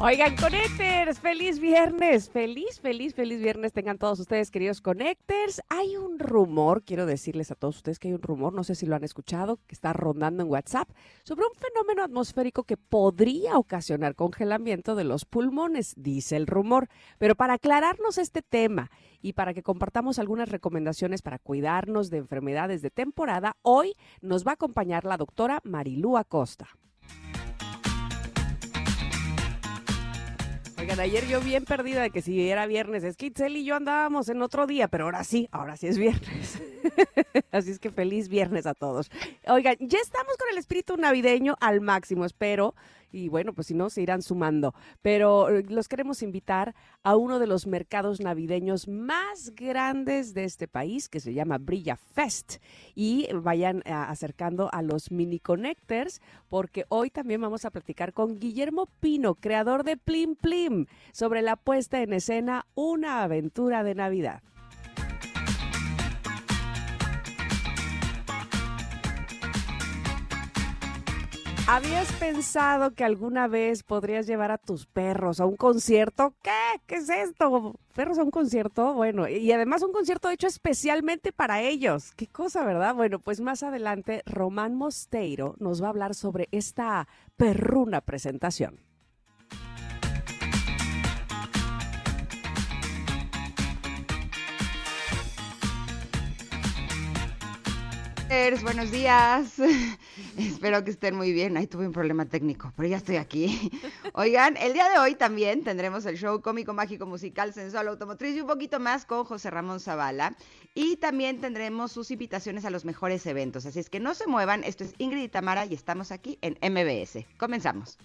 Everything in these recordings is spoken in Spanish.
Oigan, Connectors, feliz viernes, feliz, feliz, feliz viernes tengan todos ustedes, queridos Connectors. Hay un rumor, quiero decirles a todos ustedes que hay un rumor, no sé si lo han escuchado, que está rondando en WhatsApp, sobre un fenómeno atmosférico que podría ocasionar congelamiento de los pulmones, dice el rumor. Pero para aclararnos este tema y para que compartamos algunas recomendaciones para cuidarnos de enfermedades de temporada, hoy nos va a acompañar la doctora Marilú Acosta. Oigan, ayer yo bien perdida de que si era viernes, es que Itzel y yo andábamos en otro día, pero ahora sí, ahora sí es viernes. Así es que feliz viernes a todos. Oigan, ya estamos con el espíritu navideño al máximo, espero y bueno, pues si no, se irán sumando. Pero eh, los queremos invitar a uno de los mercados navideños más grandes de este país, que se llama Brilla Fest. Y vayan eh, acercando a los mini connectors, porque hoy también vamos a platicar con Guillermo Pino, creador de Plim Plim, sobre la puesta en escena Una aventura de Navidad. ¿Habías pensado que alguna vez podrías llevar a tus perros a un concierto? ¿Qué? ¿Qué es esto? ¿Perros a un concierto? Bueno, y además un concierto hecho especialmente para ellos. Qué cosa, ¿verdad? Bueno, pues más adelante Román Mosteiro nos va a hablar sobre esta perruna presentación. buenos días. Espero que estén muy bien. Ahí tuve un problema técnico, pero ya estoy aquí. Oigan, el día de hoy también tendremos el show cómico, mágico, musical, sensual, automotriz y un poquito más con José Ramón Zavala. Y también tendremos sus invitaciones a los mejores eventos. Así es que no se muevan. Esto es Ingrid y Tamara y estamos aquí en MBS. Comenzamos.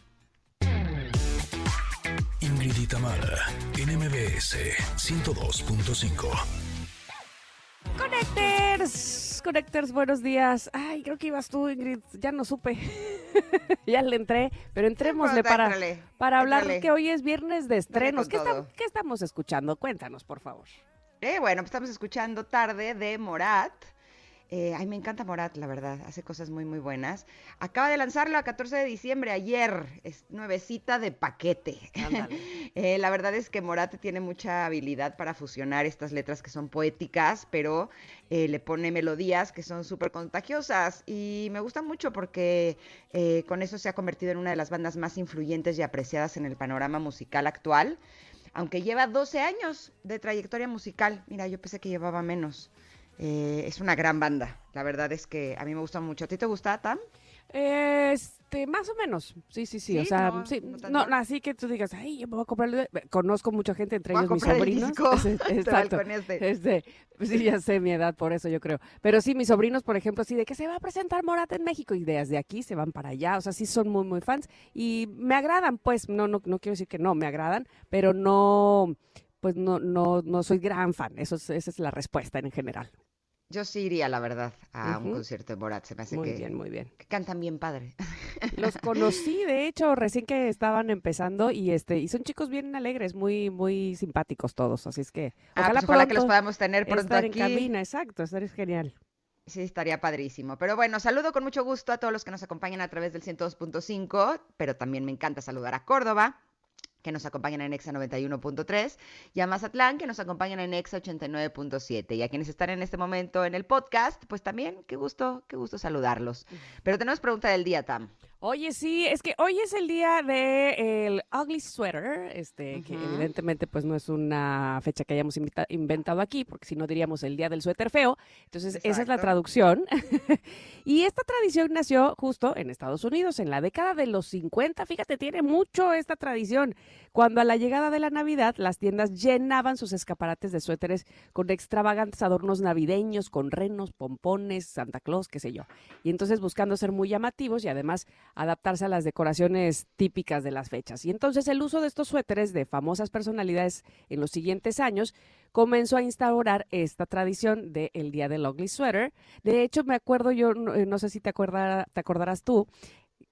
Ingrid y Tamara en MBS 102.5. Connectors, Connectors, buenos días. Ay, creo que ibas tú, Ingrid, ya no supe. ya le entré, pero entrémosle para, para hablar que hoy es viernes de estrenos. ¿Qué, ¿Qué, estamos escuchando? Cuéntanos, por favor. Eh, bueno, pues estamos escuchando Tarde de Morat. Eh, ay, me encanta Morat, la verdad. Hace cosas muy, muy buenas. Acaba de lanzarlo a 14 de diciembre, ayer. Es nuevecita de paquete. eh, la verdad es que Morat tiene mucha habilidad para fusionar estas letras que son poéticas, pero eh, le pone melodías que son súper contagiosas. Y me gusta mucho porque eh, con eso se ha convertido en una de las bandas más influyentes y apreciadas en el panorama musical actual. Aunque lleva 12 años de trayectoria musical. Mira, yo pensé que llevaba menos. Eh, es una gran banda. La verdad es que a mí me gusta mucho. ¿A ti te gusta, Tam? Este, más o menos. Sí, sí, sí. o sea, no, sí. No, así que tú digas, ay, yo me voy a comprar. Conozco mucha gente, entre ellos mis sobrinos. Exacto. Este. este, sí, ya sé mi edad, por eso yo creo. Pero sí, mis sobrinos, por ejemplo, sí, de que se va a presentar Morata en México y desde aquí se van para allá. O sea, sí son muy, muy fans. Y me agradan, pues, no, no, no quiero decir que no, me agradan, pero no, pues no, no, no soy gran fan. Eso esa es la respuesta en general. Yo sí iría, la verdad, a un concierto de Borat. Se me hace muy que, bien, muy bien. que cantan bien padre. Los conocí, de hecho, recién que estaban empezando y este y son chicos bien alegres, muy muy simpáticos todos. Así es que ah, pues ojalá, que los podamos tener pronto estar aquí. en cabina, exacto, estar es genial. Sí, estaría padrísimo. Pero bueno, saludo con mucho gusto a todos los que nos acompañan a través del 102.5, pero también me encanta saludar a Córdoba, que nos acompañan en EXA 91.3, y a Mazatlán, que nos acompañan en EXA 89.7. Y a quienes están en este momento en el podcast, pues también, qué gusto, qué gusto saludarlos. Pero tenemos pregunta del día, Tam. Oye, sí, es que hoy es el día de el ugly sweater, este, que evidentemente pues no es una fecha que hayamos inventado aquí, porque si no diríamos el día del suéter feo. Entonces, esa es la traducción. y esta tradición nació justo en Estados Unidos, en la década de los 50. Fíjate, tiene mucho esta tradición. Cuando a la llegada de la Navidad, las tiendas llenaban sus escaparates de suéteres con extravagantes adornos navideños, con renos, pompones, Santa Claus, qué sé yo. Y entonces buscando ser muy llamativos y además adaptarse a las decoraciones típicas de las fechas. Y entonces el uso de estos suéteres de famosas personalidades en los siguientes años comenzó a instaurar esta tradición del Día del Ugly Sweater. De hecho, me acuerdo yo, no, eh, sé si te, te acordarás tú,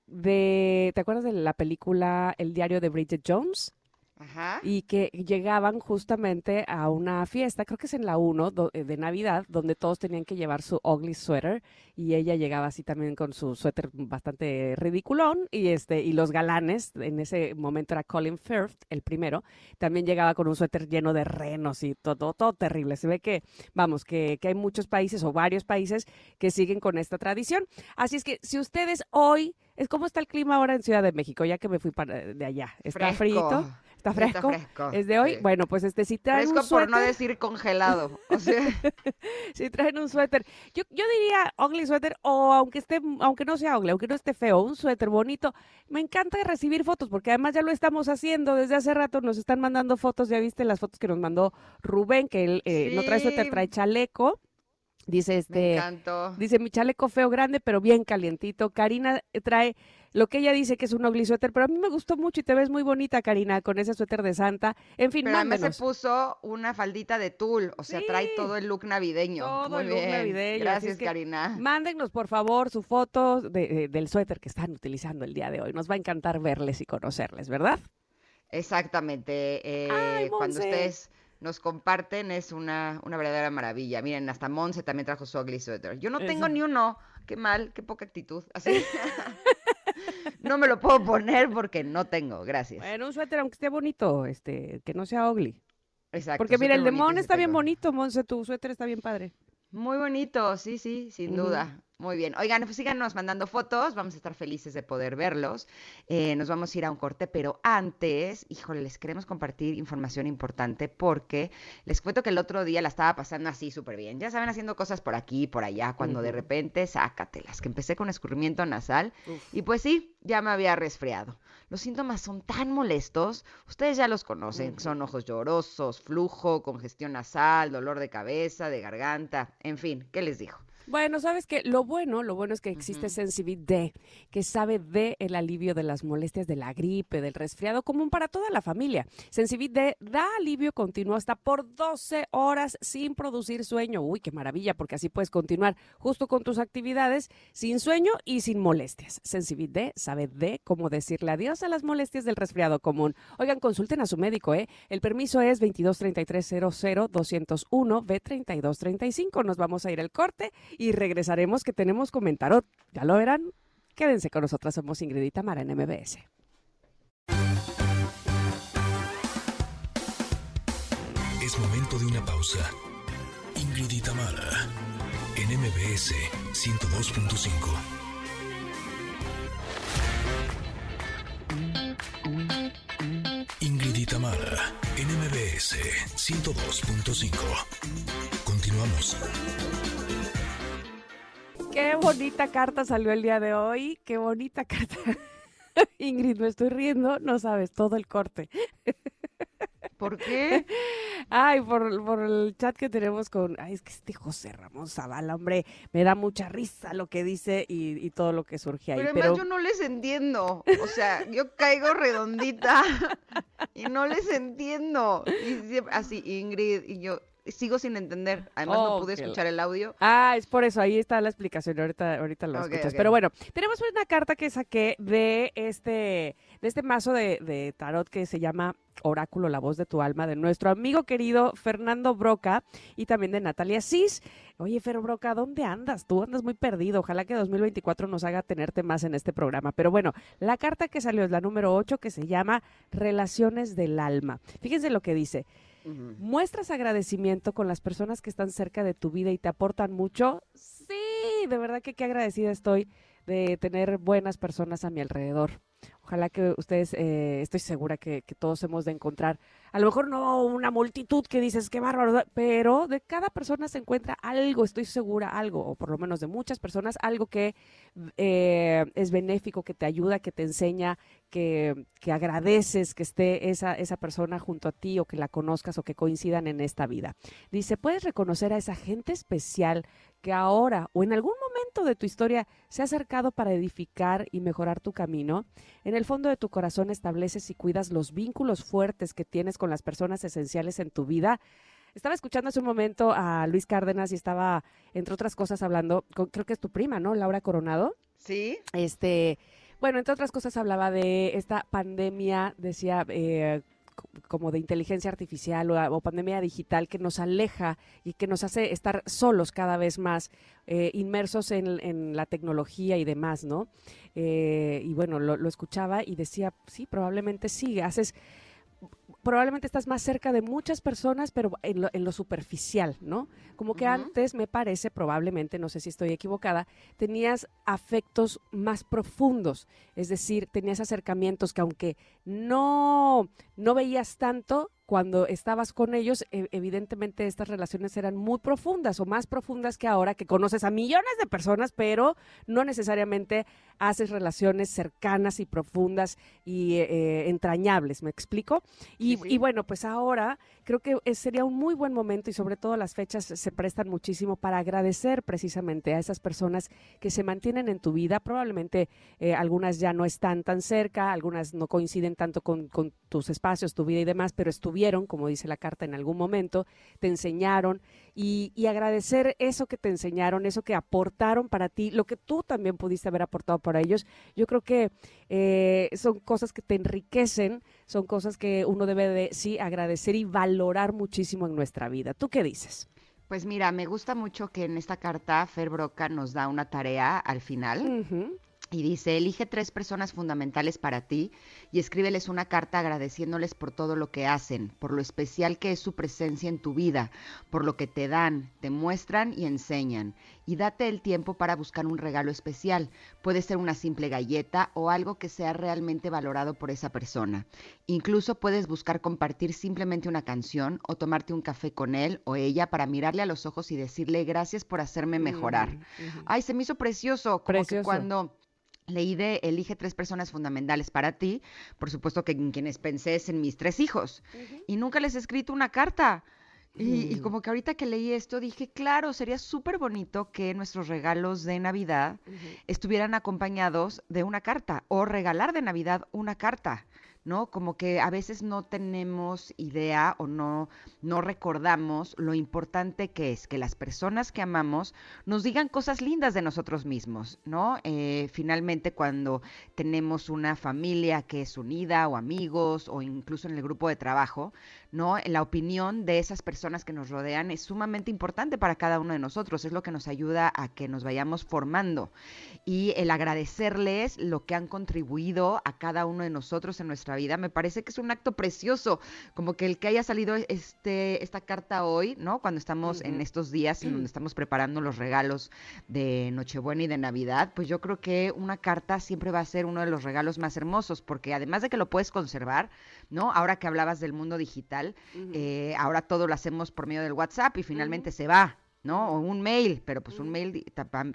de, ¿te acuerdas de la película El diario de Bridget Jones? Ajá. y que llegaban justamente a una fiesta, creo que es en la 1 do- eh, de Navidad, donde todos tenían que llevar su ugly sweater y ella llegaba así también con su suéter bastante ridiculón y este y los galanes, en ese momento era Colin Firth, el primero, también llegaba con un suéter lleno de renos y todo, todo terrible. Se ve que, vamos, que, que hay muchos países o varios países que siguen con esta tradición. Así es que si ustedes hoy, es cómo está el clima ahora en Ciudad de México, ya que me fui para de allá, está frío, está fresco. fresco, Es de hoy. sí. Bueno, pues este, si traen Fresco un por no suéter, decir congelado. O sea, si traen un suéter, yo, yo diría ugly suéter, o aunque esté, aunque no sea ugly, aunque no esté feo, un suéter bonito. Me encanta recibir fotos, porque además ya lo estamos haciendo desde hace rato, nos están mandando fotos, ya viste las fotos que nos mandó Rubén, que él eh, no trae suéter, trae chaleco. Dice me este, encantó. dice mi chaleco feo grande, pero bien calientito. Karina eh, trae lo que ella dice que es un ugly suéter, pero a mí me gustó mucho y te ves muy bonita, Karina, con ese suéter de Santa. En fin, Pero además se mándenos. puso una faldita de tul, o sea, trae todo el look navideño. Todo Muy el look bien. navideño, Gracias, es que Karina. Mándennos, por favor, su foto de- de- del suéter que están utilizando el día de hoy. Nos va a encantar verles y conocerles, ¿verdad? Exactamente. eh, Ay, cuando ustedes nos comparten es una, una verdadera maravilla. Miren, hasta Monse también trajo su ugly sweater. Yo no tengo ni uno. Qué mal, qué poca actitud. Así. no me lo puedo poner porque no tengo. Gracias. Bueno, un suéter, aunque esté bonito, este, que no sea ugly. Exacto. Porque mira, el de Mon está bien bonito, Monse, tu suéter está bien padre. Muy bonito, sí, sí, sin duda. Muy bien. Oigan, pues síganos mandando fotos, vamos a estar felices de poder verlos. Eh, nos vamos a ir a un corte, pero antes, híjole, les queremos compartir información importante porque les cuento que el otro día la estaba pasando así súper bien. Ya saben, haciendo cosas por aquí y por allá, cuando de repente, sácatelas, que empecé con escurrimiento nasal y pues sí, ya me había resfriado. Los síntomas son tan molestos, ustedes ya los conocen, son ojos llorosos, flujo, congestión nasal, dolor de cabeza, de garganta, en fin, ¿qué les dijo? Bueno, sabes que lo bueno, lo bueno es que existe. Sensibit D, que sabe de el alivio de las molestias de la gripe, del resfriado común para toda la familia. Sensibit D da alivio continuo hasta por 12 horas sin producir sueño. Uy, qué maravilla, porque así puedes continuar justo con tus actividades sin sueño y sin molestias. Sensibit D sabe de cómo decirle adiós a las molestias del resfriado común. Oigan, consulten a su médico, ¿eh? El permiso es 223300 201 B3235. Nos vamos a ir al corte y regresaremos que tenemos comentarot. Ya lo verán. Quédense con nosotras, somos Ingrid y en MBS. Es momento de una pausa. Ingrid y Tamara, en MBS 102.5. Ingrid y Tamara, en MBS 102.5. Continuamos. Qué bonita carta salió el día de hoy. Qué bonita carta. Ingrid, me estoy riendo, no sabes, todo el corte. ¿Por qué? Ay, por, por el chat que tenemos con. Ay, es que este José Ramón Zavala, hombre, me da mucha risa lo que dice y, y todo lo que surge ahí. Pero Pero, además yo no les entiendo. O sea, yo caigo redondita y no les entiendo. Y siempre- así, Ingrid y yo sigo sin entender. Además no pude escuchar el audio. Ah, es por eso, ahí está la explicación, ahorita, ahorita lo escuchas. Pero bueno, tenemos una carta que saqué de este, de este mazo de, de tarot que se llama Oráculo, la voz de tu alma, de nuestro amigo querido Fernando Broca y también de Natalia Cis. Oye, Fer Broca, ¿dónde andas? Tú andas muy perdido. Ojalá que 2024 nos haga tenerte más en este programa. Pero bueno, la carta que salió es la número 8 que se llama Relaciones del Alma. Fíjense lo que dice. ¿Muestras agradecimiento con las personas que están cerca de tu vida y te aportan mucho? sí, de verdad que qué agradecida estoy de tener buenas personas a mi alrededor. Ojalá que ustedes, eh, estoy segura que, todos hemos de encontrar, a lo mejor no una multitud que dices, qué bárbaro, pero de cada persona se encuentra algo, estoy segura, algo, o por lo menos de muchas personas, algo que eh, es benéfico, que te ayuda, que te enseña, que, que agradeces que esté esa, esa persona junto a ti o que la conozcas o que coincidan en esta vida. Dice, puedes reconocer a esa gente especial que ahora o en algún momento de tu historia se ha acercado para edificar y mejorar tu camino, en el fondo de tu corazón estableces y cuidas los vínculos fuertes que tienes con las personas esenciales en tu vida. Estaba escuchando hace un momento a Luis Cárdenas y estaba, entre otras cosas, hablando, con, creo que es tu prima, ¿no? Laura Coronado. Sí. Este, bueno, entre otras cosas hablaba de esta pandemia, decía, eh, como de inteligencia artificial o, pandemia digital que nos aleja y que nos hace estar solos cada vez más, eh, inmersos en, en, la tecnología y demás, ¿no? Eh, y bueno, lo, lo, escuchaba y decía, sí, probablemente sí, haces probablemente estás más cerca de muchas personas, pero en lo, en lo superficial, ¿no? Como que uh -huh. antes, me parece, probablemente, no sé si estoy equivocada, tenías afectos más profundos, es decir, tenías acercamientos que aunque no, no veías tanto, cuando estabas con ellos, evidentemente estas relaciones eran muy profundas o más profundas que ahora, que conoces a millones de personas, pero no necesariamente haces relaciones cercanas y profundas y eh, entrañables, ¿me explico? Y, sí, sí. y, bueno, pues ahora creo que sería un muy buen momento y sobre todo las fechas se prestan muchísimo para agradecer precisamente a esas personas que se mantienen en tu vida, probablemente eh, algunas ya no están tan cerca, algunas no coinciden tanto con, con tus espacios, tu vida y demás, pero estuvieron como dice la carta en algún momento, te enseñaron y, y, agradecer eso que te enseñaron, eso que aportaron para ti, lo que tú también pudiste haber aportado para ellos. Yo creo que eh, son cosas que te enriquecen, son cosas que uno debe de sí agradecer y valorar muchísimo en nuestra vida. ¿Tú qué dices? Pues mira, me gusta mucho que en esta carta Fer Broca nos da una tarea al final. Uh -huh. Y dice, elige tres personas fundamentales para ti y escríbeles una carta agradeciéndoles por todo lo que hacen, por lo especial que es su presencia en tu vida, por lo que te dan, te muestran y enseñan. Y date el tiempo para buscar un regalo especial. Puede ser una simple galleta o algo que sea realmente valorado por esa persona. Incluso puedes buscar compartir simplemente una canción o tomarte un café con él o ella para mirarle a los ojos y decirle gracias por hacerme mejorar. Mm -hmm. Ay, se me hizo precioso, como precioso. que cuando leí de Elige tres personas fundamentales para ti, por supuesto que en quienes pensé es en mis tres hijos, uh -huh. y nunca les he escrito una carta. Y, y, como que ahorita que leí esto dije, claro, sería súper bonito que nuestros regalos de Navidad uh -huh. estuvieran acompañados de una carta o regalar de Navidad una carta. ¿No? Como que a veces no tenemos idea o no, no recordamos lo importante que es que las personas que amamos nos digan cosas lindas de nosotros mismos, ¿no? Eh, finalmente cuando tenemos una familia que es unida o amigos o incluso en el grupo de trabajo, ¿no? La opinión de esas personas que nos rodean es sumamente importante para cada uno de nosotros, es lo que nos ayuda a que nos vayamos formando y el agradecerles lo que han contribuido a cada uno de nosotros en nuestra vida, me parece que es un acto precioso, como que el que haya salido este, esta carta hoy, ¿no? Cuando estamos uh -huh. en estos días en donde estamos preparando los regalos de Nochebuena y de Navidad, pues yo creo que una carta siempre va a ser uno de los regalos más hermosos, porque además de que lo puedes conservar, ¿no? Ahora que hablabas del mundo digital, uh -huh. eh, ahora todo lo hacemos por medio del WhatsApp y finalmente uh -huh. se va, ¿no? O un mail, pero pues un mail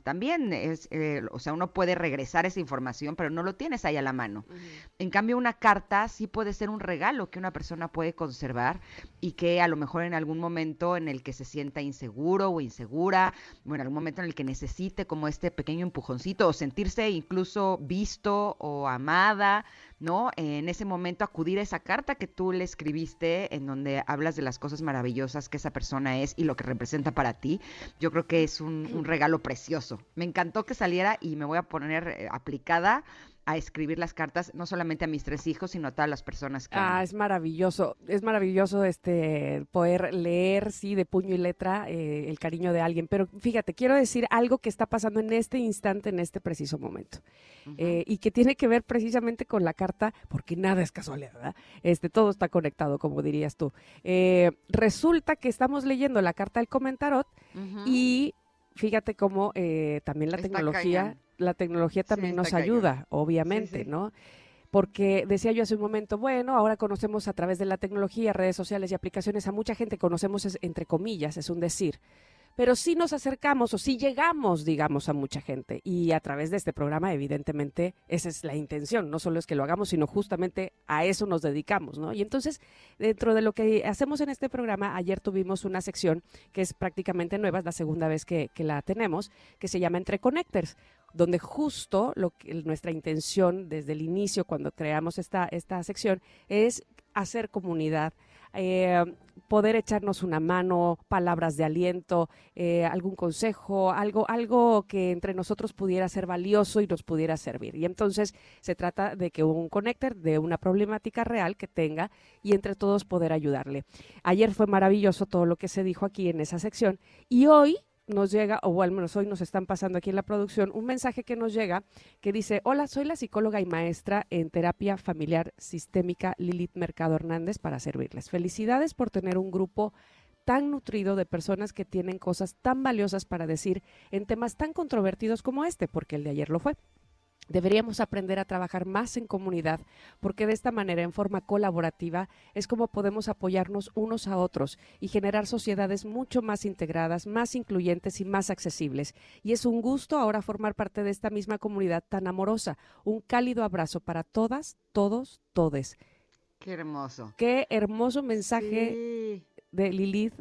también es, eh, o sea, uno puede regresar esa información, pero no lo tienes ahí a la mano. Uh -huh. En cambio, una carta sí puede ser un regalo que una persona puede conservar y que a lo mejor en algún momento en el que se sienta inseguro o insegura, o en algún momento en el que necesite como este pequeño empujoncito o sentirse incluso visto o amada, ¿no? En ese momento acudir a esa carta que tú le escribiste en donde hablas de las cosas maravillosas que esa persona es y lo que representa para ti, yo creo que es un, un regalo precioso. Me encantó que saliera y me voy a poner eh, aplicada a escribir las cartas, no solamente a mis tres hijos, sino a todas las personas que... Ah, es maravilloso, es maravilloso este poder leer, sí, de puño y letra eh, el cariño de alguien, pero fíjate, quiero decir algo que está pasando en este instante, en este preciso momento, uh -huh. eh, y que tiene que ver precisamente con la carta, porque nada es casualidad, ¿verdad? Este, todo está conectado, como dirías tú. Eh, resulta que estamos leyendo la carta del comentarot uh -huh. y fíjate cómo también la Está tecnología. La tecnología también nos cañón. ayuda, obviamente, sí. ¿no? Porque decía yo hace un momento, bueno, ahora conocemos a través de la tecnología, redes sociales y aplicaciones a mucha gente, conocemos es- entre comillas, es un decir. Pero sí nos acercamos o sí llegamos, digamos, a mucha gente. Y a través de este programa, evidentemente, esa es la intención. No solo es que lo hagamos, sino justamente a eso nos dedicamos, ¿no? Y entonces, dentro de lo que hacemos en este programa, ayer tuvimos una sección que es prácticamente nueva, es la segunda vez que, que la tenemos, que se llama Entre Connectors, donde justo lo que, nuestra intención desde el inicio, cuando creamos esta, esta sección, es hacer comunidad, eh, poder echarnos una mano, palabras de aliento, eh, algún consejo, algo, algo que entre nosotros pudiera ser valioso y nos pudiera servir. Y entonces se trata de que un connector de una problemática real que tenga y entre todos poder ayudarle. Ayer fue maravilloso todo lo que se dijo aquí en esa sección y hoy nos llega, o al menos hoy nos están pasando aquí en la producción, un mensaje que nos llega que dice, hola, soy la psicóloga y maestra en terapia familiar sistémica Lilith Mercado Hernández para servirles. Felicidades por tener un grupo tan nutrido de personas que tienen cosas tan valiosas para decir en temas tan controvertidos como este, porque el de ayer lo fue. Deberíamos aprender a trabajar más en comunidad, porque de esta manera, en forma colaborativa, es como podemos apoyarnos unos a otros y generar sociedades mucho más integradas, más incluyentes y más accesibles. Y es un gusto ahora formar parte de esta misma comunidad tan amorosa. Un cálido abrazo para todas, todos, todes. Qué hermoso. Qué hermoso mensaje Sí. de Lilith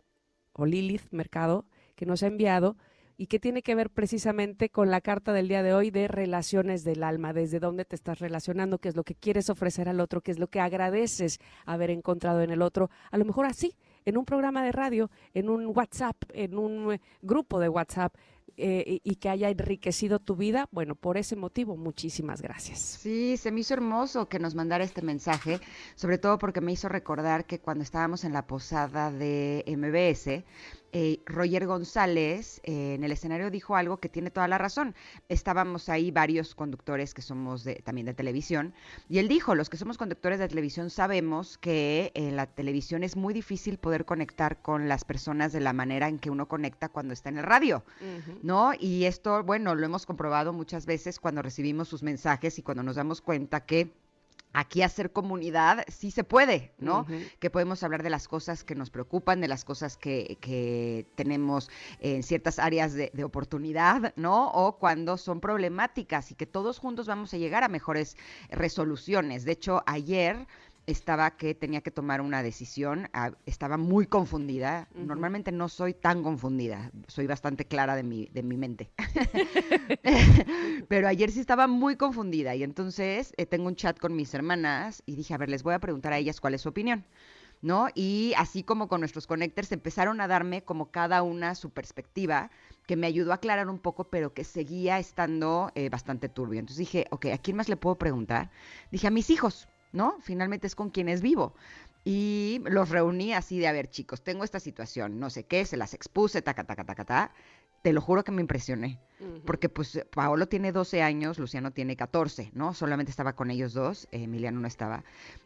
o Lilith Mercado que nos ha enviado y que tiene que ver precisamente con la carta del día de hoy de relaciones del alma, desde dónde te estás relacionando, qué es lo que quieres ofrecer al otro, qué es lo que agradeces haber encontrado en el otro, a lo mejor así, en un programa de radio, en un WhatsApp, en un eh, grupo de WhatsApp, eh, y, y que haya enriquecido tu vida, bueno, por ese motivo, muchísimas gracias. Sí, se me hizo hermoso que nos mandara este mensaje, sobre todo porque me hizo recordar que cuando estábamos en la posada de MBS, eh, Roger González eh, en el escenario dijo algo que tiene toda la razón. Estábamos ahí varios conductores que somos de, también de televisión y él dijo, los que somos conductores de televisión sabemos que en la televisión es muy difícil poder conectar con las personas de la manera en que uno conecta cuando está en el radio. ¿no? Y esto, bueno, lo hemos comprobado muchas veces cuando recibimos sus mensajes y cuando nos damos cuenta que aquí hacer comunidad sí se puede, ¿no? Que podemos hablar de las cosas que nos preocupan, de las cosas que, que tenemos en ciertas áreas de, de oportunidad, ¿no? O cuando son problemáticas y que todos juntos vamos a llegar a mejores resoluciones. De hecho, ayer estaba que tenía que tomar una decisión, ah, estaba muy confundida. Normalmente no soy tan confundida, soy bastante clara de mi, de mi mente. Pero ayer sí estaba muy confundida y entonces eh, tengo un chat con mis hermanas y dije, a ver, les voy a preguntar a ellas cuál es su opinión. ¿No? Y así como con nuestros connectors empezaron a darme como cada una su perspectiva, que me ayudó a aclarar un poco, pero que seguía estando eh, bastante turbio. Entonces dije, ok, ¿a quién más le puedo preguntar? Dije, a mis hijos, ¿no? Finalmente es con quienes vivo. Y los reuní así de, a ver, chicos, tengo esta situación, no sé qué, se las expuse, taca, taca, taca, taca. Te lo juro que me impresioné. Porque pues Paolo tiene 12 años, Luciano tiene 14, ¿no? Solamente estaba con ellos dos, eh, Emiliano no estaba.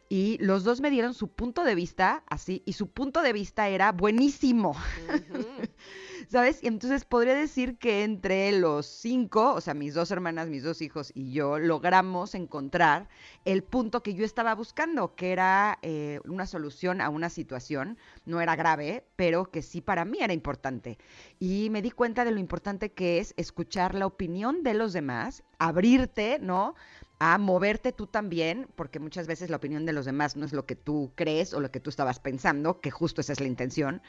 Y los dos me dieron su punto de vista así, y su punto de vista era buenísimo. ¿Sabes? Y entonces podría decir que entre los cinco, o sea, mis dos hermanas, mis dos hijos y yo, logramos encontrar el punto que yo estaba buscando, que era eh, una solución a una situación, no era grave, pero que sí para mí era importante. Y me di cuenta de lo importante que es escuchar la opinión de los demás, abrirte, ¿no? A moverte tú también, porque muchas veces la opinión de los demás no es lo que tú crees o lo que tú estabas pensando, que justo esa es la intención.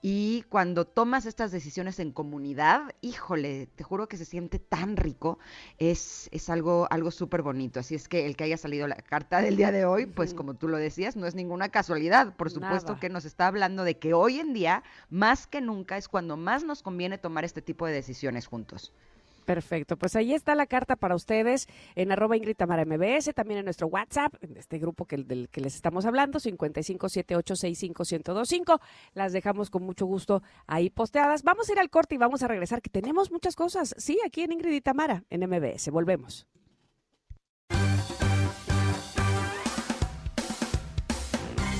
Y cuando tomas estas decisiones en comunidad, híjole, te juro que se siente tan rico, es, es algo, algo súper bonito. Así es que el que haya salido la carta del día de hoy, pues como tú lo decías, no es ninguna casualidad. Por supuesto Nada. que nos está hablando de que hoy en día, más que nunca, es cuando más nos conviene tomar este tipo de decisiones juntos. Perfecto, pues ahí está la carta para ustedes en arroba Ingrid Tamara MBS, también en nuestro WhatsApp, en este grupo que, del que les estamos hablando, 5578651025. Las dejamos con mucho gusto ahí posteadas. Vamos a ir al corte y vamos a regresar, que tenemos muchas cosas, sí, aquí en Ingrid y Tamara, en MBS. Volvemos.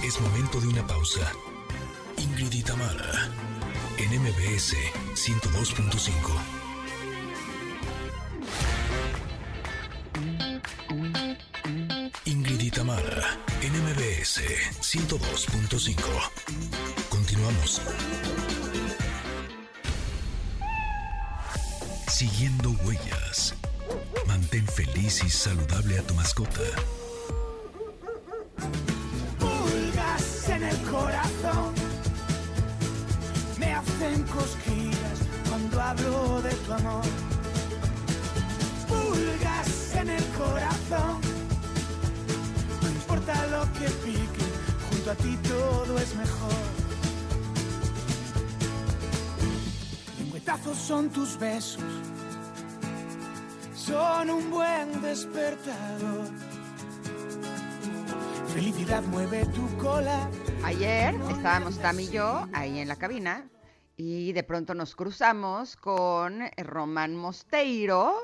Es momento de una pausa. Ingrid y Tamara, en MBS 102.5. Tamara, en MBS 102.5. Continuamos. Siguiendo huellas. Mantén feliz y saludable a tu mascota. Pulgas en el corazón me hacen cosquillas cuando hablo de tu amor. Pulgas en el corazón, importa lo que pique, junto a ti todo es mejor. Lengüetazos son tus besos, son un buen despertador. Felicidad mueve tu cola. Ayer estábamos Tam y yo ahí en la cabina y de pronto nos cruzamos con Román Mosteiro,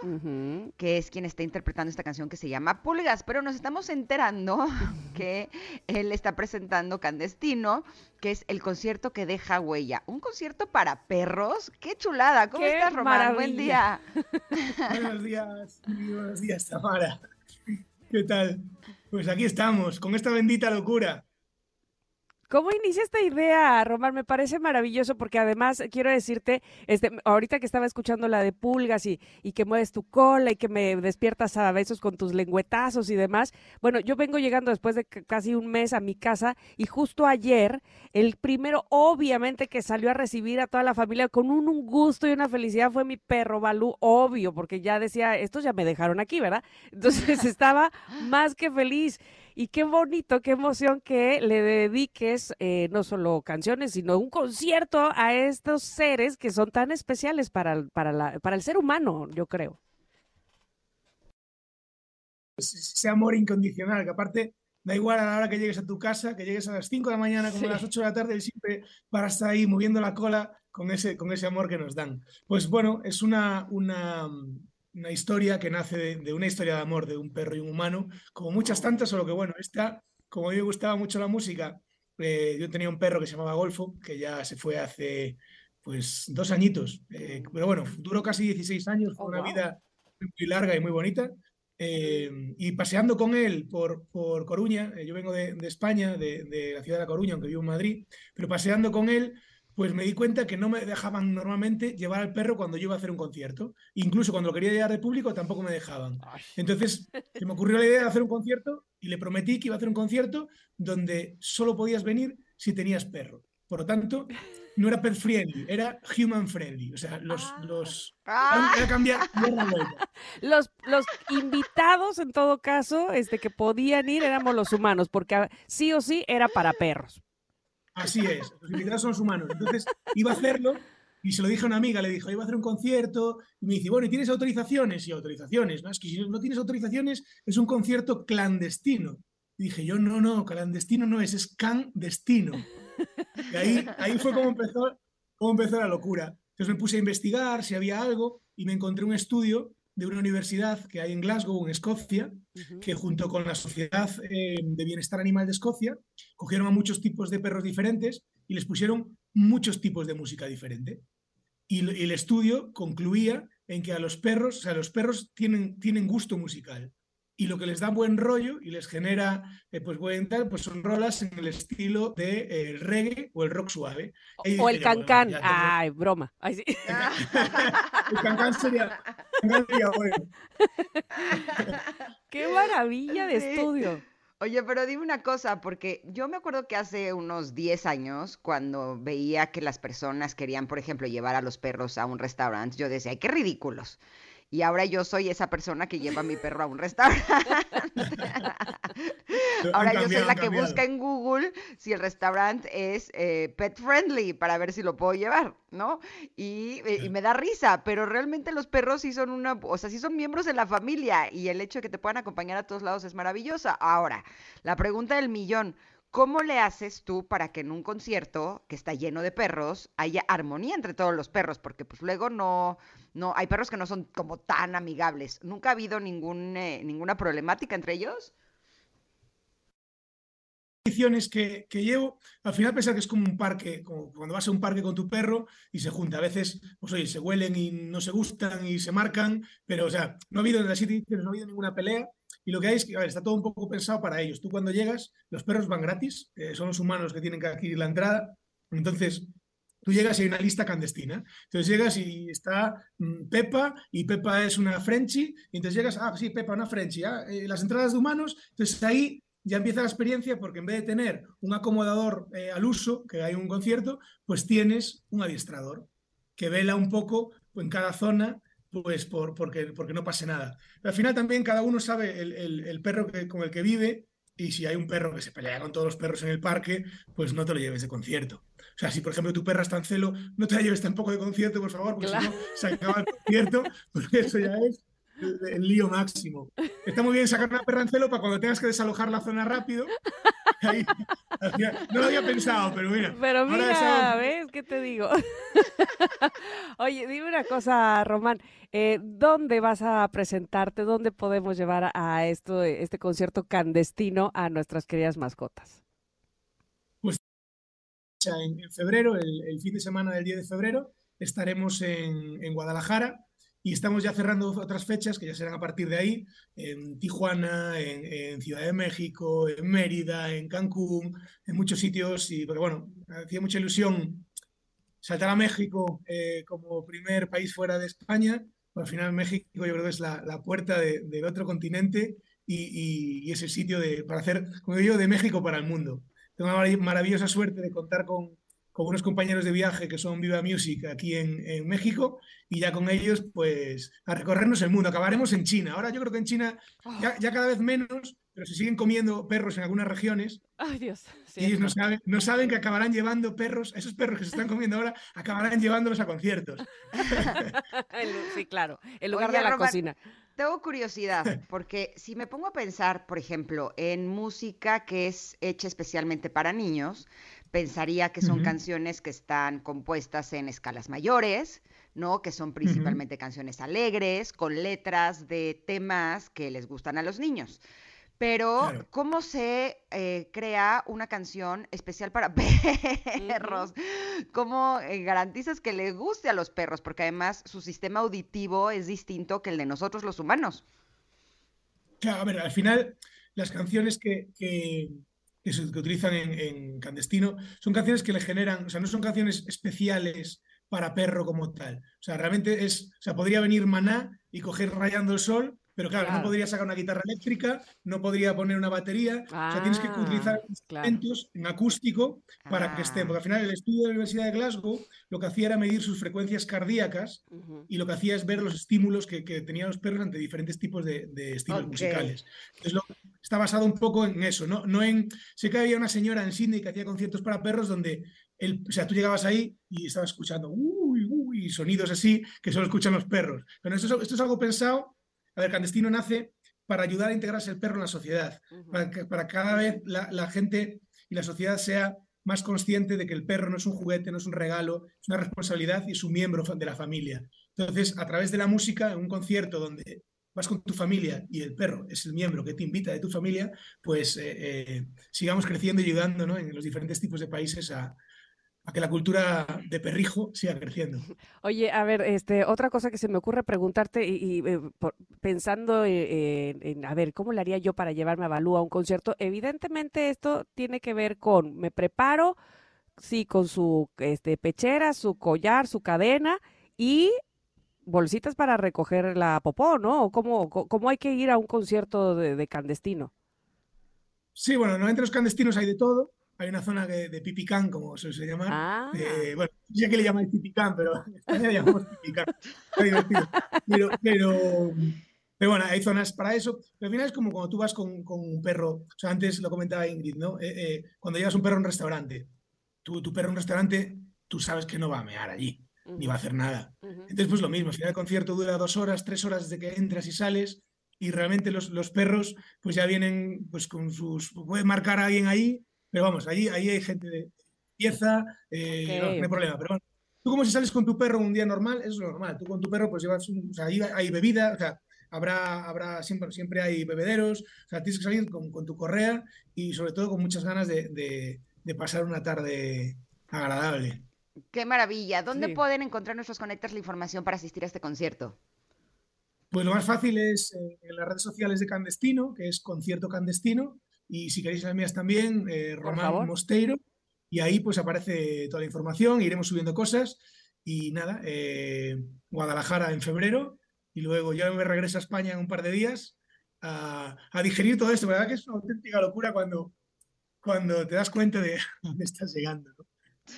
que es quien está interpretando esta canción que se llama Pulgas, pero nos estamos enterando que él está presentando Candestino, que es el concierto que deja huella. Un concierto para perros. ¡Qué chulada! ¿Cómo ¡Qué estás, Román? Buen día. Buenos días, buenos días, Tamara. ¿Qué tal? Pues aquí estamos, con esta bendita locura. ¿Cómo inicia esta idea, Román? Me parece maravilloso porque además quiero decirte, este, ahorita que estaba escuchando la de pulgas y, y que mueves tu cola y que me despiertas a besos con tus lengüetazos y demás. Bueno, yo vengo llegando después de casi un mes a mi casa y justo ayer, el primero, obviamente, que salió a recibir a toda la familia con un, un gusto y una felicidad fue mi perro Balú, obvio, porque ya decía, estos ya me dejaron aquí, ¿verdad? Entonces estaba más que feliz. Y qué bonito, qué emoción que le dediques eh, no solo canciones, sino un concierto a estos seres que son tan especiales para, el- para, la, para el ser humano, yo creo. Ese amor incondicional, que aparte da igual a la hora que llegues a tu casa, que llegues a las 5 de la mañana, como a las Sí. 8 de la tarde, él siempre para estar ahí moviendo la cola con ese, con ese amor que nos dan. Pues bueno, es una, una, una historia que nace de, de una historia de amor de un perro y un humano, como muchas tantas, solo que bueno, esta, como a mí me gustaba mucho la música, eh, yo tenía un perro que se llamaba Golfo, que ya se fue hace pues dos añitos, eh, pero bueno, duró casi 16 años, fue Oh, una wow. vida muy larga y muy bonita. Eh, y paseando con él por, por Coruña, yo vengo de, de España, de, de la ciudad de La Coruña, aunque vivo en Madrid, pero paseando con él, pues me di cuenta que no me dejaban normalmente llevar al perro cuando yo iba a hacer un concierto. Incluso cuando lo quería llevar de público tampoco me dejaban. Entonces se me ocurrió la idea de hacer un concierto y le prometí que iba a hacer un concierto donde solo podías venir si tenías perro. Por lo tanto, no era pet friendly, era human friendly. O sea, los, Ah. los ¡Ah! era cambiar. Los, los invitados, en todo caso, este, que podían ir éramos los humanos, porque sí o sí era para perros. Así es, los invitados son los humanos. Entonces iba a hacerlo y se lo dije a una amiga, le dijo, iba a hacer un concierto y me dice, bueno, ¿y tienes autorizaciones? Y autorizaciones, ¿no? Es que si no tienes autorizaciones es un concierto clandestino. Y dije, yo no, no, clandestino no es, es clandestino. Y ahí, ahí fue como empezó, como empezó la locura. Entonces me puse a investigar si había algo y me encontré un estudio de una universidad que hay en Glasgow, en Escocia, que junto con la Sociedad eh, de Bienestar Animal de Escocia cogieron a muchos tipos de perros diferentes y les pusieron muchos tipos de música diferente. Y, y el estudio concluía en que a los perros, o sea, los perros tienen, tienen gusto musical. Y lo que les da buen rollo y les genera eh, pues buen tal, pues son rolas en el estilo de eh, el reggae o el rock suave. O el bueno, cancán. tengo- Ay, broma. Ay, sí. el cancán sería, cancán sería bueno. Qué maravilla de Sí. estudio. Oye, pero dime una cosa, porque yo me acuerdo que hace unos 10 años, cuando veía que las personas querían, por ejemplo, llevar a los perros a un restaurante, yo decía, ay, qué ridículos. Y ahora yo soy esa persona que lleva a mi perro a un restaurante. Ahora yo soy la que cambiado. busca en Google si el restaurante es eh, pet friendly para ver si lo puedo llevar, ¿no? Y, eh, y me da risa, pero realmente los perros sí son una, o sea, sí son miembros de la familia y el hecho de que te puedan acompañar a todos lados es maravillosa. Ahora, la pregunta del millón. ¿Cómo le haces tú para que en un concierto que está lleno de perros haya armonía entre todos los perros? Porque pues luego no, no, hay perros que no son como tan amigables. ¿Nunca ha habido eh, ninguna problemática entre ellos? que, que llevo, al final pensar que es como un parque, como cuando vas a un parque con tu perro y se junta. A veces, pues oye, se huelen y no se gustan y se marcan, pero o sea, no ha habido en ediciones, no ha habido ninguna pelea. Y lo que hay es que, a ver, está todo un poco pensado para ellos. Tú cuando llegas, los perros van gratis, eh, son los humanos que tienen que adquirir la entrada. Entonces, tú llegas y hay una lista clandestina. Entonces llegas y está mm, Pepa y Pepa es una Frenchie. Y entonces llegas, ah, sí, Pepa, una Frenchie. ah, eh, las entradas de humanos. Entonces ahí ya empieza la experiencia porque en vez de tener un acomodador eh, al uso, que hay un concierto, pues tienes un adiestrador que vela un poco en cada zona pues por, porque, porque no pase nada. Pero al final también cada uno sabe el, el- el perro que, con el que vive y si hay un perro que se pelea con todos los perros en el parque, pues no te lo lleves de concierto. O sea, si por ejemplo tu perra está en celo, no te la lleves tampoco de concierto, por favor, porque Claro. si no se acaba el concierto, porque eso ya es el, el lío máximo. Está muy bien sacar una perra en celo para cuando tengas que desalojar la zona rápido. Ahí, no lo había pensado, pero mira. Pero mira, ¿ves qué te digo? Oye, dime una cosa, Román, eh, ¿dónde vas a presentarte? ¿Dónde podemos llevar a esto, este concierto clandestino a nuestras queridas mascotas? En, en febrero, el, el fin de semana del 10 de febrero, estaremos en, en Guadalajara y estamos ya cerrando otras fechas que ya serán a partir de ahí, en Tijuana, en, en Ciudad de México, en Mérida, en Cancún, en muchos sitios, y porque bueno, hacía mucha ilusión saltar a México eh, como primer país fuera de España, pero al final México yo creo que es la, la puerta de- del otro continente y, y- y es el sitio de, para hacer, como digo, de México para el mundo. Tengo una marav- maravillosa suerte de contar con, con unos compañeros de viaje que son Viva Music aquí en, en México y ya con ellos pues a recorrernos el mundo. Acabaremos en China. Ahora yo creo que en China ya, ya cada vez menos, pero se siguen comiendo perros en algunas regiones Ay, Dios. y ellos no saben, no saben que acabarán llevando perros, esos perros que se están comiendo ahora, acabarán llevándolos a conciertos. Sí, claro, en lugar Oye, de la Román, cocina. Tengo curiosidad, porque si me pongo a pensar, por ejemplo, en música que es hecha especialmente para niños, pensaría que son canciones que están compuestas en escalas mayores, ¿no? Que son principalmente canciones alegres, con letras de temas que les gustan a los niños. Pero, Claro. ¿cómo se eh, crea una canción especial para perros? ¿Cómo eh, garantizas que le guste a los perros? Porque además su sistema auditivo es distinto que el de nosotros los humanos. Claro, a ver, al final las canciones que, que, que se que utilizan en, en clandestino son canciones que le generan, o sea, no son canciones especiales para perro como tal. O sea, realmente es, o sea, podría venir Maná y coger Rayando el Sol, pero claro, Claro. no podría sacar una guitarra eléctrica, no podría poner una batería, o sea, tienes que Ah, utilizar claro. instrumentos en acústico para que estén, Ah. porque al final el estudio de la Universidad de Glasgow lo que hacía era medir sus frecuencias cardíacas Ujú. y lo que hacía es ver los estímulos que, que tenían los perros ante diferentes tipos de, de estilos Ok. musicales. Entonces, lo- está basado un poco en eso, ¿no? No en. Sé que había una señora en Sydney que hacía conciertos para perros donde el, o sea, tú llegabas ahí y estabas escuchando uy, uy, sonidos así que solo escuchan los perros. Pero esto es, esto es algo pensado. A ver, Clandestino nace para ayudar a integrarse el perro en la sociedad, para que para cada vez la, la gente y la sociedad sea más consciente de que el perro no es un juguete, no es un regalo, es una responsabilidad y es un miembro de la familia. Entonces, a través de la música, en un concierto donde vas con tu familia y el perro es el miembro que te invita de tu familia, pues eh, eh, sigamos creciendo y ayudando ¿no? en los diferentes tipos de países a, a que la cultura de perrijo siga creciendo. Oye, a ver, este, otra cosa que se me ocurre preguntarte y, y, eh, por- pensando eh, en, en, a ver, ¿cómo le haría yo para llevarme a Balú a un concierto? Evidentemente esto tiene que ver con, me preparo, sí, con su este, pechera, su collar, su cadena y bolsitas para recoger la popó, ¿no? ¿O ¿Cómo, cómo hay que ir a un concierto de, de clandestino? Sí, bueno, normalmente los clandestinos hay de todo. Hay una zona de, de pipicán, como se suele llamar. Ah, Eh, bueno, no sé qué le llamáis pipicán, pero en España le llamamos pipicán. Está divertido. Pero, pero, pero bueno, hay zonas para eso. Pero al final es como cuando tú vas con, con un perro. O sea, antes lo comentaba Ingrid, ¿no? Eh, eh, cuando llevas un perro a un restaurante, tú, tu perro a un restaurante, tú sabes que no va a mear allí, ni va a hacer nada. Entonces, pues lo mismo, al final el concierto dura dos horas, tres horas desde que entras y sales, y realmente los, los perros pues ya vienen pues con sus... Pueden marcar a alguien ahí, pero vamos, allí, ahí hay gente de pieza, eh, no, no hay problema. Pero bueno, tú como si sales con tu perro un día normal, eso es normal. Tú con tu perro pues llevas un... O sea, ahí hay bebida, o sea, habrá, habrá siempre, siempre hay bebederos, o sea, tienes que salir con, con tu correa y sobre todo con muchas ganas de, de, de pasar una tarde agradable. Qué maravilla. ¿Dónde Sí. pueden encontrar nuestros conectores la información para asistir a este concierto? Pues lo más fácil es eh, en las redes sociales de Candestino, que es Concierto Candestino, y si queréis las mías también, eh, Román. Mosteiro, y ahí pues aparece toda la información, iremos subiendo cosas, y nada, eh, Guadalajara en febrero, y luego yo me regreso a España en un par de días a, a digerir todo esto, ¿verdad? Que es una auténtica locura cuando, cuando te das cuenta de dónde estás llegando, ¿no?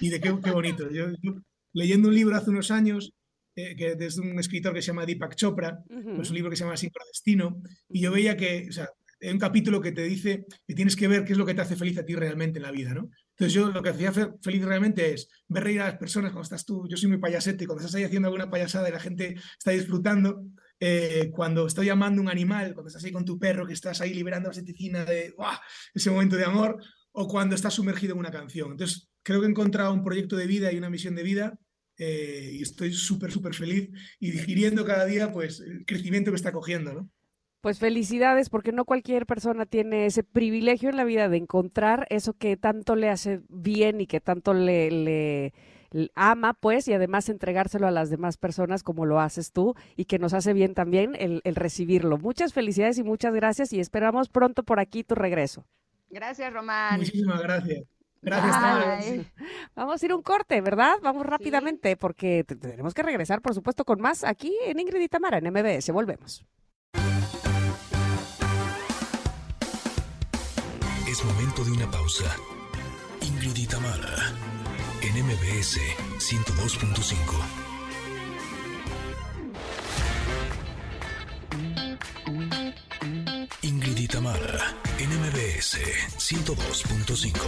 Y de qué, qué bonito. Yo, yo leyendo un libro hace unos años, eh, que desde un escritor que se llama Deepak Chopra, Ujú. pues un libro que se llama Sincrodestino, y yo veía que, o sea, un capítulo que te dice que tienes que ver qué es lo que te hace feliz a ti realmente en la vida, ¿no? Entonces yo lo que hacía fe- feliz realmente es ver reír a las personas cuando estás tú, yo soy muy payasete, cuando estás ahí haciendo alguna payasada y la gente está disfrutando, eh, cuando estoy amando un animal, cuando estás ahí con tu perro, que estás ahí liberando la ceticina de ¡guau! ese momento de amor, o cuando estás sumergido en una canción. Entonces creo que he encontrado un proyecto de vida y una misión de vida eh, y estoy súper, súper feliz y digiriendo cada día pues el crecimiento que está cogiendo, ¿no? Pues felicidades, porque no cualquier persona tiene ese privilegio en la vida de encontrar eso que tanto le hace bien y que tanto le, le- le ama, pues, y además entregárselo a las demás personas como lo haces tú y que nos hace bien también el, el recibirlo. Muchas felicidades y muchas gracias y esperamos pronto por aquí tu regreso. Gracias, Román. Muchísimas gracias. Gracias. Vamos a ir a un corte, ¿verdad? Vamos rápidamente porque te- tenemos que regresar, por supuesto, con más aquí en Ingrid y Tamara en MBS. Volvemos. De una pausa. Ingrid y Tamara, en MBS 102.5. Ingrid y Tamara, en MBS 102.5.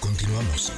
Continuamos.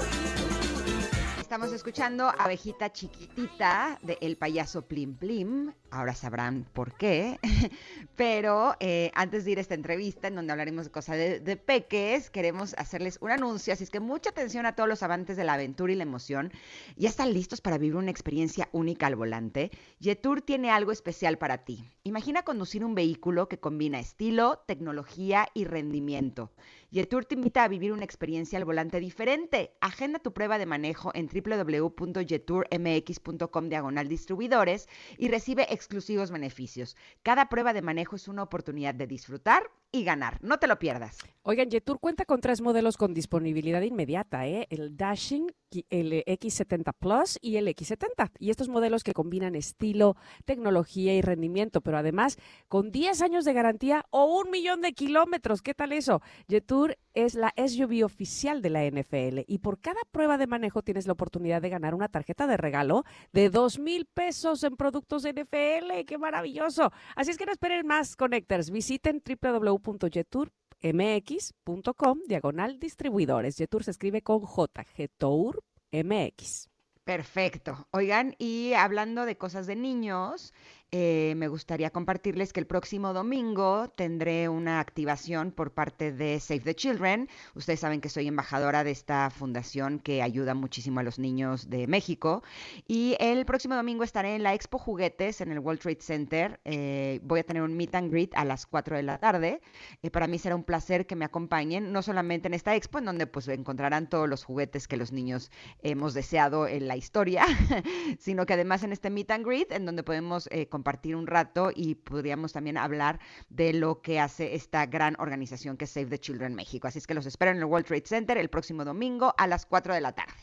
Estamos escuchando Abejita Chiquitita de El Payaso Plim Plim. Ahora sabrán por qué. Pero eh, antes de ir a esta entrevista en donde hablaremos de cosas de, peques, queremos hacerles un anuncio. Así es que mucha atención a todos los amantes de la aventura y la emoción. ¿Ya están listos para vivir una experiencia única al volante? Yetur tiene algo especial para ti. Imagina conducir un vehículo que combina estilo, tecnología y rendimiento. Yetur te invita a vivir una experiencia al volante diferente. Agenda tu prueba de manejo en www.yeturmx.com diagonal distribuidores y recibe exclusivos beneficios. Cada prueba de manejo es una oportunidad de disfrutar y ganar. No te lo pierdas. Oigan, Yetur cuenta con tres modelos con disponibilidad inmediata, ¿eh? el Dashing, el X70 Plus y el X70. Y estos modelos que combinan estilo, tecnología y rendimiento, pero además con 10 años de garantía o un millón de kilómetros. ¿Qué tal eso? Yetur es la SUV oficial de la NFL y por cada prueba de manejo tienes la oportunidad de ganar una tarjeta de regalo de 2 mil pesos en productos NFL. ¡Qué maravilloso! Así es que no esperen más, Connectors. Visiten www.jeturmx.com diagonal distribuidores. Jetur se escribe con J, Getour MX. Perfecto. Oigan, y hablando de cosas de niños, eh, me gustaría compartirles que el próximo domingo tendré una activación por parte de Save the Children. Ustedes saben que soy embajadora de esta fundación que ayuda muchísimo a los niños de México. Y el próximo domingo estaré en la Expo Juguetes en el World Trade Center. Eh, voy a tener un meet and greet a las 4 de la tarde. Eh, para mí será un placer que me acompañen, no solamente en esta expo, en donde pues encontrarán todos los juguetes que los niños hemos deseado en la historia, sino que además en este meet and greet, en donde podemos eh, compartir un rato y podríamos también hablar de lo que hace esta gran organización que es Save the Children México. Así es que los espero en el World Trade Center el próximo domingo a las 4 de la tarde.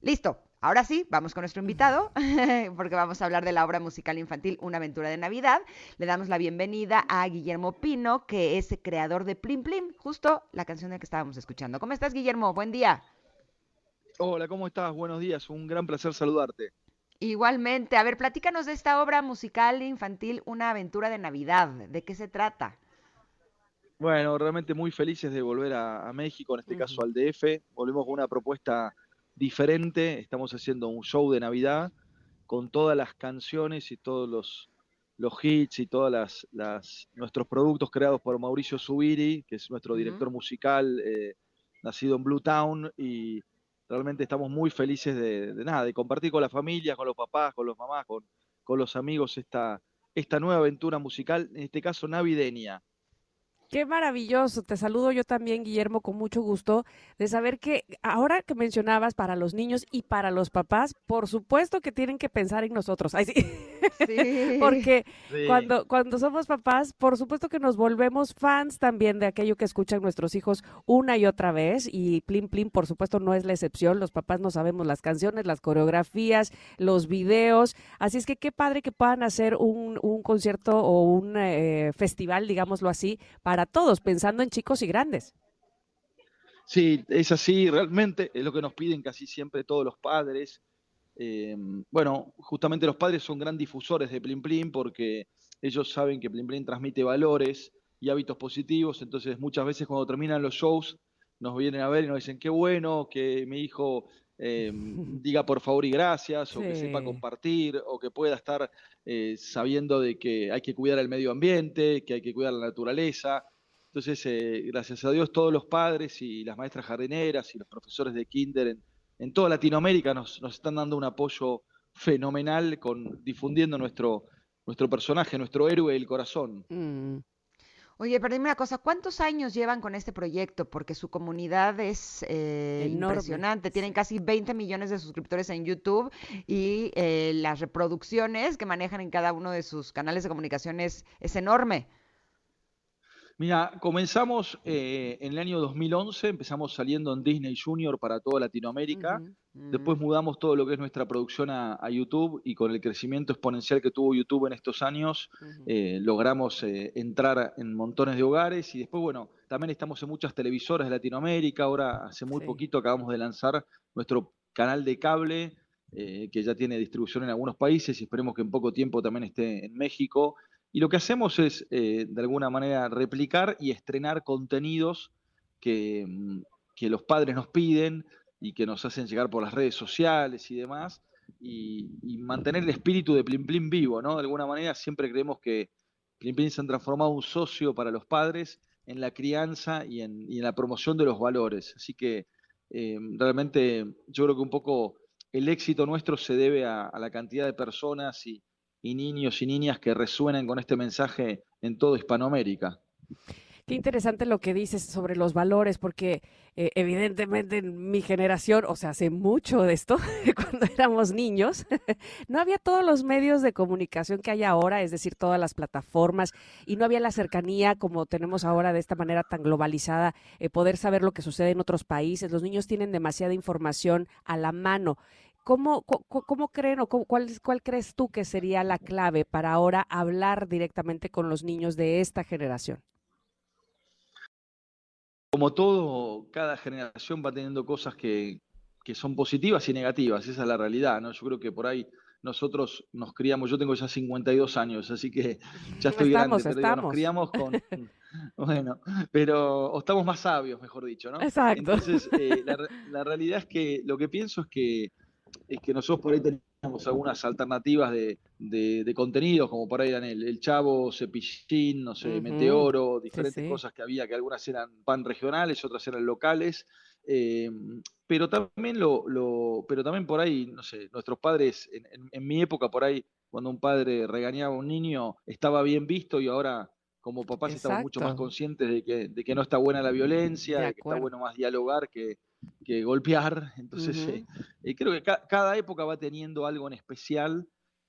Listo. Ahora sí, vamos con nuestro invitado, porque vamos a hablar de la obra musical infantil Una aventura de Navidad. Le damos la bienvenida a Guillermo Pino, que es creador de Plim Plim, justo la canción de la que estábamos escuchando. ¿Cómo estás, Guillermo? Buen día. Hola, ¿cómo estás? Buenos días, un gran placer saludarte. Igualmente, a ver, platícanos de esta obra musical infantil Una aventura de Navidad. ¿De qué se trata? Bueno, realmente muy felices de volver a, a México, en este caso al DF. Volvemos con una propuesta diferente. Estamos haciendo un show de Navidad con todas las canciones y todos los, los hits y todas las, las nuestros productos creados por Mauricio Zubiri, que es nuestro director musical, eh, nacido en Blue Town y realmente estamos muy felices de, de nada, de compartir con la familia, con los papás, con los mamás, con, con los amigos esta, esta nueva aventura musical, en este caso navideña. Qué maravilloso. Te saludo yo también, Guillermo, con mucho gusto de saber que ahora que mencionabas para los niños y para los papás, por supuesto que tienen que pensar en nosotros. Ay, sí. Sí. Porque Sí. cuando, cuando somos papás, por supuesto que nos volvemos fans también de aquello que escuchan nuestros hijos una y otra vez. Y Plim Plim, por supuesto, no es la excepción. Los papás no sabemos las canciones, las coreografías, los videos. Así es que qué padre que puedan hacer un, un concierto o un eh, festival, digámoslo así, para todos, pensando en chicos y grandes. Sí, es así, realmente es lo que nos piden casi siempre todos los padres. Eh, bueno, justamente los padres son gran difusores de Plim Plim porque ellos saben que Plim Plim transmite valores y hábitos positivos, entonces muchas veces cuando terminan los shows nos vienen a ver y nos dicen qué bueno que mi hijo eh, diga por favor y gracias, o que sepa compartir, o que pueda estar eh, sabiendo de que hay que cuidar el medio ambiente, que hay que cuidar la naturaleza. Entonces, eh, gracias a Dios, todos los padres y las maestras jardineras y los profesores de kinder en, en toda Latinoamérica nos, nos están dando un apoyo fenomenal con difundiendo nuestro, nuestro personaje, nuestro héroe del corazón. Mm. Oye, pero dime una cosa, ¿cuántos años llevan con este proyecto? Porque su comunidad es eh, impresionante. Tienen casi 20 millones de suscriptores en YouTube y eh, las reproducciones que manejan en cada uno de sus canales de comunicación es, es enorme. Mira, comenzamos eh, en el año 2011, empezamos saliendo en Disney Junior para toda Latinoamérica. Después mudamos todo lo que es nuestra producción a, a YouTube y con el crecimiento exponencial que tuvo YouTube en estos años, eh, logramos eh, entrar en montones de hogares y después, bueno, también estamos en muchas televisoras de Latinoamérica. Ahora, hace muy Sí. poquito, acabamos de lanzar nuestro canal de cable, que ya tiene distribución en algunos países y esperemos que en poco tiempo también esté en México. Y lo que hacemos es, eh, de alguna manera, replicar y estrenar contenidos que, mm, que los padres nos piden y que nos hacen llegar por las redes sociales y demás, y, mantener el espíritu de Plim Plim vivo, ¿no? De alguna manera siempre creemos que Plim Plim se han transformado un socio para los padres en la crianza y en, la promoción de los valores. Así que eh, realmente yo creo que un poco el éxito nuestro se debe a la cantidad de personas y, y niños y niñas que resuenan con este mensaje en toda Hispanoamérica. Qué interesante lo que dices sobre los valores, porque eh, evidentemente en mi generación, o sea, hace mucho de esto, cuando éramos niños, no había todos los medios de comunicación que hay ahora, es decir, todas las plataformas, y no había la cercanía como tenemos ahora de esta manera tan globalizada, eh, poder saber lo que sucede en otros países. Los niños tienen demasiada información a la mano. ¿Cómo, creen o cómo- cuál, cuál crees tú que sería la clave para ahora hablar directamente con los niños de esta generación? como todo, cada generación va teniendo cosas que, que son positivas y negativas, esa es la realidad, ¿no? Yo creo que por ahí nosotros nos criamos, yo tengo ya 52 años, así que ya estoy Estamos, grande, pero digo, nos criamos con, bueno, pero o estamos más sabios, mejor dicho, ¿no? Exacto. Entonces, eh, la realidad es que lo que pienso es que, es que nosotros por ahí tenemos algunas alternativas de, de, de contenidos, como por ahí eran el, el Chavo, Cepillín, no sé, Ujú. Meteoro, diferentes sí. cosas que había, que algunas eran pan regionales, otras eran locales. eh, pero también lo, lo- pero también por ahí, no sé, nuestros padres, en, en- en mi época por ahí, cuando un padre regañaba a un niño, estaba bien visto y ahora como papás estamos mucho más Exacto. conscientes de que, de que no está buena la violencia, De de, que está bueno más dialogar que, que golpear. Entonces, eh, eh, creo que ca- cada época va teniendo algo en especial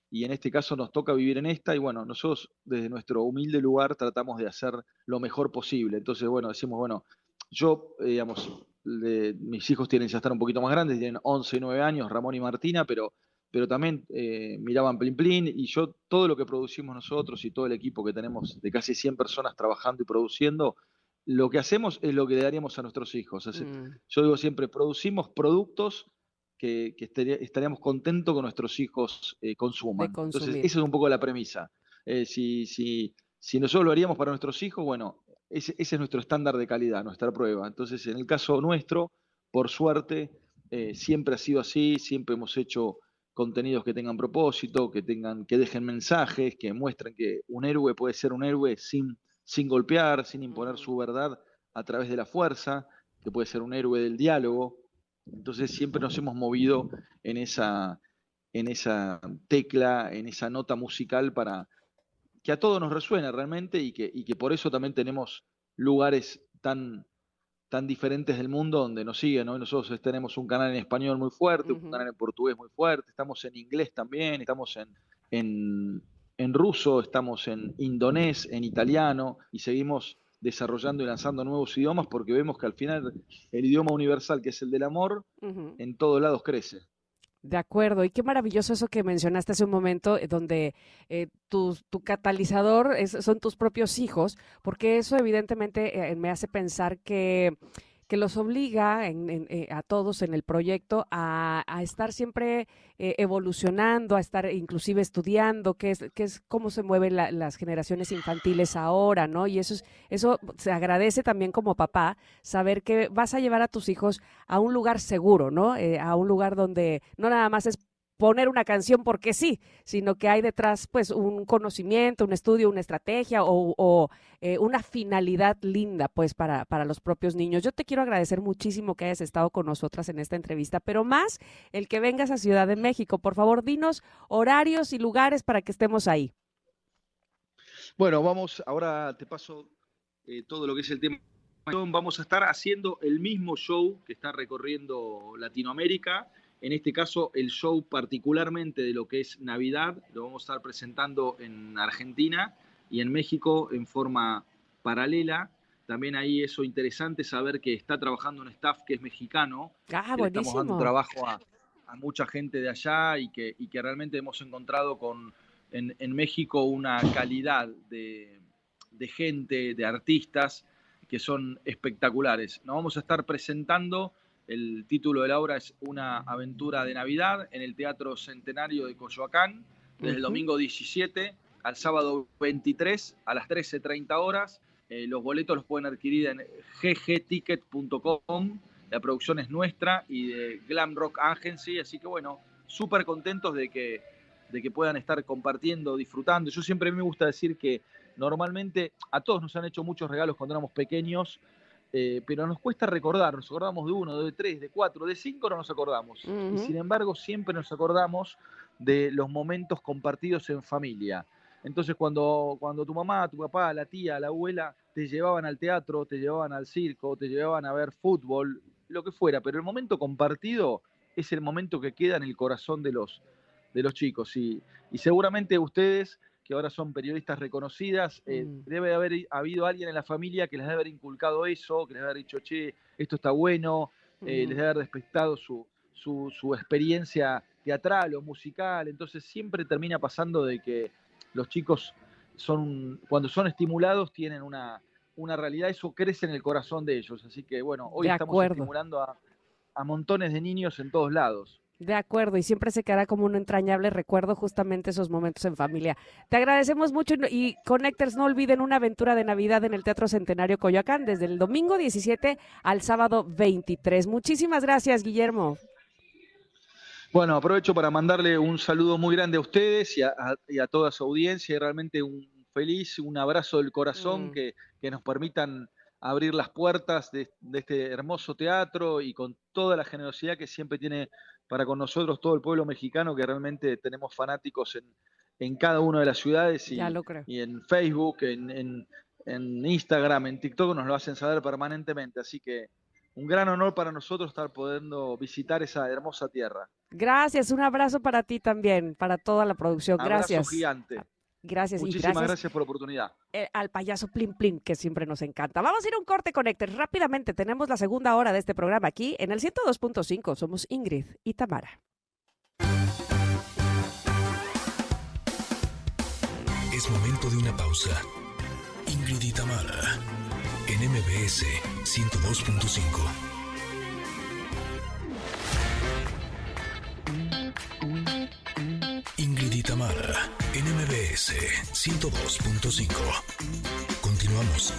y en este caso nos toca vivir en esta y bueno, nosotros desde nuestro humilde lugar tratamos de hacer lo mejor posible. Entonces, bueno, decimos, bueno, yo, eh, digamos, le- mis hijos tienen ya estar un poquito más grandes, tienen 11 y 9 años, Ramón y Martina, pero, pero también eh, miraban Plin Plin y yo todo lo que producimos nosotros y todo el equipo que tenemos de casi 100 personas trabajando y produciendo, lo que hacemos es lo que le daríamos a nuestros hijos. Así- Mm. yo digo siempre, producimos productos que, que estaría- estaríamos contentos que nuestros hijos eh, consuman. Entonces, esa es un poco la premisa. Eh, si, si, si nosotros lo haríamos para nuestros hijos, bueno, ese, ese es nuestro estándar de calidad, nuestra prueba. Entonces, en el caso nuestro, por suerte, eh, siempre ha sido así, siempre hemos hecho contenidos que tengan propósito, que tengan, que dejen mensajes, que muestren que un héroe puede ser un héroe sin, sin golpear, sin imponer su verdad a través de la fuerza, que puede ser un héroe del diálogo. Entonces siempre nos hemos movido en esa, en esa tecla, en esa nota musical para, que a todos nos resuena realmente y que, y que por eso también tenemos lugares tan, tan diferentes del mundo donde nos siguen. ¿no? Nosotros tenemos un canal en español muy fuerte, un canal en portugués muy fuerte, estamos en inglés también, estamos en, en, en ruso, estamos en indonés, en italiano y seguimos desarrollando y lanzando nuevos idiomas porque vemos que al final el idioma universal, que es el del amor, en todos lados crece. De acuerdo, y qué maravilloso eso que mencionaste hace un momento, eh, donde eh, tu, catalizador son tus propios hijos, porque eso evidentemente eh, me hace pensar que que los obliga eh, a todos en el proyecto a, estar siempre eh, evolucionando, a estar inclusive estudiando qué es, es cómo se mueven las generaciones infantiles ahora, ¿no? Y eso, es, eso se agradece también como papá, saber que vas a llevar a tus hijos a un lugar seguro, ¿no? Eh, a un lugar donde no nada más es poner una canción porque sí, sino que hay detrás pues un conocimiento, un estudio, una estrategia o, eh, una finalidad linda pues para, para los propios niños. Yo te quiero agradecer muchísimo que hayas estado con nosotras en esta entrevista, pero más el que vengas a Ciudad de México. Por favor, dinos horarios y lugares para que estemos ahí. Bueno, vamos, ahora te paso eh, todo lo que es el tema. Vamos a estar haciendo el mismo show que está recorriendo Latinoamérica en este caso, el show particularmente de lo que es Navidad lo vamos a estar presentando en Argentina y en México en forma paralela. También ahí eso interesante saber que está trabajando un staff que es mexicano. Ah, estamos dando trabajo a, mucha gente de allá y que, que realmente hemos encontrado con, en, México una calidad de, de gente, de artistas que son espectaculares. Nos vamos a estar presentando el título de la obra es Una aventura de Navidad en el Teatro Centenario de Coyoacán, desde el domingo 17 al sábado 23 a las 13.30 horas. Eh, los boletos los pueden adquirir en ggticket.com. La producción es nuestra y de Glam Rock Agency, así que bueno, súper contentos de que, de que puedan estar compartiendo, disfrutando. Yo siempre me gusta decir que normalmente a todos nos han hecho muchos regalos cuando éramos pequeños eh, pero nos cuesta recordar, nos acordamos de uno, de tres, de cuatro, de cinco no nos acordamos. Y sin embargo siempre nos acordamos de los momentos compartidos en familia. Entonces cuando, cuando tu mamá, tu papá, la tía, la abuela te llevaban al teatro, te llevaban al circo, te llevaban a ver fútbol, lo que fuera, pero el momento compartido es el momento que queda en el corazón de los, de los chicos. Y, y seguramente ustedes que ahora son periodistas reconocidas, eh, mm. debe haber habido alguien en la familia que les debe haber inculcado eso, que les debe haber dicho, che, esto está bueno, eh, les debe haber respetado su, su, experiencia teatral o musical, entonces siempre termina pasando de que los chicos son, cuando son estimulados, tienen una, una realidad, eso crece en el corazón de ellos, así que bueno, hoy estamos estimulando a, a montones de niños en todos lados. De acuerdo, y siempre se quedará como un entrañable recuerdo justamente esos momentos en familia. Te agradecemos mucho y Connectors, no olviden una aventura de Navidad en el Teatro Centenario Coyoacán desde el domingo 17 al sábado 23. Muchísimas gracias, Guillermo. Bueno, aprovecho para mandarle un saludo muy grande a ustedes y a, toda su audiencia y realmente un feliz, un abrazo del corazón mm. que, nos permitan abrir las puertas de, de, este hermoso teatro y con toda la generosidad que siempre tiene para con nosotros todo el pueblo mexicano, que realmente tenemos fanáticos en, en cada una de las ciudades y, y en Facebook, en, en, Instagram, en TikTok, nos lo hacen saber permanentemente. Así que un gran honor para nosotros estar pudiendo visitar esa hermosa tierra. Gracias, un abrazo para ti también, para toda la producción. Gracias. Abrazo gigante. Gracias. Muchísimas y gracias, por la oportunidad. Eh, al payaso Plim Plim, que siempre nos encanta. Vamos a ir a un corte, Connector. Rápidamente, tenemos la segunda hora de este programa aquí en el 102.5. Somos Ingrid y Tamara. Es momento de una pausa. Ingrid y Tamara, en MBS 102.5. Ingrid y Tamara, NMBS 102.5. Continuamos.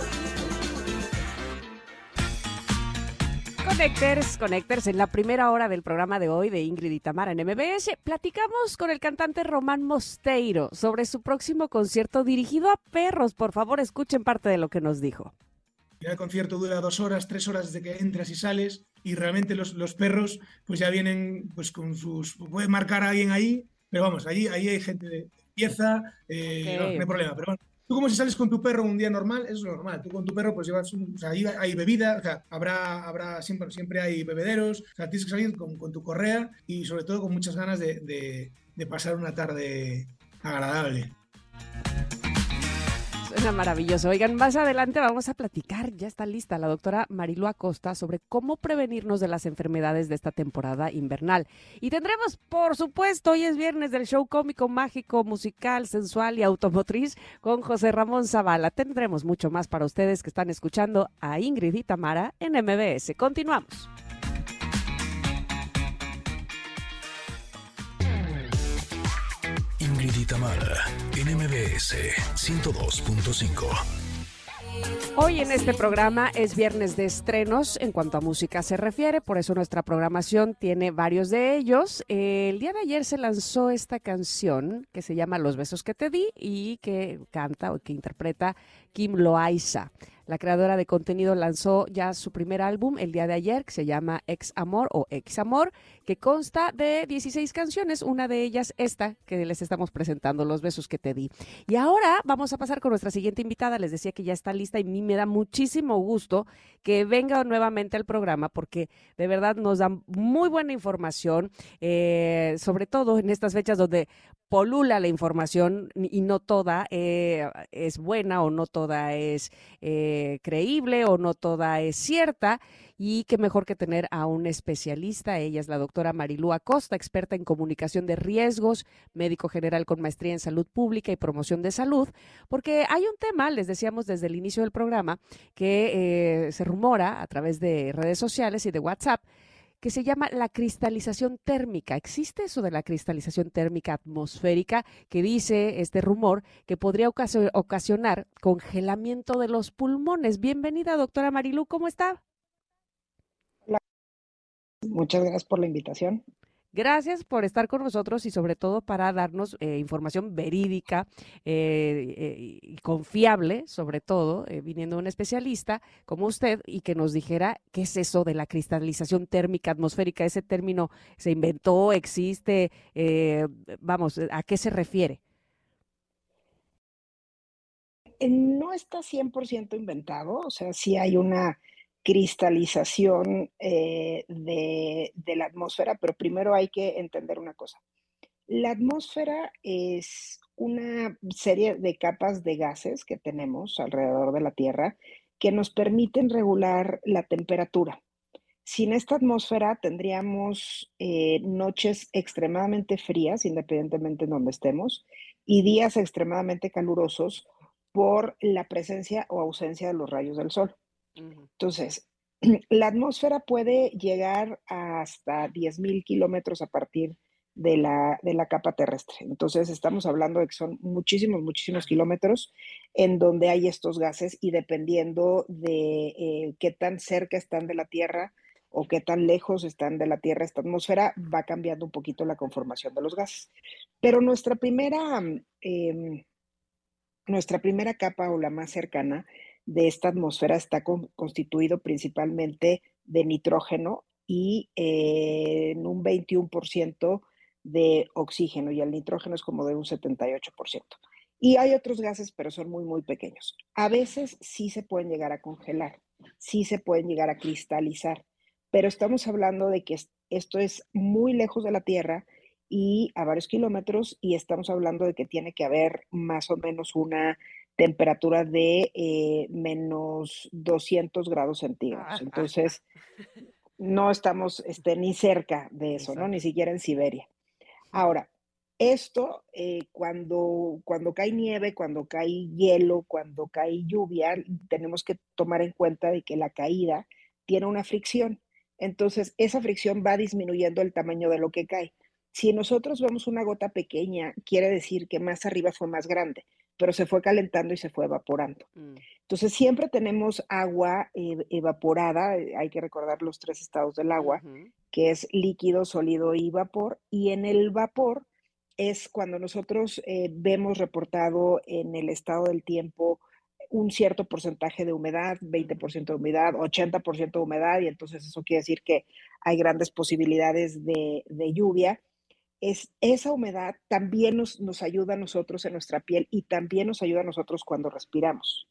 Connectors, Connectors, en la primera hora del programa de hoy de Ingrid y Tamara en MBS, platicamos con el cantante Román Mosteiro sobre su próximo concierto dirigido a perros. Por favor, escuchen parte de lo que nos dijo. El concierto dura dos horas, tres horas desde que entras y sales, y realmente los, los perros pues ya vienen pues con sus... puede marcar a alguien ahí pero vamos, ahí, ahí hay gente limpieza, eh, no, hay problema. Pero bueno, tú como si sales con tu perro un día normal, eso es normal. Tú con tu perro pues llevas, un- o sea, ahí hay bebida, o sea, habrá, habrá siempre, siempre hay bebederos, o sea, tienes que salir con, con tu correa y sobre todo con muchas ganas de, de- de pasar una tarde agradable. Suena maravilloso. Oigan, más adelante vamos a platicar, ya está lista la doctora Marilu Acosta sobre cómo prevenirnos de las enfermedades de esta temporada invernal. Y tendremos, por supuesto, hoy es viernes del show cómico, mágico, musical, sensual y automotriz con José Ramón Zavala. Tendremos mucho más para ustedes que están escuchando a Ingrid y Tamara en MBS. Continuamos. Ingrid y Tamara, en MBS 102.5. Hoy en este programa es viernes de estrenos en cuanto a música se refiere, por eso nuestra programación tiene varios de ellos. El día de ayer se lanzó esta canción que se llama Los besos que te di y que canta o que interpreta Kim Loaiza. La creadora de contenido lanzó ya su primer álbum el día de ayer, que se llama Ex Amor o Ex Amor, que consta de 16 canciones, una de ellas esta que les estamos presentando, Los besos que te di. Y ahora vamos a pasar con nuestra siguiente invitada. Les decía que ya está lista y a mí me da muchísimo gusto que venga nuevamente al programa porque de verdad nos dan muy buena información, eh, sobre todo en estas fechas donde polula la información y no toda eh, es buena o no toda es eh, creíble o no toda es cierta. Y qué mejor que tener a un especialista. Ella es la doctora Marilú Acosta, experta en comunicación de riesgos, médico general con maestría en salud pública y promoción de salud, porque hay un tema, les decíamos desde el inicio del programa, que eh, se rumora a través de redes sociales y de WhatsApp, que se llama la cristalización térmica. ¿Existe eso de la cristalización térmica atmosférica que dice este rumor que podría ocasio- ocasionar congelamiento de los pulmones? Bienvenida, doctora Marilú, ¿cómo está? Muchas gracias por la invitación. Gracias por estar con nosotros y sobre todo para darnos eh, información verídica eh, y confiable, sobre todo, eh, viniendo un especialista como usted y que nos dijera qué es eso de la cristalización térmica atmosférica. Ese término se inventó, existe, vamos, ¿a qué se refiere? No está 100% inventado, o sea, sí hay una cristalización eh, de, de la atmósfera, pero primero hay que entender una cosa. La atmósfera es una serie de capas de gases que tenemos alrededor de la Tierra que nos permiten regular la temperatura. Sin esta atmósfera tendríamos eh, noches extremadamente frías, independientemente en donde estemos, y días extremadamente calurosos por la presencia o ausencia de los rayos del sol. Entonces, la atmósfera puede llegar hasta 10.000 kilómetros a partir de la, de la capa terrestre. Entonces, estamos hablando de que son muchísimos, muchísimos kilómetros en donde hay estos gases y dependiendo de eh, qué tan cerca están de la Tierra o qué tan lejos están de la Tierra esta atmósfera, va cambiando un poquito la conformación de los gases. Pero nuestra primera, em, nuestra primera capa o la más cercana de esta atmósfera está con- constituido principalmente de nitrógeno y eh, en un 21% de oxígeno y el nitrógeno es como de un 78%. Y hay otros gases, pero son muy, muy pequeños. A veces sí se pueden llegar a congelar, sí se pueden llegar a cristalizar, pero estamos hablando de que es- esto es muy lejos de la Tierra y a varios kilómetros y estamos hablando de que tiene que haber más o menos una temperatura de eh, menos 200 grados centígrados. Entonces, no estamos este, ni cerca de eso, ¿no? Ni siquiera en Siberia. Ahora, esto, eh, cuando, cuando cae nieve, cuando cae hielo, cuando cae lluvia, tenemos que tomar en cuenta de que la caída tiene una fricción. Entonces, esa fricción va disminuyendo el tamaño de lo que cae. Si nosotros vemos una gota pequeña, quiere decir que más arriba fue más grande, pero se fue calentando y se fue evaporando. Mm, Entonces, siempre tenemos agua eh, evaporada, eh, hay que recordar los tres estados del agua, que es líquido, sólido y vapor. Y en el vapor es cuando nosotros eh, vemos reportado en el estado del tiempo un cierto porcentaje de humedad, 20% de humedad, 80% de humedad, y entonces eso quiere decir que hay grandes posibilidades de, de lluvia. Es esa humedad también nos, nos ayuda a nosotros en nuestra piel y también nos ayuda a nosotros cuando respiramos.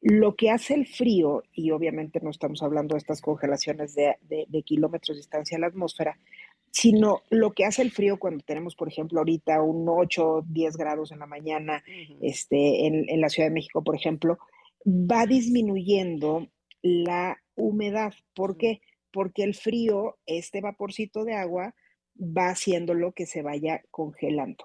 Lo que hace el frío, y obviamente no estamos hablando de estas congelaciones de, de, kilómetros de distancia a la atmósfera, sino lo que hace el frío cuando tenemos, por ejemplo, ahorita un 8, 10 grados en la mañana, este, en, en, la Ciudad de México, por ejemplo, va disminuyendo la humedad. ¿Por qué? Porque el frío, este vaporcito de agua, va haciéndolo que se vaya congelando,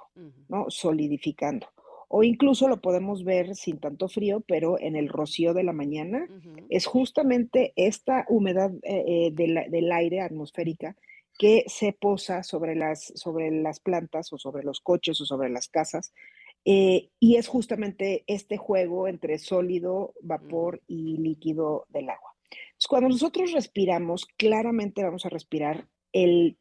¿no? Solidificando. O incluso lo podemos ver sin tanto frío, pero en el rocío de la mañana es justamente esta humedad eh, eh, del, aire atmosférica que se posa sobre las, sobre las plantas o sobre los coches o sobre las casas. Eh, y es justamente este juego entre sólido, vapor y líquido del agua. cuando nosotros respiramos, claramente vamos a respirar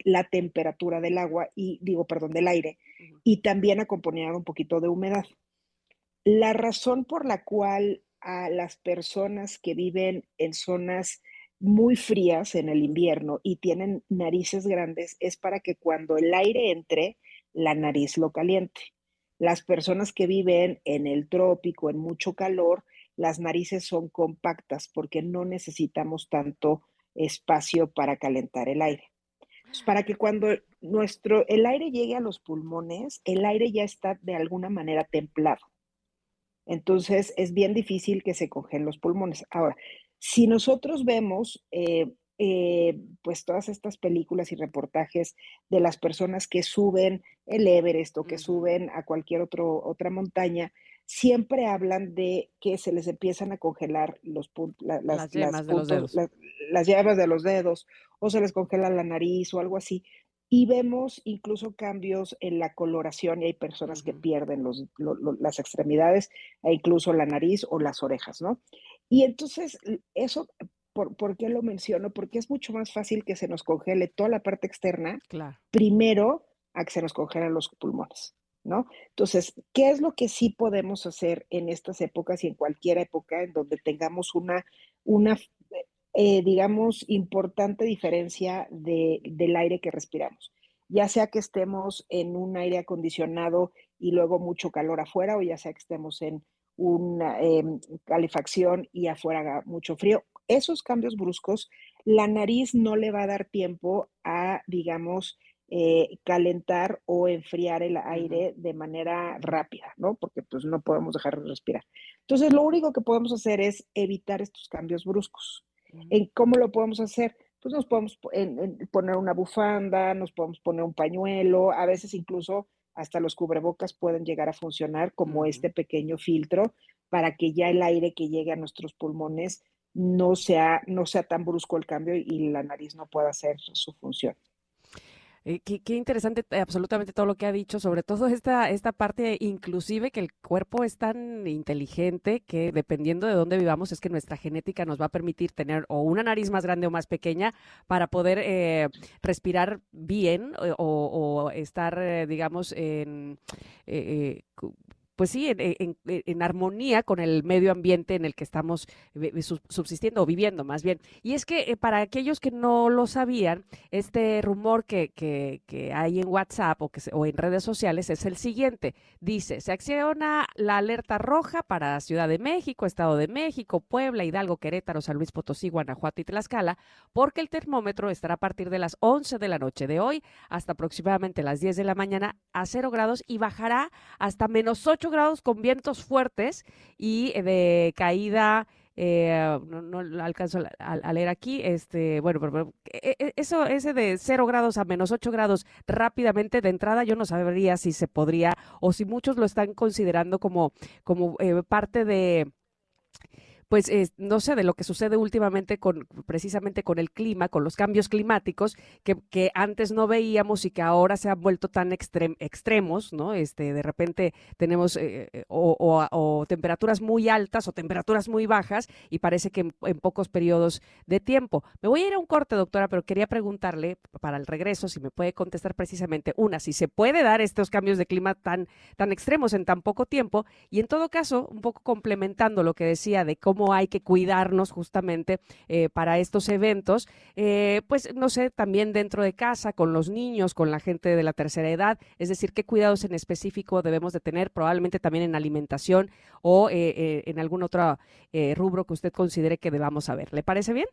la temperatura del agua y, digo, perdón, del aire, y también acompañar un poquito de humedad. La razón por la cual a las personas que viven en zonas muy frías en el invierno y tienen narices grandes es para que cuando el aire entre, la nariz lo caliente. Las personas que viven en el trópico, en mucho calor, las narices son compactas porque no necesitamos tanto espacio para calentar el aire. Pues, para que cuando nuestro, el aire llegue a los pulmones, el aire ya está de alguna manera templado. Entonces es bien difícil que se congelen los pulmones. Ahora, si nosotros vemos eh, eh, pues todas estas películas y reportajes de las personas que suben el Everest o que suben a cualquier otro, otra montaña, siempre hablan de que se les empiezan a congelar los, las, las, de los dedos. las, llaves de los dedos o se les congela la nariz o algo así. Y vemos incluso cambios en la coloración y hay personas que pierden los, las extremidades e incluso la nariz o las orejas, ¿no? Y entonces, eso, ¿por, ¿por, qué lo menciono? Porque es mucho más fácil que se nos congele toda la parte externa primero a que se nos congelen los pulmones. ¿No? Entonces, ¿qué es lo que sí podemos hacer en estas épocas y en cualquier época en donde tengamos una, eh, digamos, importante diferencia de, del aire que respiramos? Ya sea que estemos en un aire acondicionado y luego mucho calor afuera, o ya sea que estemos en una em, calefacción y afuera mucho frío. Esos cambios bruscos, la nariz no le va a dar tiempo a, digamos, eh, calentar o enfriar el aire de manera rápida, ¿no? Porque pues no podemos dejar de respirar. Entonces, lo único que podemos hacer es evitar estos cambios bruscos. ¿En cómo lo podemos hacer? Pues nos podemos poner una bufanda, nos podemos poner un pañuelo, a veces incluso hasta los cubrebocas pueden llegar a funcionar como este pequeño filtro para que ya el aire que llegue a nuestros pulmones no sea, no sea tan brusco el cambio y la nariz no pueda hacer su función. Eh, qué, interesante eh, absolutamente todo lo que ha dicho, sobre todo esta, esta parte inclusive que el cuerpo es tan inteligente que dependiendo de dónde vivamos es que nuestra genética nos va a permitir tener o una nariz más grande o más pequeña para poder eh, respirar bien o, estar, digamos, en pues sí, en, armonía con el medio ambiente en el que estamos eh, subsistiendo o viviendo más bien. Y es que eh, para aquellos que no lo sabían, este rumor que, que, que hay en WhatsApp o, que, o en redes sociales es el siguiente. Dice, se acciona la alerta roja para Ciudad de México, Estado de México, Puebla, Hidalgo, Querétaro, San Luis Potosí, Guanajuato y Tlaxcala, porque el termómetro estará a partir de las 11 de la noche de hoy hasta aproximadamente las 10 de la mañana a 0 grados y bajará hasta menos 8 grados con vientos fuertes y eh, de caída. Eh, no, no, alcanzo a, leer aquí, este, bueno, pero, e, e, eso, ese de 0 grados a menos 8 grados rápidamente de entrada, yo no sabría si se podría o si muchos lo están considerando como, como eh, parte de pues no sé, de lo que sucede últimamente con precisamente con el clima, con los cambios climáticos que, antes no veíamos y que ahora se han vuelto tan extremos, ¿no? Este, de repente tenemos eh, eh, o, temperaturas muy altas o temperaturas muy bajas y parece que en, pocos periodos de tiempo. Me voy a ir a un corte, doctora, pero quería preguntarle para el regreso si me puede contestar precisamente una, si se puede dar estos cambios de clima tan, tan extremos en tan poco tiempo y en todo caso, un poco complementando lo que decía de cómo cómo hay que cuidarnos justamente eh, para estos eventos, eh, pues no sé, también dentro de casa, con los niños, con la gente de la tercera edad, es decir, qué cuidados en específico debemos de tener, probablemente también en alimentación o en algún otro rubro que usted considere que debamos saber. ¿Le parece bien?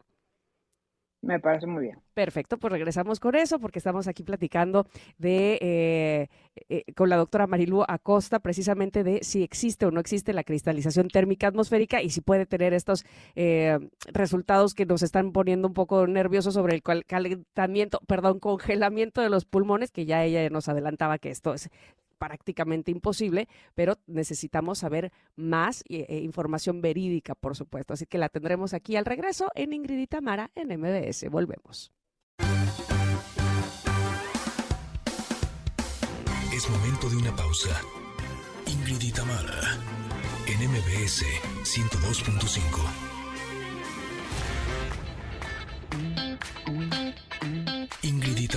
Me parece muy bien. Perfecto, pues regresamos con eso porque estamos aquí platicando de eh, eh, con la doctora Marilú Acosta precisamente de si existe o no existe la cristalización térmica atmosférica y si puede tener estos eh, resultados que nos están poniendo un poco nerviosos sobre el calentamiento, perdón, congelamiento de los pulmones, que ya ella nos adelantaba que esto es prácticamente imposible, pero necesitamos saber más e, información verídica, por supuesto. Así que la tendremos aquí al regreso en Ingrid y Tamara en MBS. Volvemos. Es momento de una pausa. Ingrid y Tamara en MBS 102.5. Ingrid y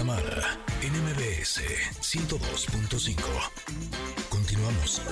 NMBS 102.5. Continuamos.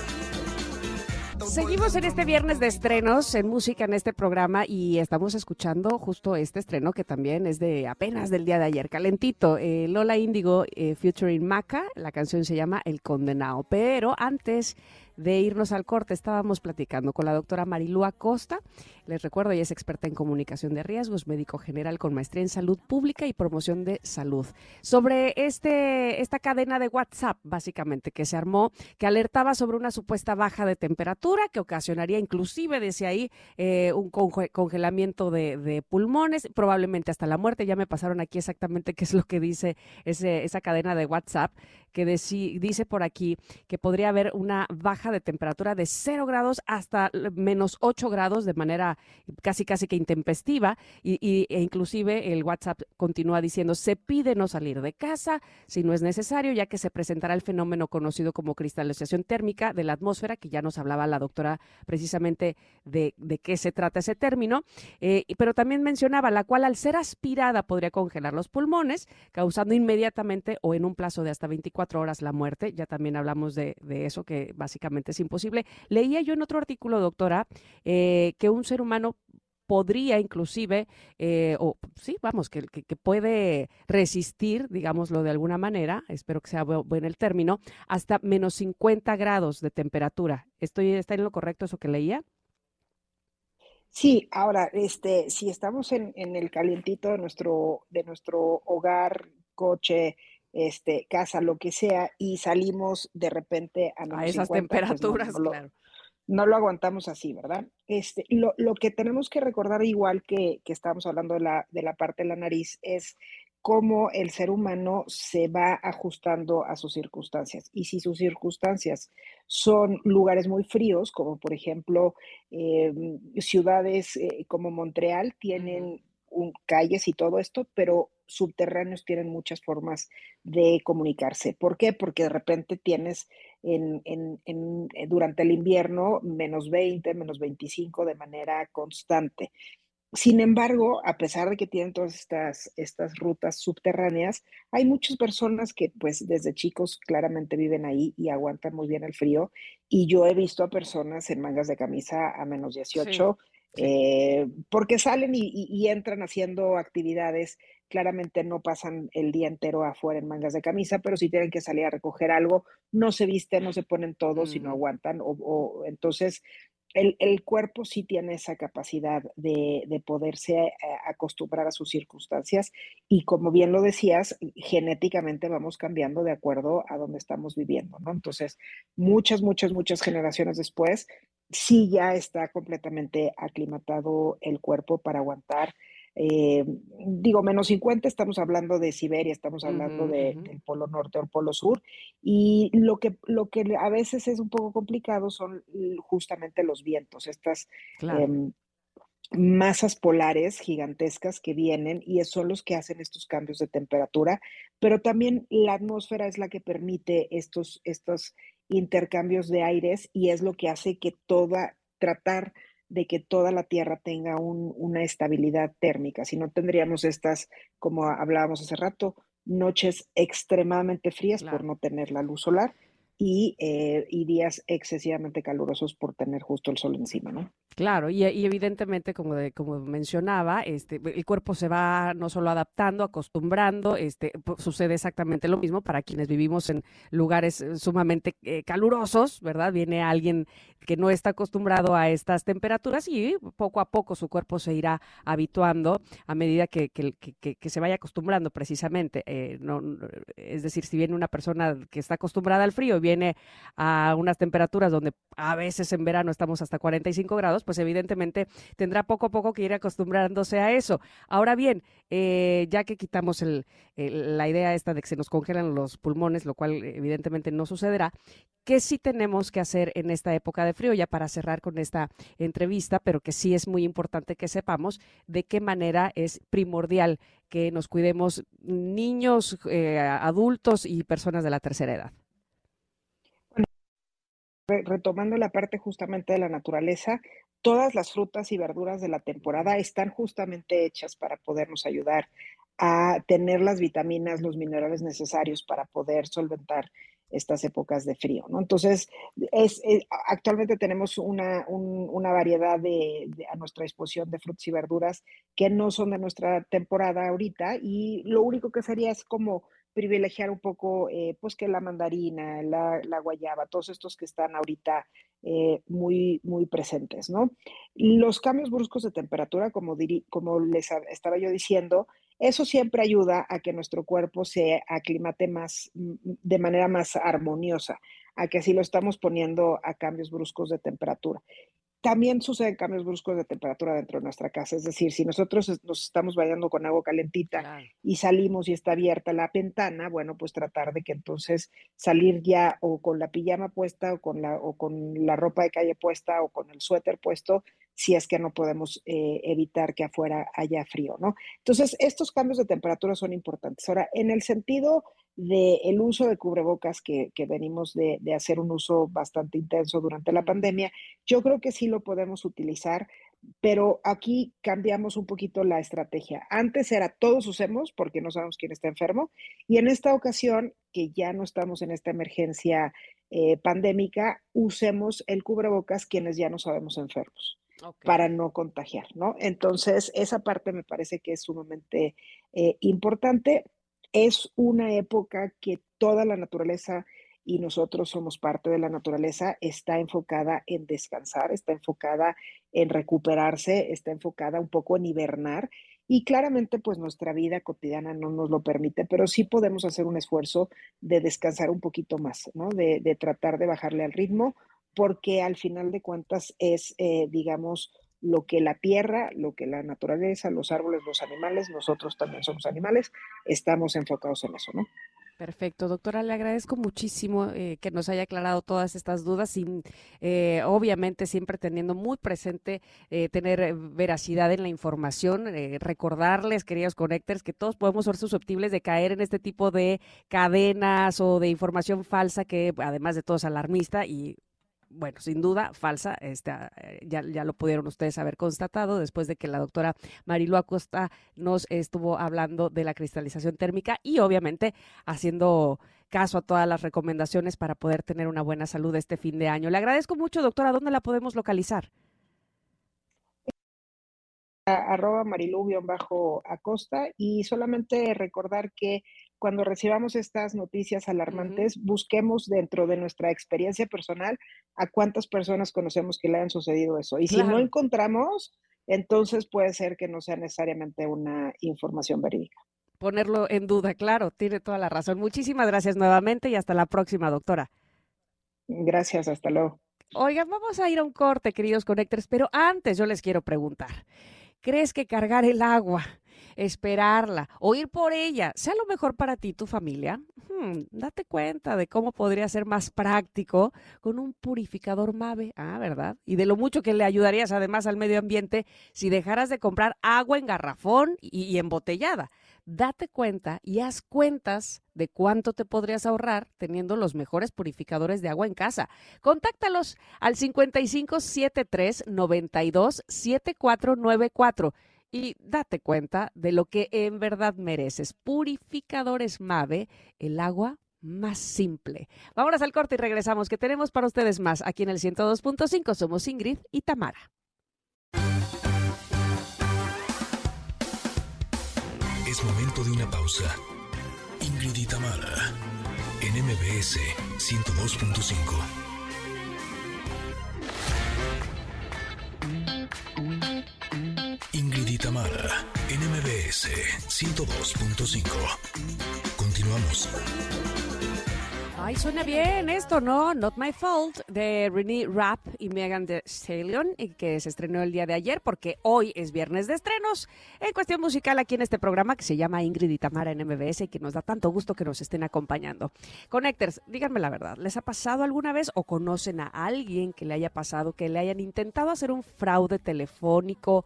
Seguimos en este viernes de estrenos en música en este programa y estamos escuchando justo este estreno que también es de apenas del día de ayer, calentito. Eh, Lola Índigo eh, featuring Maca, la canción se llama El Condenado. Pero antes de irnos al corte, estábamos platicando con la doctora Marilú Acosta. Les recuerdo, ella es experta en comunicación de riesgos, médico general con maestría en salud pública y promoción de salud. Sobre este, esta cadena de WhatsApp, básicamente, que se armó, que alertaba sobre una supuesta baja de temperatura que ocasionaría inclusive desde ahí eh, un congelamiento de, pulmones, probablemente hasta la muerte. Ya me pasaron aquí exactamente qué es lo que dice ese, esa cadena de WhatsApp, que dice por aquí que podría haber una baja de temperatura de 0 grados hasta menos 8 grados de manera casi casi que intempestiva y, e inclusive el WhatsApp continúa diciendo se pide no salir de casa si no es necesario ya que se presentará el fenómeno conocido como cristalización térmica de la atmósfera que ya nos hablaba la doctora precisamente de, de qué se trata ese término eh, pero también mencionaba la cual al ser aspirada podría congelar los pulmones causando inmediatamente o en un plazo de hasta 24 horas la muerte ya también hablamos de, eso que básicamente es imposible. Leía yo en otro artículo, doctora, eh, que un ser humano podría inclusive, eh, o sí, vamos, que, que, puede resistir, digámoslo de alguna manera, espero que sea bueno el término, hasta menos 50 grados de temperatura. ¿Estoy, ¿Está en lo correcto eso que leía? Sí, ahora, este, si estamos en, en el calientito de nuestro, de nuestro hogar, coche, este, casa, lo que sea, y salimos de repente a, a esas pues, temperaturas, no, claro. no, lo, aguantamos así, ¿verdad? Este, lo, lo que tenemos que recordar, igual que, que estábamos hablando de la, de la parte de la nariz, es cómo el ser humano se va ajustando a sus circunstancias. Y si sus circunstancias son lugares muy fríos, como por ejemplo em, ciudades eh, como Montreal, tienen calles y todo esto, pero subterráneos tienen muchas formas de comunicarse. ¿Por qué? Porque de repente tienes en, eh, durante el invierno menos 20, menos 25 de manera constante. Sin embargo, a pesar de que tienen todas estas, estas rutas subterráneas, hay muchas personas que pues desde chicos claramente viven ahí y aguantan muy bien el frío. Y yo he visto a personas en mangas de camisa a menos 18 eh, porque salen y, entran haciendo actividades, claramente no pasan el día entero afuera en mangas de camisa, pero si tienen que salir a recoger algo, no se visten, no se ponen todos y no mm. aguantan, o, entonces el, cuerpo sí tiene esa capacidad de, de, poderse eh, acostumbrar a sus circunstancias y como bien lo decías, genéticamente vamos cambiando de acuerdo a donde estamos viviendo, ¿no? Entonces, muchas, muchas, muchas generaciones después, sí ya está completamente aclimatado el cuerpo para aguantar. Eh, digo, menos 50, estamos hablando de Siberia, estamos hablando de, del Polo Norte o el Polo Sur, y lo que, lo que a veces es un poco complicado son justamente los vientos, estas em, masas polares gigantescas que vienen y son los que hacen estos cambios de temperatura, pero también la atmósfera es la que permite estos, estos intercambios de aires y es lo que hace que toda, tratar de que toda la Tierra tenga una estabilidad térmica. Si no tendríamos estas, como hablábamos hace rato, noches extremadamente frías por no tener la luz solar y, eh, y días excesivamente calurosos por tener justo el sol encima, ¿no? Claro, y, evidentemente, como, de, como mencionaba, este, el cuerpo se va no solo adaptando, acostumbrando, este, sucede exactamente lo mismo para quienes vivimos en lugares eh, sumamente eh, calurosos, ¿verdad? Viene alguien que no está acostumbrado a estas temperaturas y poco a poco su cuerpo se irá habituando a medida que, que, se vaya acostumbrando precisamente. Eh, es decir, si viene una persona que está acostumbrada al frío viene a unas temperaturas donde a veces en verano estamos hasta 45 grados, pues evidentemente tendrá poco a poco que ir acostumbrándose a eso. Ahora bien, eh, ya que quitamos el, la idea esta de que se nos congelan los pulmones, lo cual evidentemente no sucederá, ¿qué sí tenemos que hacer en esta época de frío? Ya para cerrar con esta entrevista, pero que sí es muy importante que sepamos de qué manera es primordial que nos cuidemos niños, eh, adultos y personas de la tercera edad retomando la parte justamente de la naturaleza, todas las frutas y verduras de la temporada están justamente hechas para podernos ayudar a tener las vitaminas, los minerales necesarios para poder solventar estas épocas de frío, ¿no? Entonces, es, eh, actualmente tenemos una, una variedad de, a nuestra disposición de frutas y verduras que no son de nuestra temporada ahorita y lo único que sería es como privilegiar un poco, eh, pues que la mandarina, la, guayaba, todos estos que están ahorita eh, muy, muy presentes, ¿no? Los cambios bruscos de temperatura, como, como les estaba yo diciendo, eso siempre ayuda a que nuestro cuerpo se aclimate más, de manera más armoniosa, a que así lo estamos poniendo a cambios bruscos de temperatura. También suceden cambios bruscos de temperatura dentro de nuestra casa. Es decir, si nosotros nos estamos bañando con agua calentita y salimos y está abierta la ventana, bueno, pues tratar de que entonces salir ya o con la pijama puesta o con la, o con la ropa de calle puesta o con el suéter puesto, si es que no podemos eh, evitar que afuera haya frío, ¿no? Entonces, estos cambios de temperatura son importantes. Ahora, en el sentido del uso de cubrebocas que, venimos de, hacer un uso bastante intenso durante la pandemia, yo creo que sí lo podemos utilizar, pero aquí cambiamos un poquito la estrategia. Antes era todos usemos porque no sabemos quién está enfermo y en esta ocasión, que ya no estamos en esta emergencia eh, pandémica, usemos el cubrebocas quienes ya no sabemos enfermos. Para no contagiar, ¿no? Entonces, esa parte me parece que es sumamente eh, importante es una época que toda la naturaleza y nosotros somos parte de la naturaleza, está enfocada en descansar, está enfocada en recuperarse, está enfocada un poco en hibernar y claramente pues nuestra vida cotidiana no nos lo permite, pero sí podemos hacer un esfuerzo de descansar un poquito más, ¿no? De, tratar de bajarle al ritmo, porque al final de cuentas es, eh, digamos, lo que la tierra, lo que la naturaleza, los árboles, los animales, nosotros también somos animales, estamos enfocados en eso, ¿no? Perfecto, doctora, le agradezco muchísimo eh, que nos haya aclarado todas estas dudas, sin, eh, obviamente siempre teniendo muy presente eh, tener veracidad en la información, recordarles, queridos connectors, que todos podemos ser susceptibles de caer en este tipo de cadenas o de información falsa que además de todo es alarmista y bueno, sin duda falsa, este, ya, ya lo pudieron ustedes haber constatado después de que la doctora Marilu Acosta nos estuvo hablando de la cristalización térmica y obviamente haciendo caso a todas las recomendaciones para poder tener una buena salud este fin de año. Le agradezco mucho, doctora. ¿Dónde la podemos localizar? arroba marilu-acosta y solamente recordar que cuando recibamos estas noticias alarmantes, busquemos dentro de nuestra experiencia personal a cuántas personas conocemos que le han sucedido eso. Y si no encontramos, entonces puede ser que no sea necesariamente una información verídica. Ponerlo en duda, claro, tiene toda la razón. Muchísimas gracias nuevamente y hasta la próxima, doctora. Gracias, hasta luego. Oigan, vamos a ir a un corte, queridos conectores, pero antes yo les quiero preguntar, ¿crees que cargar el agua esperarla o ir por ella sea lo mejor para ti tu familia, hmm, date cuenta de cómo podría ser más práctico con un purificador MAVE, ah, ¿verdad? Y de lo mucho que le ayudarías además al medio ambiente si dejaras de comprar agua en garrafón y, y embotellada. Date cuenta y haz cuentas de cuánto te podrías ahorrar teniendo los mejores purificadores de agua en casa. Contáctalos al 5573 92 7494 y date cuenta de lo que en verdad mereces. Purificadores MAVE, el agua más simple. Vámonos al corte y regresamos, que tenemos para ustedes más aquí en el 102.5. Somos Ingrid y Tamara. Es momento de una pausa. Ingrid y Tamara, en MBS 102.5. Tamara, en MBS 102.5. Continuamos. Ay, suena bien esto, ¿no? Not My Fault de Renee Rapp y Megan Thee Stallion, y que se estrenó el día de ayer porque hoy es viernes de estrenos en cuestión musical aquí en este programa que se llama Ingrid y Tamara en MBS y que nos da tanto gusto que nos estén acompañando. Connectors, díganme la verdad, ¿les ha pasado alguna vez o conocen a alguien que le haya pasado, que le hayan intentado hacer un fraude telefónico?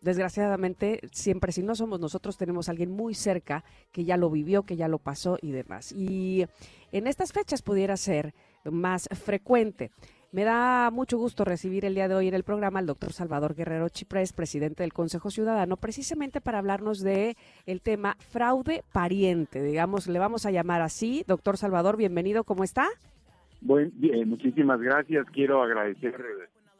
Desgraciadamente, siempre si no somos nosotros, tenemos a alguien muy cerca que ya lo vivió, que ya lo pasó y demás. Y en estas fechas pudiera ser más frecuente. Me da mucho gusto recibir el día de hoy en el programa al doctor Salvador Guerrero Chiprés, presidente del Consejo Ciudadano, precisamente para hablarnos de el tema fraude pariente, digamos, le vamos a llamar así. Doctor Salvador, bienvenido, ¿cómo está? Buen, bien, muchísimas gracias. Quiero agradecer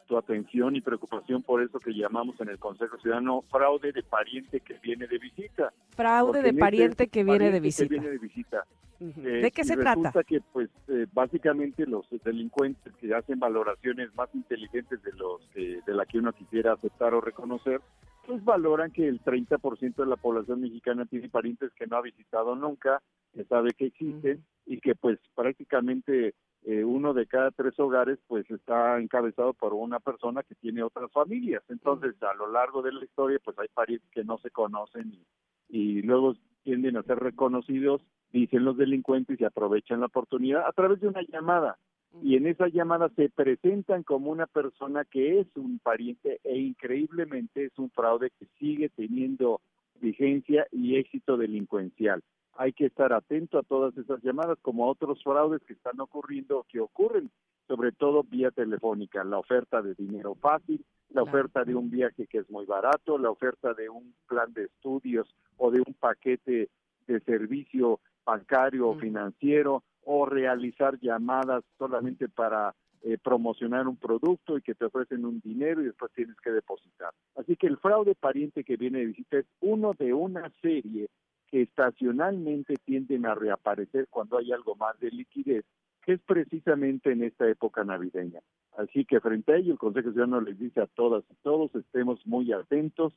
tu atención y preocupación por eso que llamamos en el Consejo Ciudadano fraude de pariente que viene de visita. Fraude de este pariente que viene de pariente que visita. viene de visita. Ujú. Eh, ¿De qué se resulta trata? que, pues, eh, básicamente los delincuentes que hacen valoraciones más inteligentes de los que, de la que uno quisiera aceptar o reconocer, pues valoran que el 30% de la población mexicana tiene parientes que no ha visitado nunca, que sabe que existen y que, pues, prácticamente eh, uno de cada tres hogares, pues, está encabezado por una persona que tiene otras familias. Entonces, a lo largo de la historia, pues, hay parientes que no se conocen y, y luego tienden a ser reconocidos, dicen los delincuentes y aprovechan la oportunidad a través de una llamada. Y en esa llamada se presentan como una persona que es un pariente e increíblemente es un fraude que sigue teniendo vigencia y éxito delincuencial. Hay que estar atento a todas esas llamadas como a otros fraudes que están ocurriendo, que ocurren sobre todo vía telefónica, la oferta de dinero fácil, la oferta de un viaje que es muy barato, la oferta de un plan de estudios o de un paquete de servicio bancario o Mm. financiero o realizar llamadas solamente para eh, promocionar un producto y que te ofrecen un dinero y después tienes que depositar. Así que el fraude pariente que viene de visita es uno de una serie que estacionalmente tienden a reaparecer cuando hay algo más de liquidez, que es precisamente en esta época navideña. Así que frente a ello, el Consejo Ciudadano les dice a todas y todos, estemos muy atentos,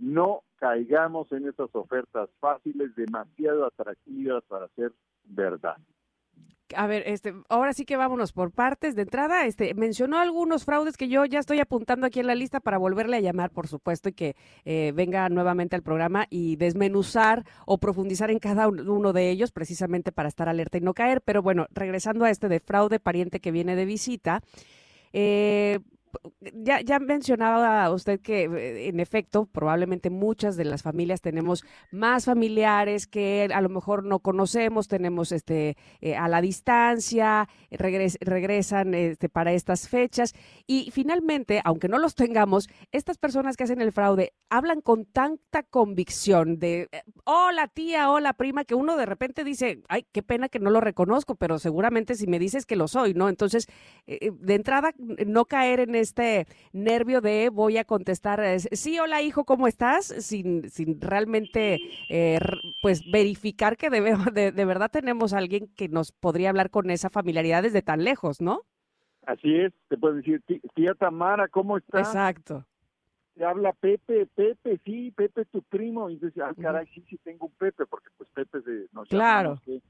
no caigamos en esas ofertas fáciles, demasiado atractivas para ser verdad. A ver, este, ahora sí que vámonos por partes. De entrada, este, mencionó algunos fraudes que yo ya estoy apuntando aquí en la lista para volverle a llamar, por supuesto, y que eh, venga nuevamente al programa y desmenuzar o profundizar en cada un- uno de ellos, precisamente para estar alerta y no caer. Pero bueno, regresando a este de fraude pariente que viene de visita, eh, ya, ya mencionaba usted que, eh, en efecto, probablemente muchas de las familias tenemos más familiares que a lo mejor no conocemos, tenemos este eh, a la distancia, regres- regresan este, para estas fechas y finalmente, aunque no los tengamos, estas personas que hacen el fraude hablan con tanta convicción de, eh, hola tía, hola prima, que uno de repente dice, ay, qué pena que no lo reconozco, pero seguramente si me dices que lo soy, ¿no? Entonces, eh, de entrada, no caer en este nervio de voy a contestar, eh, sí, hola hijo, ¿cómo estás? Sin, sin realmente, eh, pues, verificar que de, de, de verdad tenemos a alguien que nos podría hablar con esa familiaridad desde tan lejos, ¿no? Así es, te puedes decir, "Tí- tía Tamara, ¿cómo está? Exacto. Te habla Pepe, Pepe, sí, Pepe tu primo. Y dices, ah, caray, sí, sí tengo un Pepe, porque pues Pepe de, nos Claro. llamamos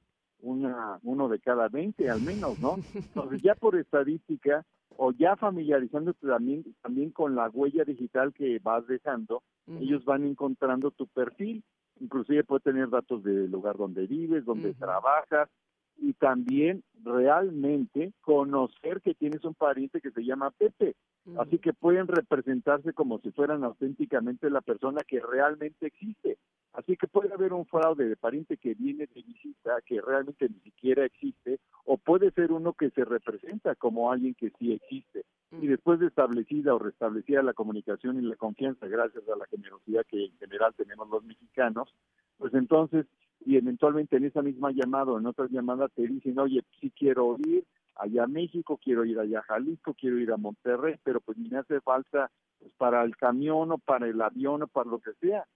una, uno de cada 20 al menos, ¿no? Entonces ya por estadística o ya familiarizándote también, también con la huella digital que vas dejando, ellos van encontrando tu perfil, inclusive puede tener datos del lugar donde vives, donde trabajas, y también realmente conocer que tienes un pariente que se llama Pepe. Así que pueden representarse como si fueran auténticamente la persona que realmente existe. Así que puede haber un fraude de pariente que viene de visita, que realmente ni siquiera existe, o puede ser uno que se representa como alguien que sí existe. Y después de establecida o restablecida la comunicación y la confianza, gracias a la generosidad que en general tenemos los mexicanos, pues entonces y eventualmente en esa misma llamada o en otras llamadas te dicen, oye, sí quiero ir allá a México, quiero ir allá a Jalisco, quiero ir a Monterrey, pero pues me hace falta pues, para el camión o para el avión o para lo que sea.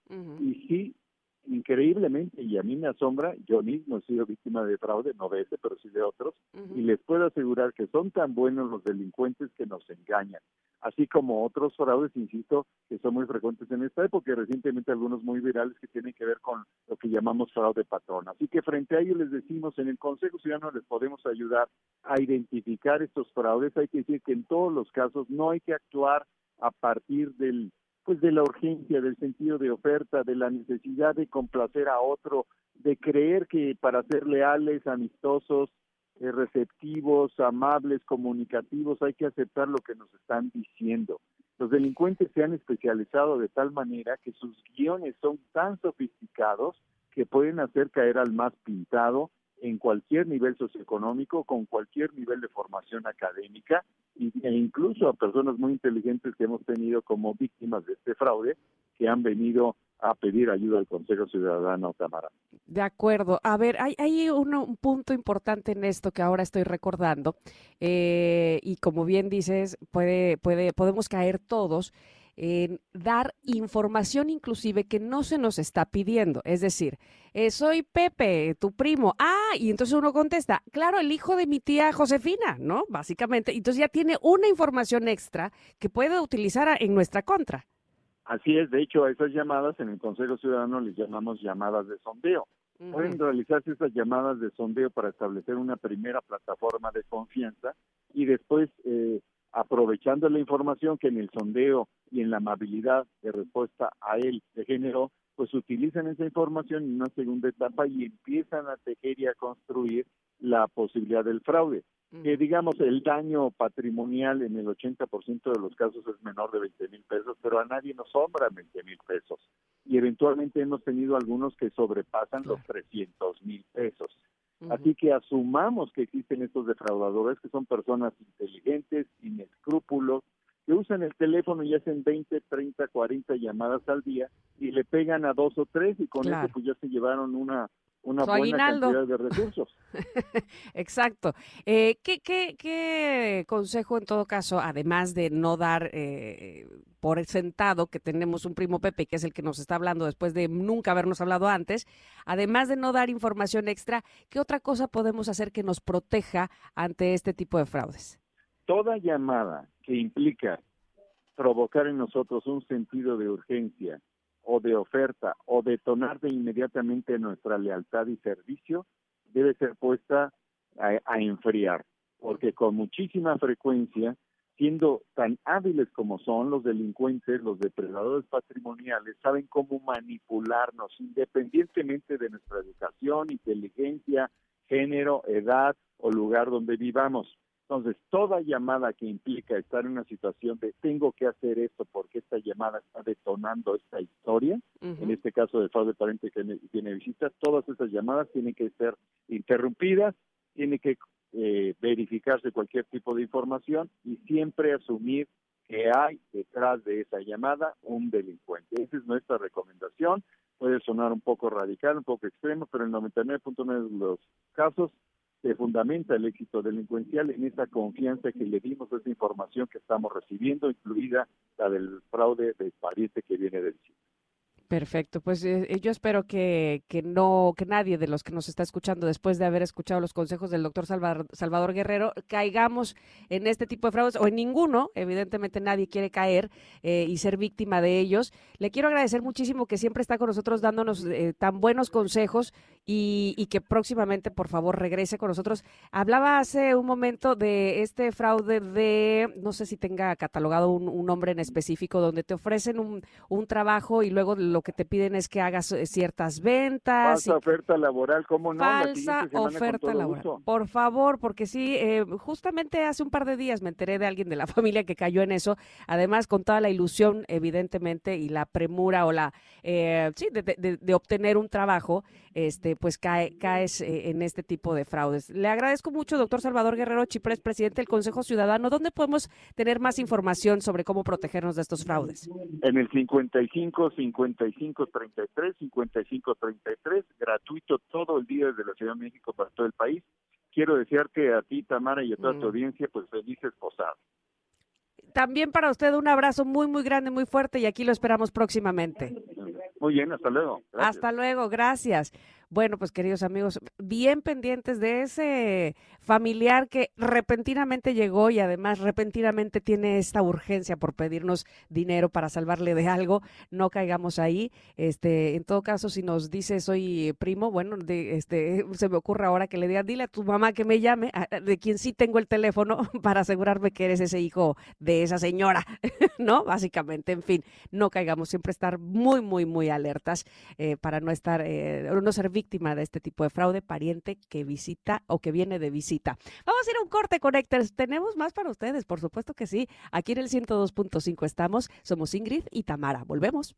Y sí, increíblemente, y a mí me asombra, yo mismo he sido víctima de fraude, no de ese, pero sí de otros, y les puedo asegurar que son tan buenos los delincuentes que nos engañan, así como otros fraudes, insisto, que son muy frecuentes en esta época, y recientemente algunos muy virales que tienen que ver con lo que llamamos fraude patrón. Así que frente a ellos les decimos, en el Consejo Ciudadano les podemos ayudar a identificar estos fraudes, hay que decir que en todos los casos no hay que actuar a partir del pues de la urgencia, del sentido de oferta, de la necesidad de complacer a otro, de creer que para ser leales, amistosos, receptivos, amables, comunicativos, hay que aceptar lo que nos están diciendo. Los delincuentes se han especializado de tal manera que sus guiones son tan sofisticados que pueden hacer caer al más pintado en cualquier nivel socioeconómico, con cualquier nivel de formación académica e incluso a personas muy inteligentes que hemos tenido como víctimas de este fraude que han venido a pedir ayuda al Consejo Ciudadano Tamara. De acuerdo. A ver, hay, hay un punto importante en esto que ahora estoy recordando eh, y como bien dices, puede, puede, podemos caer todos en dar información inclusive que no se nos está pidiendo. Es decir, eh, soy Pepe, tu primo. Ah, y entonces uno contesta, claro, el hijo de mi tía Josefina, ¿no? Básicamente. Entonces ya tiene una información extra que puede utilizar en nuestra contra. Así es, de hecho, a esas llamadas en el Consejo Ciudadano les llamamos llamadas de sondeo. Pueden realizarse esas llamadas de sondeo para establecer una primera plataforma de confianza y después eh, aprovechando la información que en el sondeo y en la amabilidad de respuesta a él se generó, pues utilizan esa información en una segunda etapa y empiezan a tejer y a construir la posibilidad del fraude. Que digamos el daño patrimonial en el 80% de los casos es menor de 20 mil pesos, pero a nadie nos sobra 20 mil pesos. Y eventualmente hemos tenido algunos que sobrepasan los 300 mil pesos. Así que asumamos que existen estos defraudadores que son personas inteligentes, sin escrúpulos, que usan el teléfono y hacen 20, 30, 40 llamadas al día y le pegan a dos o tres y con eso pues ya se llevaron una una buena cantidad de recursos. Exacto. Eh, ¿qué, qué, qué, consejo en todo caso, además de no dar eh, por sentado que tenemos un primo Pepe, que es el que nos está hablando después de nunca habernos hablado antes, además de no dar información extra, ¿qué otra cosa podemos hacer que nos proteja ante este tipo de fraudes? Toda llamada que implica provocar en nosotros un sentido de urgencia, o de oferta o detonar de inmediatamente nuestra lealtad y servicio debe ser puesta a, enfriar, porque con muchísima frecuencia, siendo tan hábiles como son los delincuentes, los depredadores patrimoniales, saben cómo manipularnos independientemente de nuestra educación, inteligencia, género, edad o lugar donde vivamos. Entonces, toda llamada que implica estar en una situación de tengo que hacer esto porque esta llamada está detonando esta historia, en este caso de fraude parente que tiene visitas, todas esas llamadas tienen que ser interrumpidas, tiene que eh, verificarse cualquier tipo de información y siempre asumir que hay detrás de esa llamada un delincuente. Esa es nuestra recomendación. Puede sonar un poco radical, un poco extremo, pero en el 99.9 de los casos se fundamenta el éxito delincuencial en esa confianza que le dimos a esa información que estamos recibiendo, incluida la del fraude de pariente que viene del sitio. Perfecto, pues eh, eh, yo espero que, que, no, que nadie de los que nos está escuchando después de haber escuchado los consejos del doctor Salvador, Guerrero caigamos en este tipo de fraudes o en ninguno, evidentemente nadie quiere caer eh, y ser víctima de ellos. Le quiero agradecer muchísimo que siempre está con nosotros dándonos tan buenos consejos y, y, que próximamente por favor regrese con nosotros. Hablaba hace un momento de este fraude de, no sé si tenga catalogado un, nombre en específico, donde te ofrecen un, un trabajo y luego lo lo que te piden es que hagas eh, ciertas ventas. Falsa oferta laboral, ¿cómo no? Falsa oferta laboral. Por favor, porque sí, eh, justamente hace un par de días me enteré de alguien de la familia que cayó en eso, además con toda la ilusión, evidentemente, y la premura o la, eh, sí, de, obtener un trabajo, este, pues cae, caes en este tipo de fraudes. Le agradezco mucho, doctor Salvador Guerrero Chiprés, presidente del Consejo Ciudadano. ¿Dónde podemos tener más información sobre cómo protegernos de estos fraudes? En el 55 50 5533, 5533, gratuito todo el día desde la Ciudad de México para todo el país. Quiero desearte a ti, Tamara, y a toda tu Mm. audiencia, pues felices posadas. También para usted un abrazo muy, muy grande, muy fuerte y aquí lo esperamos próximamente. Muy bien, hasta luego. Gracias. Hasta luego, gracias. Bueno, pues queridos amigos, bien pendientes de ese familiar que repentinamente llegó y además repentinamente tiene esta urgencia por pedirnos dinero para salvarle de algo, no caigamos ahí. Este, en todo caso, si nos dice soy primo, bueno, de, este, se me ocurre ahora que le diga, dile a tu mamá que me llame, a- de quien sí tengo el teléfono para asegurarme que eres ese hijo de esa señora, ¿no? Básicamente, en fin, no caigamos, siempre estar muy, muy, muy alertas eh, para no estar, eh, víctima de este tipo de fraude, pariente que visita o que viene de visita. Vamos a ir a un corte, Connectors. Tenemos más para ustedes, por supuesto que sí. Aquí en el 102.5 estamos. Somos Ingrid y Tamara. Volvemos.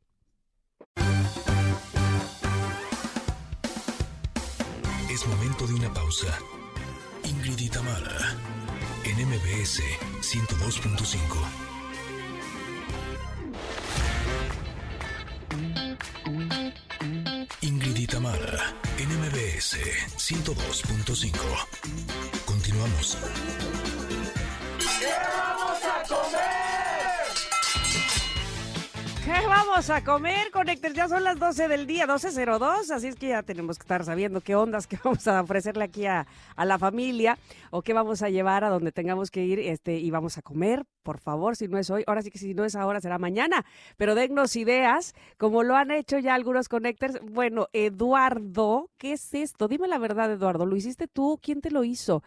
Es momento de una pausa. Ingrid y Tamara, en MBS 102.5. Tamara, en MBS 102.5. Continuamos. ¿Qué vamos a comer, Connectors? Ya son las 12 del día, 12.02, así es que ya tenemos que estar sabiendo qué ondas que vamos a ofrecerle aquí a, a la familia o qué vamos a llevar a donde tengamos que ir este, y vamos a comer, por favor, si no es hoy, ahora sí que si no es ahora será mañana, pero dennos ideas, como lo han hecho ya algunos Connectors. Bueno, Eduardo, ¿qué es esto? Dime la verdad, Eduardo, ¿lo hiciste tú? ¿Quién te lo hizo?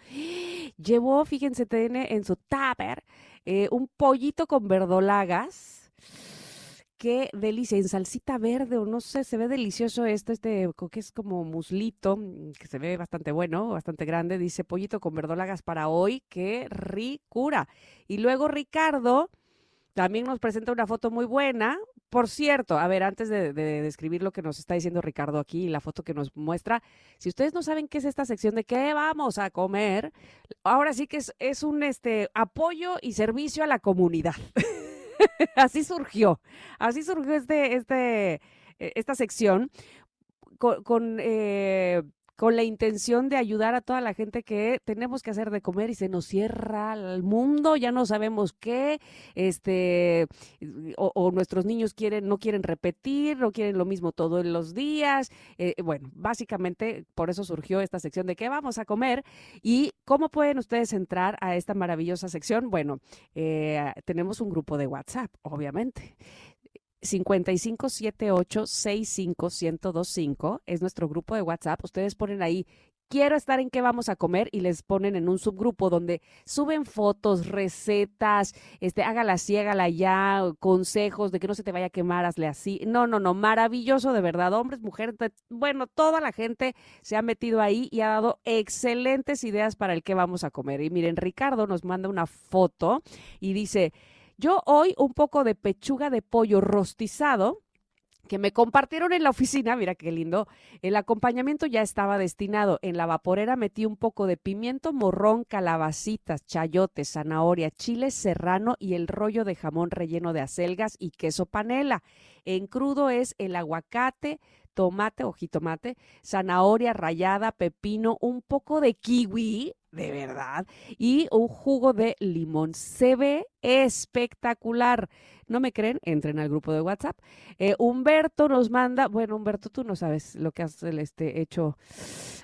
Llevó, fíjense, tiene en su tupper eh, un pollito con verdolagas qué delicia, en salsita verde o no sé, se ve delicioso esto, este que es como muslito, mm, que se ve bastante bueno, bastante grande, dice pollito con verdolagas para hoy, qué ricura. Y luego Ricardo también nos presenta una foto muy buena. Por cierto, a ver, antes de, de describir lo que nos está diciendo Ricardo aquí, la foto que nos muestra, si ustedes no saben qué es esta sección de qué vamos a comer, ahora sí que es, es un este apoyo y servicio a la comunidad. así surgió, así surgió este, este, eh, esta sección con, con, eh, con la intención de ayudar a toda la gente que tenemos que hacer de comer y se nos cierra el mundo, ya no sabemos qué, este, o, nuestros niños quieren, no quieren repetir, no quieren lo mismo todos los días. eh, bueno, básicamente por eso surgió esta sección de qué vamos a comer y cómo pueden ustedes entrar a esta maravillosa sección. Bueno, eh, tenemos un grupo de WhatsApp, obviamente. 5578-65125 es nuestro grupo de WhatsApp. Ustedes ponen ahí, quiero estar en qué vamos a comer y les ponen en un subgrupo donde suben fotos, recetas, este, hágala así, hágala ya, consejos de que no se te vaya a quemar, hazle así. No, no, no, maravilloso de verdad. Hombres, mujeres, bueno, toda la gente se ha metido ahí y ha dado excelentes ideas para el qué vamos a comer. Y miren, Ricardo nos manda una foto y dice, yo hoy un poco de pechuga de pollo rostizado que me compartieron en la oficina, mira qué lindo. El acompañamiento ya estaba destinado. En la vaporera metí un poco de pimiento morrón, calabacitas, chayotes, zanahoria, chile serrano y el rollo de jamón relleno de acelgas y queso panela. En crudo es el aguacate, tomate o jitomate, zanahoria rallada, pepino, un poco de kiwi, de verdad, y un jugo de limón. Se ve espectacular. ¿No me creen? Entren al grupo de WhatsApp. Eh, Humberto nos manda, bueno, Humberto, tú no sabes lo que has este, hecho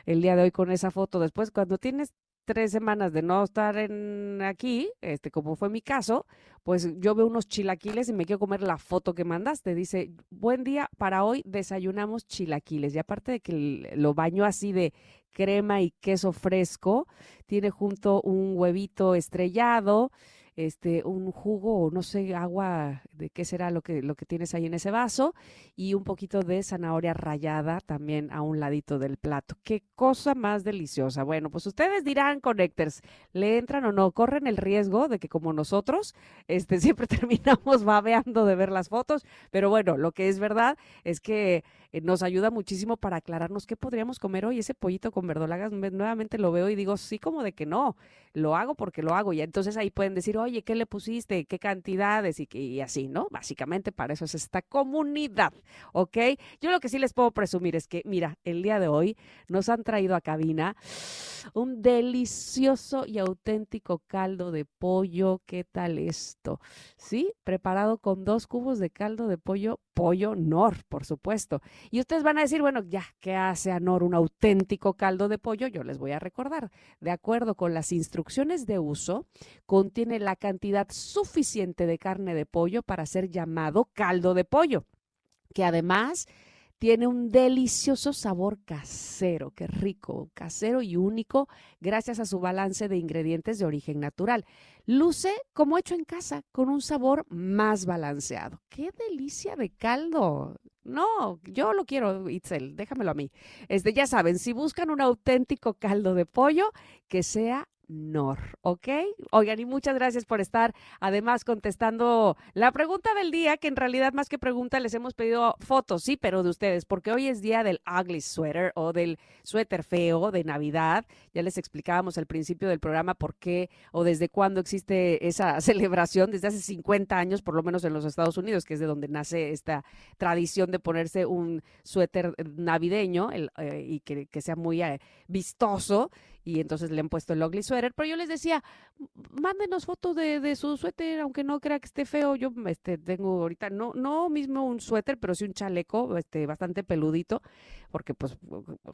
el día de hoy con esa foto. Después, cuando tienes tres semanas de no estar en aquí, este, como fue mi caso, pues yo veo unos chilaquiles y me quiero comer la foto que mandaste. Dice, buen día, para hoy desayunamos chilaquiles. Y aparte de que lo baño así de crema y queso fresco, tiene junto un huevito estrellado, este, un jugo no sé, agua de qué será lo que, lo que tienes ahí en ese vaso y un poquito de zanahoria rallada también a un ladito del plato. Qué cosa más deliciosa. Bueno, pues ustedes dirán, Connectors, ¿le entran o no? Corren el riesgo de que como nosotros, este, siempre terminamos babeando de ver las fotos, pero bueno, lo que es verdad es que eh, nos ayuda muchísimo para aclararnos qué podríamos comer hoy. Ese pollito con verdolagas, me- nuevamente lo veo y digo, sí, como de que no, lo hago porque lo hago. Y entonces ahí pueden decir, oye, oye, ¿qué le pusiste? ¿Qué cantidades? Y, así, ¿no? Básicamente para eso es esta comunidad, ¿ok? Yo lo que sí les puedo presumir es que, mira, el día de hoy nos han traído a cabina un delicioso y auténtico caldo de pollo. ¿Qué tal esto? Sí, preparado con dos cubos de caldo de pollo, pollo Nor, por supuesto. Y ustedes van a decir, bueno, ya, ¿qué hace a Nor un auténtico caldo de pollo? Yo les voy a recordar. De acuerdo con las instrucciones de uso, contiene la cantidad suficiente de carne de pollo para ser llamado caldo de pollo, que además tiene un delicioso sabor casero, qué rico, casero y único gracias a su balance de ingredientes de origen natural. Luce como hecho en casa, con un sabor más balanceado. ¡Qué delicia de caldo! No, yo lo quiero, Itzel, déjamelo a mí. Este, ya saben, si buscan un auténtico caldo de pollo, que sea Nor, ¿ok? Oigan, y muchas gracias por estar además contestando la pregunta del día, que en realidad más que pregunta les hemos pedido fotos, sí, pero de ustedes, porque hoy es día del ugly sweater o del suéter feo de Navidad. Ya les explicábamos al principio del programa por qué o desde cuándo existe esa celebración, desde hace 50 años, por lo menos en los Estados Unidos, que es de donde nace esta tradición de ponerse un suéter navideño el, eh, y que, que sea muy eh, vistoso y entonces le han puesto el ugly sweater, pero yo les decía, "M- mándenos fotos de, de su suéter, aunque no crea que esté feo, yo este, tengo ahorita, no, no mismo un suéter, pero sí un chaleco, este, bastante peludito, porque pues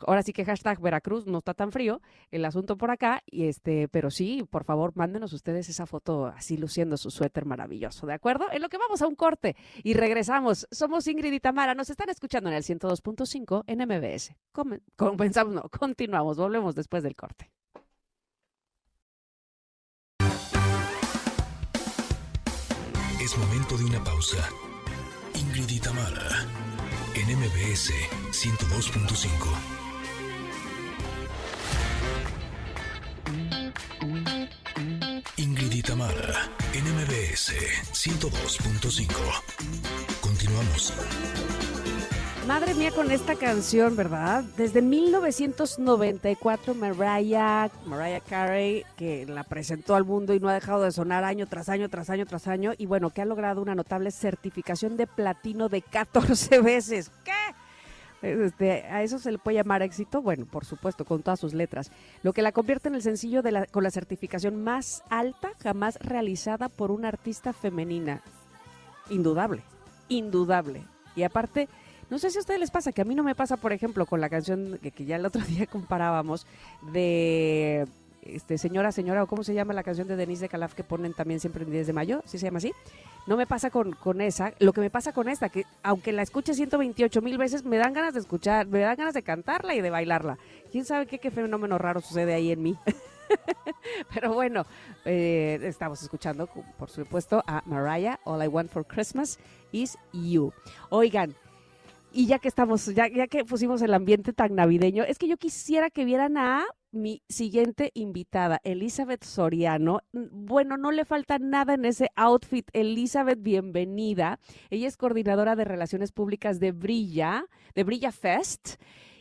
ahora sí que hashtag Veracruz no está tan frío el asunto por acá, y este, pero sí, por favor, mándenos ustedes esa foto así luciendo su suéter maravilloso, ¿de acuerdo? En lo que vamos a un corte y regresamos. Somos Ingrid y Tamara, nos están escuchando en el 102.5 en MBS. Come- Comenzamos, no, continuamos, volvemos después del corte. Es momento de una pausa. Ingrid y Tamara, en MBS 102.5. Ingrid y Tamara, en MBS 102.5. Continuamos. Madre mía con esta canción, ¿verdad? Desde 1994 Mariah, Mariah Carey, que la presentó al mundo y no ha dejado de sonar año tras año, tras año, tras año, y bueno, que ha logrado una notable certificación de platino de 14 veces. ¿Qué? Este, a eso se le puede llamar éxito, bueno, por supuesto, con todas sus letras, lo que la convierte en el sencillo de la, con la certificación más alta jamás realizada por una artista femenina. Indudable, indudable. Y aparte, no sé si a ustedes les pasa, que a mí no me pasa, por ejemplo, con la canción que, ya el otro día comparábamos de este señora, señora, o cómo se llama la canción de Denise de Calaf que ponen también siempre en 10 de mayo, ¿sí se llama así? No me pasa con, con esa, lo que me pasa con esta, que aunque la escuche 128 mil veces, me dan ganas de escuchar, me dan ganas de cantarla y de bailarla. ¿Quién sabe qué, qué fenómeno raro sucede ahí en mí? Pero bueno, eh, estamos escuchando, por supuesto, a Mariah, All I Want for Christmas is You. Oigan, y ya que estamos, ya, ya que pusimos el ambiente tan navideño, es que yo quisiera que vieran a mi siguiente invitada, Elizabeth Soriano. Bueno, no le falta nada en ese outfit. Elizabeth, bienvenida. Ella es coordinadora de Relaciones Públicas de Brilla, de Brilla Fest.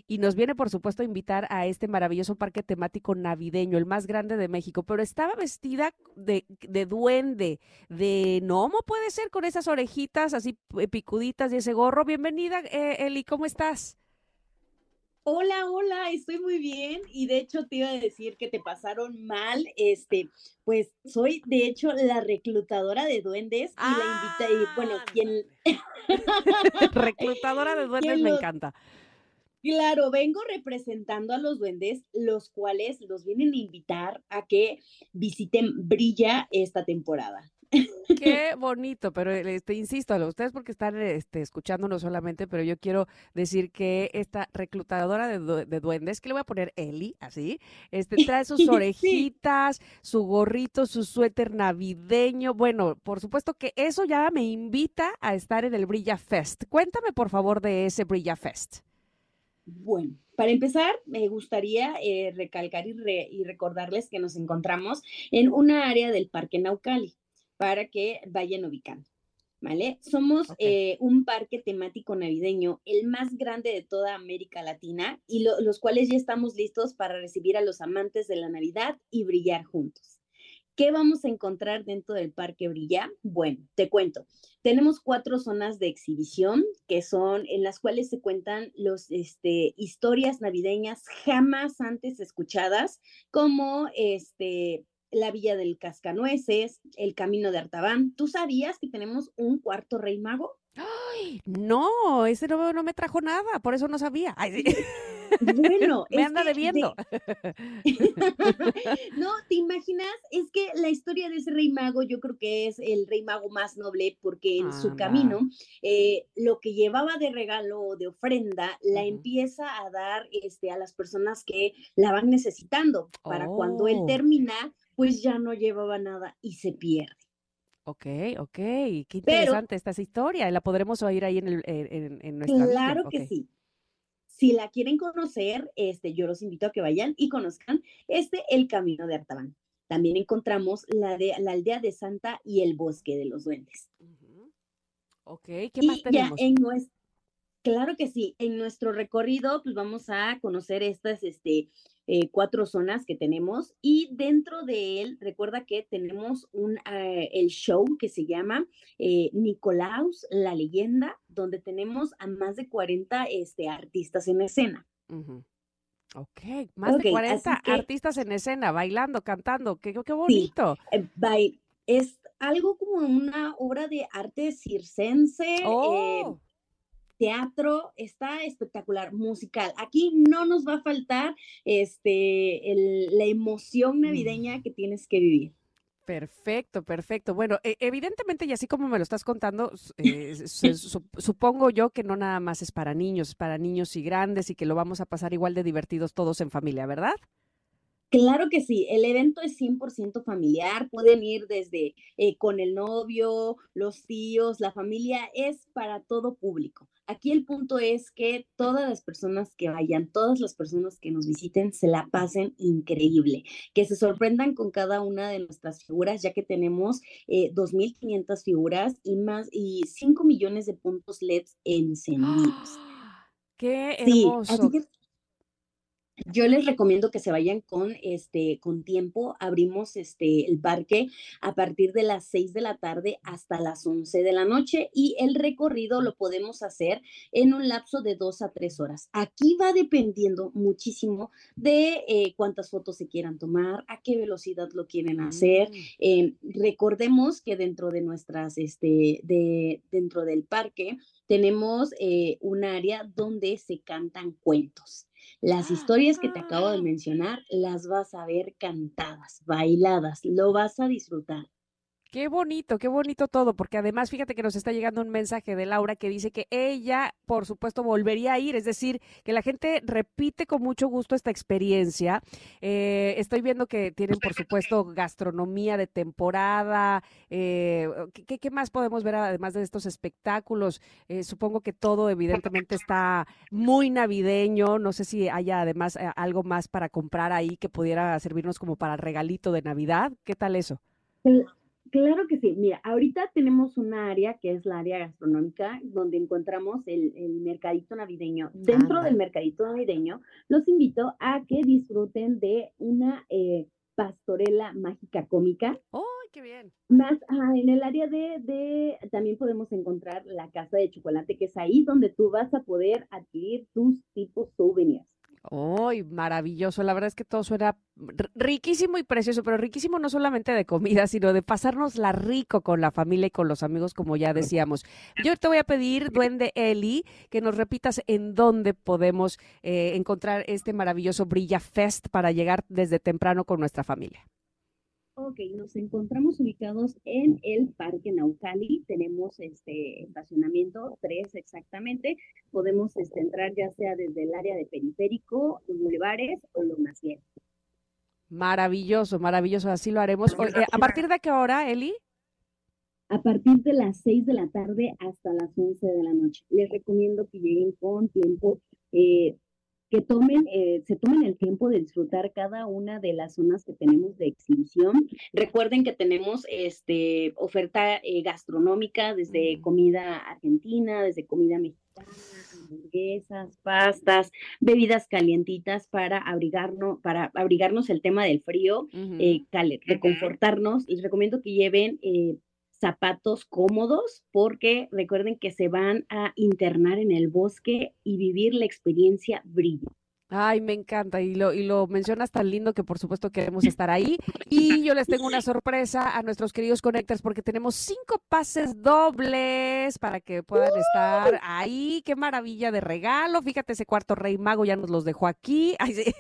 Y nos viene, por supuesto, a invitar a este maravilloso parque temático navideño, el más grande de México. Pero estaba vestida de, de duende, de gnomo, puede ser, con esas orejitas así eh, picuditas y ese gorro. Bienvenida, eh, Eli, ¿cómo estás? Hola, hola, estoy muy bien y de hecho te iba a decir que te pasaron mal, este, pues soy de hecho la reclutadora de duendes y la invita y bueno, quien Reclutadora de duendes, ¿Quién me encanta. Claro, vengo representando a los duendes, los cuales los vienen a invitar a que visiten Brilla esta temporada. Qué bonito, pero este, insisto, a ustedes porque están este, escuchándonos solamente, pero yo quiero decir que esta reclutadora de, du- de duendes, que le voy a poner Eli, así, este, trae sus Sí. orejitas, su gorrito, su suéter navideño. Bueno, por supuesto que eso ya me invita a estar en el Brilla Fest. Cuéntame, por favor, de ese Brilla Fest. Bueno, para empezar, me gustaría eh, recalcar y, re- y recordarles que nos encontramos en una área del Parque Naucali para que vayan ubicando. ¿Vale? Somos Ok. eh, un parque temático navideño, el más grande de toda América Latina, y lo- los cuales ya estamos listos para recibir a los amantes de la Navidad y brillar juntos. ¿Qué vamos a encontrar dentro del Parque Brilla? Bueno, te cuento. Tenemos cuatro zonas de exhibición que son en las cuales se cuentan los este, historias navideñas jamás antes escuchadas, como este la Villa del Cascanueces, el Camino de Artaban. ¿Tú sabías que tenemos un cuarto rey mago? ¡Ay! No, ese no, no me trajo nada, por eso no sabía. Ay, sí. Bueno, me anda que debiendo. no, ¿te imaginas? Es que la historia de ese rey mago yo creo que es el rey mago más noble porque en su camino eh, lo que llevaba de regalo o de ofrenda la empieza a dar este, a las personas que la van necesitando para cuando él Oh. termina pues ya no llevaba nada y se pierde. Ok, ok, qué interesante esta historia. La podremos oír ahí en, el, en, nuestra Claro que sí. Si la quieren conocer, este, yo los invito a que vayan y conozcan este El Camino de Artaban. También encontramos la, de, la aldea de Santa y el Bosque de los Duendes. Ujú. Ok, ¿qué y más ya tenemos? en nuestro, claro que sí, en nuestro recorrido, pues vamos a conocer estas este, eh, cuatro zonas que tenemos y dentro de él, recuerda que tenemos un, eh, el show que se llama eh, Nicolaus, la leyenda, donde tenemos a más de 40 este, artistas en escena. Ujú. Ok, más de así 40 que- artistas en escena, bailando, cantando, qué, qué bonito. Es algo como una obra de arte circense, Oh, teatro, está espectacular, musical. Aquí no nos va a faltar este, el- la emoción navideña que tienes que vivir. perfecto, perfecto. Bueno, e- evidentemente, y así como me lo estás contando, eh, supongo yo que no nada más es para niños, es para niños y grandes y que lo vamos a pasar igual de divertidos todos en familia, ¿verdad? Claro que sí, el evento es 100% familiar, pueden ir desde eh, con el novio, los tíos, la familia, es para todo público. Aquí el punto es que todas las personas que vayan, todas las personas que nos visiten, se la pasen increíble, que se sorprendan con cada una de nuestras figuras, ya que tenemos eh, 2.500 figuras y más, y 5 millones de puntos LEDs encendidos. ¡Qué Sí, hermoso! así que yo les recomiendo que se vayan con este con tiempo. Abrimos este el parque a partir de las 6 de la tarde hasta las 11 de la noche y el recorrido lo podemos hacer en un lapso de 2 a 3 horas. Aquí va dependiendo muchísimo de eh, cuántas fotos se quieran tomar, a qué velocidad lo quieren hacer. Mm, Eh, recordemos que dentro de nuestras, este, de, dentro del parque tenemos eh, un área donde se cantan cuentos. Las historias que te acabo de Ah. mencionar las vas a ver cantadas, bailadas, lo vas a disfrutar. Qué bonito, qué bonito todo, porque además fíjate que nos está llegando un mensaje de Laura que dice que ella, por supuesto, volvería a ir, es decir, que la gente repite con mucho gusto esta experiencia. Eh, estoy viendo que tienen, por supuesto, gastronomía de temporada. eh, ¿qué- ¿qué, qué más podemos ver además de estos espectáculos? Eh, supongo que todo evidentemente está muy navideño. No sé si haya además algo más para comprar ahí que pudiera servirnos como para regalito de Navidad. ¿Qué tal eso? Cl- Claro que sí. Mira, ahorita tenemos una área que es la área gastronómica, donde encontramos el, el mercadito navideño. Dentro del mercadito navideño, los invito a que disfruten de una eh, pastorela mágica cómica. ¡Ay, qué bien! Más ah, en el área de, de, también podemos encontrar la casa de chocolate, que es ahí donde tú vas a poder adquirir tus tipos souvenirs. ¡Ay, maravilloso! La verdad es que todo suena riquísimo y precioso, pero riquísimo no solamente de comida, sino de pasárnosla rico con la familia y con los amigos, como ya decíamos. Yo te voy a pedir, Duende Eli, que nos repitas en dónde podemos eh, encontrar este maravilloso Brilla Fest para llegar desde temprano con nuestra familia. Ok, nos encontramos ubicados en el Parque Naucali. Tenemos este estacionamiento, tres exactamente. Podemos este, entrar ya sea desde el área de periférico, los bulevares o lo más bien. Maravilloso, maravilloso, así lo haremos. O- eh, ¿A partir de qué hora, Eli? A partir de las 6 de la tarde hasta las 11 de la noche. Les recomiendo que lleguen con tiempo, eh, que tomen, eh, se tomen el tiempo de disfrutar cada una de las zonas que tenemos de exhibición. Recuerden que tenemos este, oferta eh, gastronómica desde comida argentina, desde comida mexicana, hamburguesas, pastas, bebidas calientitas para abrigarnos, para abrigarnos el tema del frío, Ujú. eh, cale- reconfortarnos. Les recomiendo que lleven eh, zapatos cómodos porque recuerden que se van a internar en el bosque y vivir la experiencia brillo. Ay, me encanta y lo, y lo mencionas tan lindo que por supuesto queremos estar ahí. Y yo les tengo una sorpresa a nuestros queridos connectors porque tenemos cinco pases dobles para que puedan estar ahí. Qué maravilla de regalo. Fíjate, ese cuarto rey mago ya nos los dejó aquí. Ay, sí.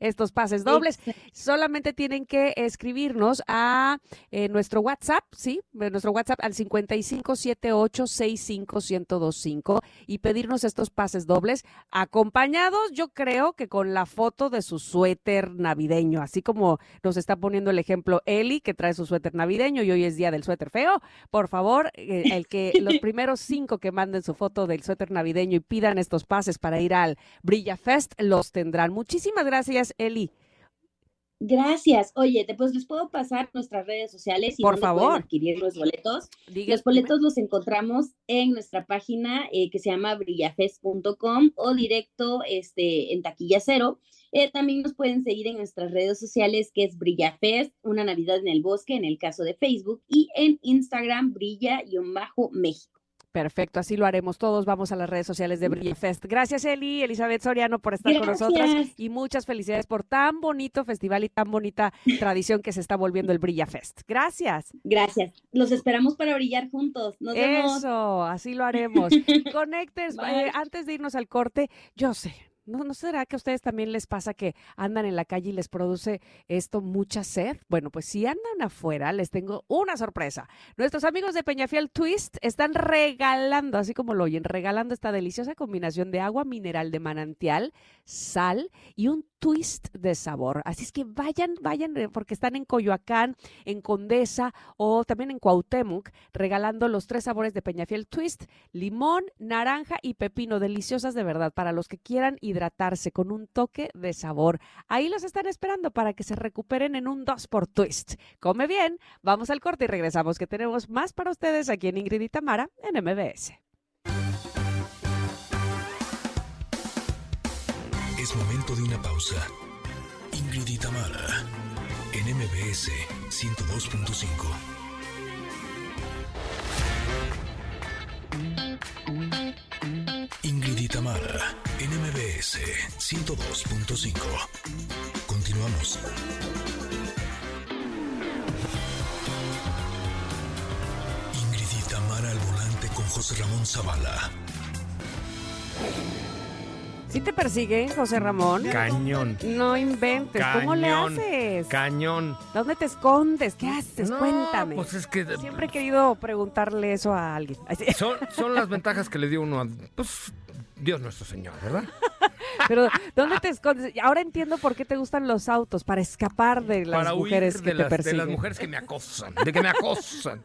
Estos pases dobles. Solamente tienen que escribirnos a eh, nuestro WhatsApp, ¿sí? Eh, Nuestro WhatsApp al 5578651025 y pedirnos estos pases dobles acompañados, yo creo que con la foto de su suéter navideño, así como nos está poniendo el ejemplo Eli, que trae su suéter navideño y hoy es día del suéter feo. Por favor, eh, el que los primeros cinco que manden su foto del suéter navideño y pidan estos pases para ir al Brilla Fest los tendrán. Muchísimas gracias, Eli. Gracias. Oye, después les puedo pasar nuestras redes sociales y Por favor. adquirir los boletos. Los boletos los encontramos en nuestra página eh, que se llama brillafest.com o directo este, en taquilla cero. Eh, también nos pueden seguir en nuestras redes sociales que es Brillafest, una Navidad en el Bosque en el caso de Facebook y en Instagram brilla-méxico. Perfecto, así lo haremos todos. Vamos a las redes sociales de Brilla Fest. Gracias, Eli, Elizabeth Soriano, por estar con nosotras y muchas felicidades por tan bonito festival y tan bonita tradición que se está volviendo el Brilla Fest. Gracias. Gracias. Los esperamos para brillar juntos. Nos vemos. Eso, así lo haremos. Connectors, eh, antes de irnos al corte, yo sé. ¿No, ¿No será que a ustedes también les pasa que andan en la calle y les produce esto mucha sed? Bueno, pues si andan afuera, les tengo una sorpresa. Nuestros amigos de Peñafiel Twist están regalando, así como lo oyen, regalando esta deliciosa combinación de agua mineral de manantial, sal y un twist de sabor. Así es que vayan, vayan, eh, porque están en Coyoacán, en Condesa o también en Cuauhtémoc, regalando los tres sabores de Peñafiel Twist, limón, naranja y pepino, deliciosas de verdad, para los que quieran hidratarse con un toque de sabor. Ahí los están esperando para que se recuperen en un 2 por Twist. Come bien, vamos al corte y regresamos, que tenemos más para ustedes aquí en Ingrid y Tamara en MBS. Es momento de una pausa. Ingrid y Tamara, en MBS 102.5. Ingrid y Tamara, en MBS 102.5. Continuamos. Ingrid y Tamara al volante con José Ramón Zavala. ¿Sí te persiguen, José Ramón? Cañón. No inventes, ¿cómo le haces? Cañón. ¿Dónde te escondes? ¿Qué haces? No, Cuéntame. Pues es que Siempre he querido preguntarle eso a alguien. Son las ventajas que le dio uno a pues, Dios nuestro Señor, ¿verdad? Pero, ¿dónde te escondes? Ahora entiendo por qué te gustan los autos, para escapar de las Para mujeres huir que de te las, de persiguen. las mujeres que me acosan, de que me acosan.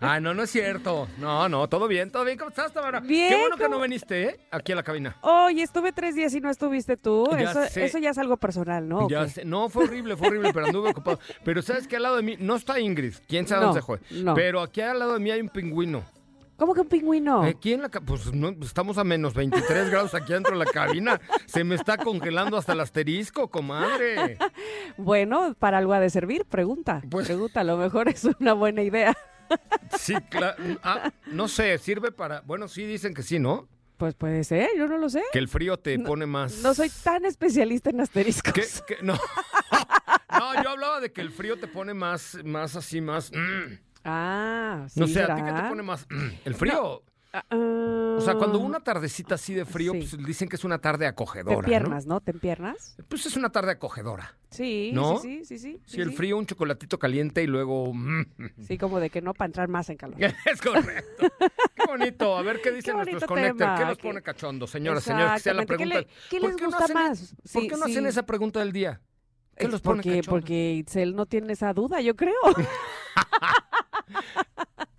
Ay, no, no es cierto. No, no, todo bien, todo bien. ¿Cómo estás, Tamara? Bien, Qué bueno que no viniste, ¿eh? Aquí a la cabina. Oye, estuve tres días y no estuviste tú. Ya Eso, sé. eso ya es algo personal, ¿no? ¿O Ya sé. No, fue horrible, fue horrible, pero anduve ocupado. Pero ¿sabes que al lado de mí? No está Ingrid, quién sabe No, dónde se fue. no. Pero aquí al lado de mí hay un pingüino. ¿Cómo que un pingüino? Aquí en la pues no, estamos a menos 23 grados aquí dentro de la cabina. Se me está congelando hasta el asterisco, comadre. Bueno, para algo ha de servir, pregunta. Pues- Pregunta, a lo mejor es una buena idea. Sí, claro. Ah, no sé, sirve para. Bueno, sí dicen que sí, ¿no? Pues puede ser, yo no lo sé. Que el frío te pone más. No soy tan especialista en asteriscos. ¿Qué- qué? No. no, yo hablaba de que el frío te pone más, más así, más. mm. Ah, sí. no sé, ¿a ti qué te pone más? El frío. Ah, O sea, cuando ah, una tardecita así de frío, Sí. pues dicen que es una tarde Te acogedora. empiernas, ¿no? ¿Te empiernas? ¿no? Pues es una tarde acogedora. Sí, ¿No? sí, sí, sí, sí. Sí, el frío, un chocolatito caliente y luego. mm, Sí, como de que no para entrar más en calor. Es correcto. Qué bonito. A ver qué dicen nuestros connectors. tema, ¿Qué que- pone cachondos, señoras, señores? Que sea la Exactamente. ¿Qué pregunta. le- qué ¿Por les no gusta hacen- más? ¿Por qué no hacen esa pregunta del día? ¿Qué los pone porque, cachondos? porque Itzel no tiene esa duda, yo creo.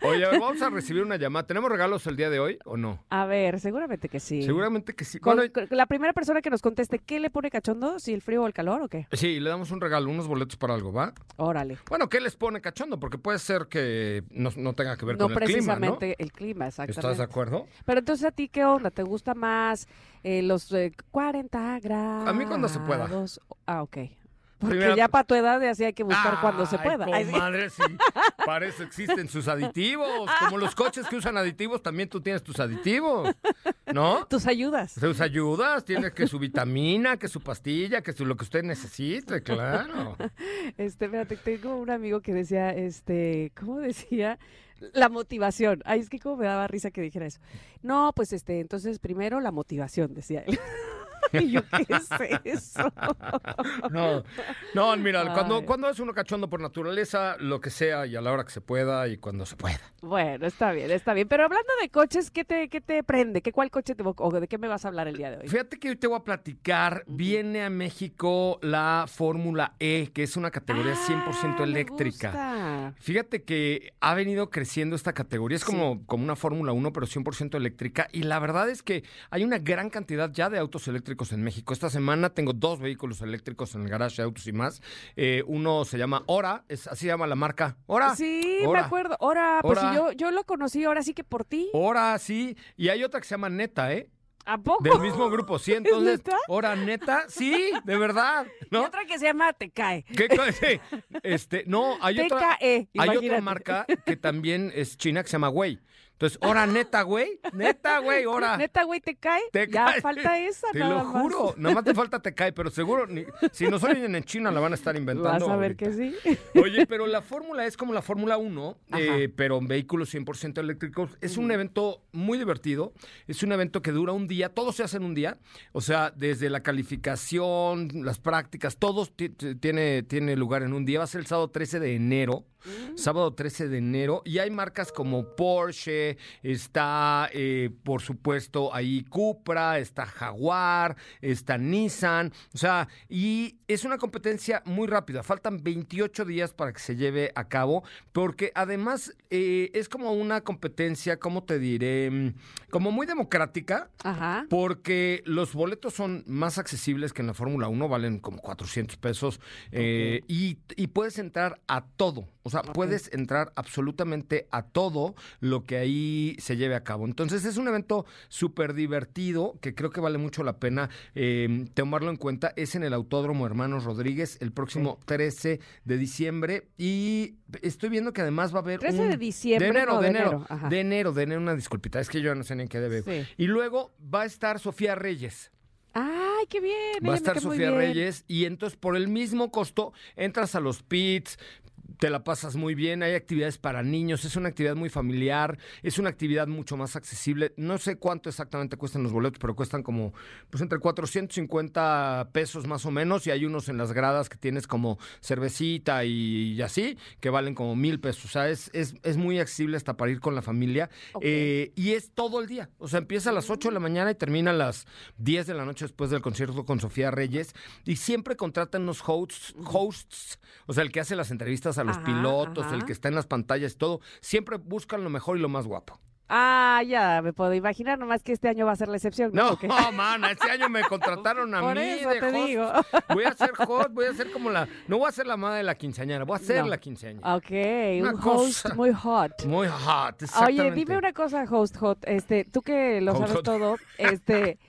Oye, a ver, vamos a recibir una llamada. ¿Tenemos regalos el día de hoy o no? A ver, seguramente que sí. Seguramente que sí. Con- Bueno, con la primera persona que nos conteste, ¿qué le pone cachondo? ¿Si el frío o el calor o qué? sí, le damos un regalo, unos boletos para algo, ¿va? Órale. Bueno, ¿qué les pone cachondo? Porque puede ser que no, no tenga que ver No con el clima, ¿no? precisamente el clima, exactamente. ¿Estás de acuerdo? Pero entonces, ¿a ti qué onda? ¿Te gusta más eh, los eh, 40 grados? A mí cuando se pueda. Ah, ok. Porque ya para tu edad así hay que buscar cuando se pueda. Ay, sí. sí. Para eso existen sus aditivos. Como los coches que usan aditivos, también tú tienes tus aditivos. ¿No? Tus ayudas. Sus ayudas, tienes que su vitamina, que su pastilla, que su, lo que usted necesite, claro. Este, espérate, tengo un amigo que decía, este, ¿cómo decía? La motivación. Ay, es que como me daba risa que dijera eso. No, pues este, entonces primero la motivación, decía él. y yo, ¿qué es eso? No, no, mira, cuando, Ay. cuando es uno cachondo por naturaleza, lo que sea y a la hora que se pueda y cuando se pueda. Bueno, está bien, está bien. Pero hablando de coches, ¿qué te, qué te prende? ¿Qué, ¿Cuál coche te o de qué me vas a hablar el día de hoy? Fíjate que hoy te voy a platicar, viene a México la Fórmula E, que es una categoría 100% Ah, me eléctrica. gusta. Fíjate que ha venido creciendo esta categoría, es como, como una Fórmula 1, pero 100% eléctrica. Y la verdad es que hay una gran cantidad ya de autos eléctricos en México. Esta semana tengo dos vehículos eléctricos en el garage de autos y más. Eh, uno se llama Hora, es, así se llama la marca. Hora. Sí, me Hora. acuerdo. Ahora, pues Hora. si yo, yo lo conocí ahora sí que por ti. Hora, sí. Y hay otra que se llama Neta, ¿eh? ¿A poco? Del mismo grupo, sí. Entonces? Hora Neta, sí, de verdad. Y ¿No? otra que se llama Te Cae. ¿Qué sí, Este, no, hay otra, TKE, hay otra marca que también es china que se llama Güey. Entonces, hora neta, güey. Neta, güey, hora. Neta, güey, te cae. Te ya cae. falta esa, Te nada lo más. juro. Nada más te falta te cae, pero seguro, ni- si nos oyen en China la van a estar inventando. Vas a ver ahorita. que sí. Oye, pero la Fórmula es como la Fórmula 1, eh, pero en vehículos 100% eléctricos. Es un evento muy divertido. Es un evento que dura un día. Todo se hace en un día. O sea, desde la calificación, las prácticas, todo ti- ti- tiene, tiene lugar en un día. Va a ser el sábado 13 de enero. Sábado 13 de enero. Y hay marcas como Porsche, está, eh, por supuesto, ahí Cupra, está Jaguar, está Nissan. O sea, y es una competencia muy rápida. Faltan 28 días para que se lleve a cabo, porque además eh, es como una competencia, ¿cómo te diré? Mm, Como muy democrática. Ajá. Porque los boletos son más accesibles que en la Fórmula 1, valen como 400 pesos eh, y, y puedes entrar a todo. O sea, puedes entrar absolutamente a todo lo que ahí se lleve a cabo. Entonces es un evento súper divertido que creo que vale mucho la pena eh, tomarlo en cuenta. Es en el Autódromo Hermanos Rodríguez el próximo 13 de diciembre y estoy viendo que además va a haber 13 un- de diciembre, de enero, no, de de enero, de enero, de enero, una disculpita, es que yo no sé ni en qué debe. Sí. Y luego va a estar Sofía Reyes. Ay, qué bien. Va a estar Sofía. Reyes y entonces por el mismo costo entras a los pits, te la pasas muy bien, hay actividades para niños, es una actividad muy familiar, es una actividad mucho más accesible. No sé cuánto exactamente cuestan los boletos, pero cuestan como pues entre 450 pesos más o menos y hay unos en las gradas que tienes como cervecita y, y así, que valen como mil pesos. O sea, es, es, es muy accesible hasta para ir con la familia. Eh, y es todo el día. O sea, empieza a las 8 de la mañana y termina a las 10 de la noche después del concierto con Sofía Reyes. Y siempre contratan unos hosts, hosts o sea, el que hace las entrevistas a los Ajá, pilotos, ajá. el que está en las pantallas y todo. Siempre buscan lo mejor y lo más guapo. Ah, ya me puedo imaginar, nomás que este año va a ser la excepción. ¿no? No, mana, este año me contrataron a Por mí eso de te host. digo. Voy a ser host, voy a ser como la... No voy a ser la madre de la quinceañera, voy a ser No. la quinceañera. Ok, Una un host muy hot. Muy hot, Oye, dime una cosa, host hot. Este, tú que lo sabes hot. todo, este,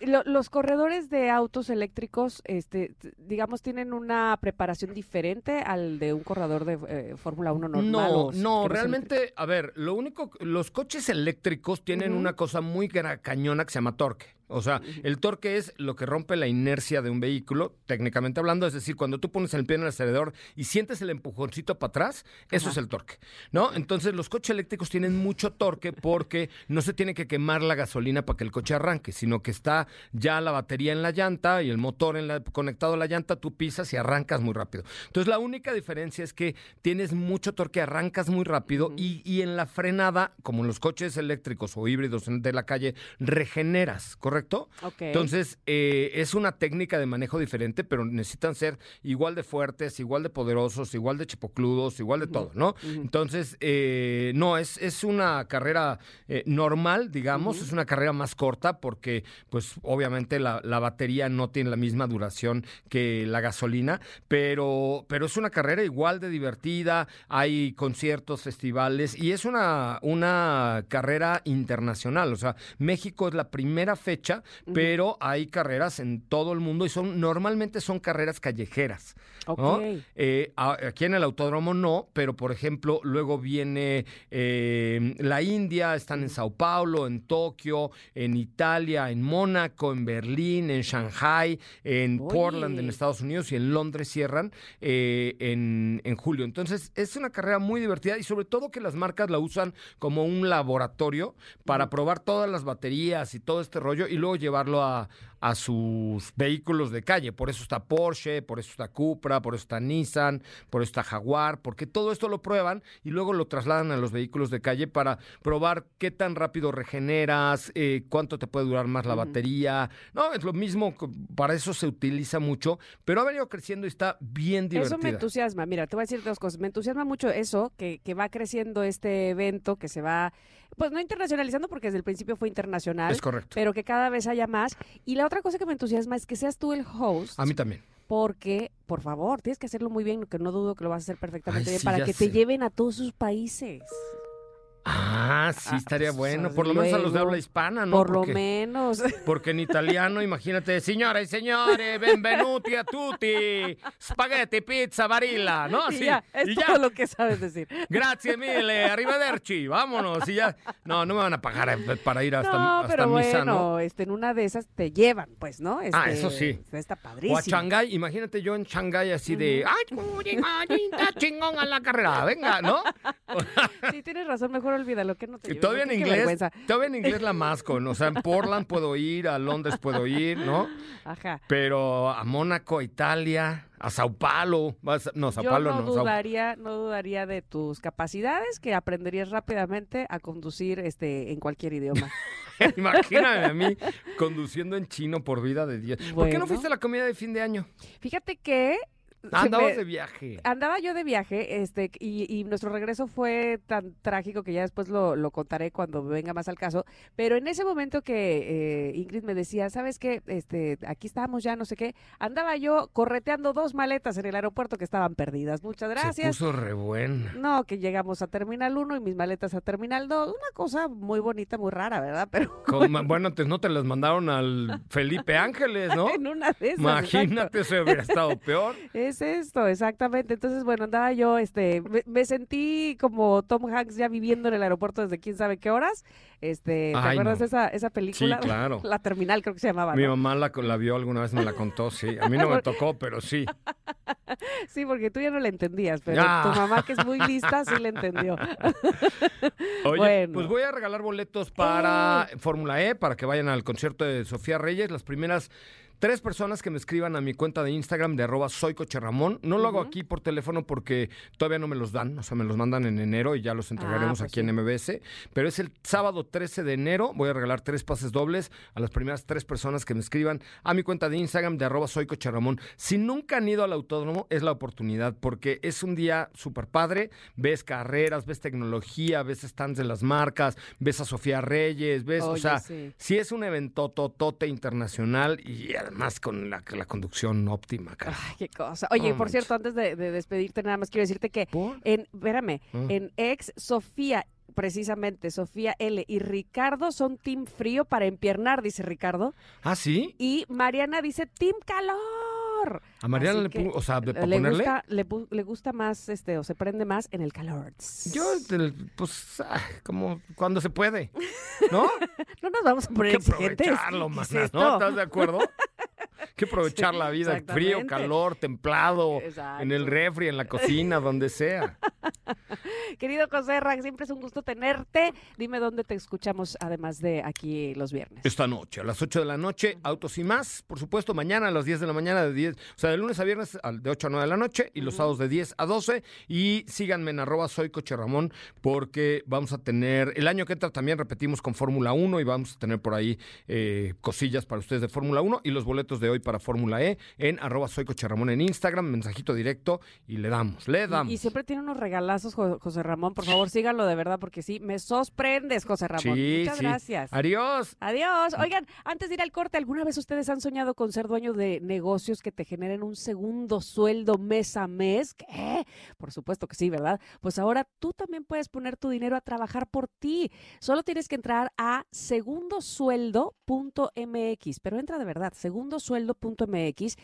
lo- los corredores de autos eléctricos, este, digamos, tienen una preparación diferente al de un corredor de eh, Fórmula 1 normal. No, no, realmente, a ver, lo único, los coches eléctricos tienen una cosa muy cañona que se llama torque. O sea, el torque es lo que rompe la inercia de un vehículo, técnicamente hablando, es decir, cuando tú pones el pie en el acelerador y sientes el empujoncito para atrás, eso es el torque, ¿no? Entonces, los coches eléctricos tienen mucho torque porque no se tiene que quemar la gasolina para que el coche arranque, sino que está ya la batería en la llanta y el motor en la- conectado a la llanta, tú pisas y arrancas muy rápido. Entonces, la única diferencia es que tienes mucho torque, arrancas muy rápido y, y en la frenada, como en los coches eléctricos o híbridos de la calle, regeneras, ¿correcto? Correcto. Entonces, eh, es una técnica de manejo diferente, pero necesitan ser igual de fuertes, igual de poderosos, igual de chipocludos, igual de todo, ¿no? Entonces, eh, no, es, es una carrera eh, normal, digamos, es una carrera más corta porque, pues, obviamente la, la batería no tiene la misma duración que la gasolina, pero, pero es una carrera igual de divertida, hay conciertos, festivales, y es una, una carrera internacional, o sea, México es la primera fecha, pero hay carreras en todo el mundo y son normalmente son carreras callejeras. ¿no? Ok. Eh, aquí en el autódromo no, pero por ejemplo, luego viene eh, la India, están en Sao Paulo, en Tokio, en Italia, en Mónaco, en Berlín, en Shanghai, en Oye. Portland, en Estados Unidos y en Londres cierran eh, en, en julio. Entonces, es una carrera muy divertida y sobre todo que las marcas la usan como un laboratorio para probar todas las baterías y todo este rollo y luego llevarlo a, a sus vehículos de calle. Por eso está Porsche, por eso está Cupra, por eso está Nissan, por eso está Jaguar, porque todo esto lo prueban y luego lo trasladan a los vehículos de calle para probar qué tan rápido regeneras, eh, cuánto te puede durar más la batería. No, es lo mismo, para eso se utiliza mucho, pero ha venido creciendo y está bien divertida. Eso me entusiasma. Mira, te voy a decir dos cosas. Me entusiasma mucho eso, que, que va creciendo este evento, que se va, pues no internacionalizando, porque desde el principio fue internacional. Es correcto. Pero que cada vez haya más. Y la otra cosa que me entusiasma es que seas tú el host. A mí también. Porque, por favor, tienes que hacerlo muy bien, que no dudo que lo vas a hacer perfectamente Ay, bien, sí, para que sé. te lleven a todos sus países. Ah, sí, Ah, estaría pues, bueno. o sea, Por lo menos a los de habla hispana, ¿no? por lo menos. Porque en italiano, imagínate, signore y señores, benvenuti a tutti, spaghetti, pizza, varilla, ¿no? Y Así. ya, es y todo ya, lo que sabes decir. grazie mille, arrivederci, vámonos. Y ya, no, no me van a pagar eh, para ir hasta, no, hasta pero misa, bueno, ¿no? este, en una de esas te llevan, pues, ¿no? Ah, Este, eso sí. Está O padrísimo. a Shanghái, imagínate yo en Shanghái así de, ay, ay, chingón a la carrera, venga, ¿no? Sí, tienes razón, mejor olvídalo, que no te Y lleven, todavía en inglés, todavía en inglés la masco, ¿no? o sea, en Portland puedo ir, a Londres puedo ir, ¿no? Ajá. Pero a Mónaco, a Italia, a Sao Paulo, no, Sao Yo Paulo no no, Sao- dudaría, no dudaría de tus capacidades, que aprenderías rápidamente a conducir este en cualquier idioma. Imagíname a mí conduciendo en chino por vida de Dios. ¿Por qué Bueno. no fuiste a la comida de fin de año? Fíjate que Andabas me- de viaje. Andaba yo de viaje, este, y, y nuestro regreso fue tan trágico que ya después lo, lo contaré cuando venga más al caso. Pero en ese momento que eh, Ingrid me decía, ¿sabes qué? Este, aquí estamos ya, no sé qué, andaba yo correteando dos maletas en el aeropuerto que estaban perdidas. Muchas Se gracias. puso re buena. No, que llegamos a Terminal 1 y mis maletas a Terminal 2. Una cosa muy bonita, muy rara, ¿verdad? Pero Con- bueno, antes no te las mandaron al Felipe Ángeles, ¿no? en una de esas. Imagínate, eso hubiera estado peor. Es esto, exactamente. Entonces, bueno, andaba yo, este, me, me sentí como Tom Hanks ya viviendo en el aeropuerto desde quién sabe qué horas. Este, ¿te Ay, acuerdas no. de esa, esa película? Sí, claro. La terminal creo que se llamaba. Mi mamá la, la vio alguna vez, me la contó, sí. A mí no me tocó, pero sí. Sí, porque tú ya no la entendías, pero Ya. tu mamá que es muy lista sí la entendió. Oye, Bueno. pues voy a regalar boletos para Fórmula E, para que vayan al concierto de Sofía Reyes. Las primeras tres personas que me escriban a mi cuenta de Instagram de arroba soy Coche Ramón. No lo hago aquí por teléfono porque todavía no me los dan, o sea, me los mandan en enero y ya los entregaremos pues aquí en MBS. Pero es el sábado 13 de enero, voy a regalar tres pases dobles a las primeras tres personas que me escriban a mi cuenta de Instagram de arroba soy Coche Ramón. Si nunca han ido al autódromo, es la oportunidad porque es un día súper padre. Ves carreras, ves tecnología, ves stands de las marcas, ves a Sofía Reyes, ves, o sea, sí. sí es un evento totote internacional y además con la, la conducción óptima, cara. Ay, qué cosa. Oye, No por cierto, antes de, de despedirte, nada más quiero decirte que ¿Por? en, espérame, Ah. en ex Sofía, precisamente Sofía L y Ricardo son team frío para empiernar, dice Ricardo. ¿Ah, sí? Y Mariana dice team calor. A Mariana Así le que o sea, le ponerle. gusta, le, gusta más, este, o se prende más en el calor. Yo, pues, ah, como cuando se puede, ¿no? No nos vamos a Hay poner que exigentes. aprovecharlo, ¿Qué es maná? ¿no? ¿Estás de acuerdo? Que aprovechar la vida, frío, calor, templado, en el refri, en la cocina, donde sea. Querido José Ra, siempre es un gusto tenerte. Dime dónde te escuchamos, además de aquí los viernes. Esta noche, a las 8 de la noche, Autos y más. Por supuesto, mañana a las 10 de la mañana, de 10, o sea, de lunes a viernes de 8 a 9 de la noche y los sábados de 10 a 12. Y síganme en arroba soy Coche Ramón porque vamos a tener, el año que entra también repetimos con Fórmula 1 y vamos a tener por ahí eh, cosillas para ustedes de Fórmula 1 y los boletos de hoy para Fórmula E en arroba soy Coche Ramón en Instagram, mensajito directo y le damos, le damos. Y, siempre tiene unos regalazos, José Ramón. Por favor, síganlo de verdad porque sí, me sorprendes, José Ramón. Muchas gracias. Adiós. Adiós. Oigan, antes de ir al corte, ¿alguna vez ustedes han soñado con ser dueño de negocios que te generen un segundo sueldo mes a mes? ¿Qué? Por supuesto que sí, ¿verdad? Pues ahora tú también puedes poner tu dinero a trabajar por ti. Solo tienes que entrar a segundosueldo.mx, pero entra de verdad, segundosueldo.mx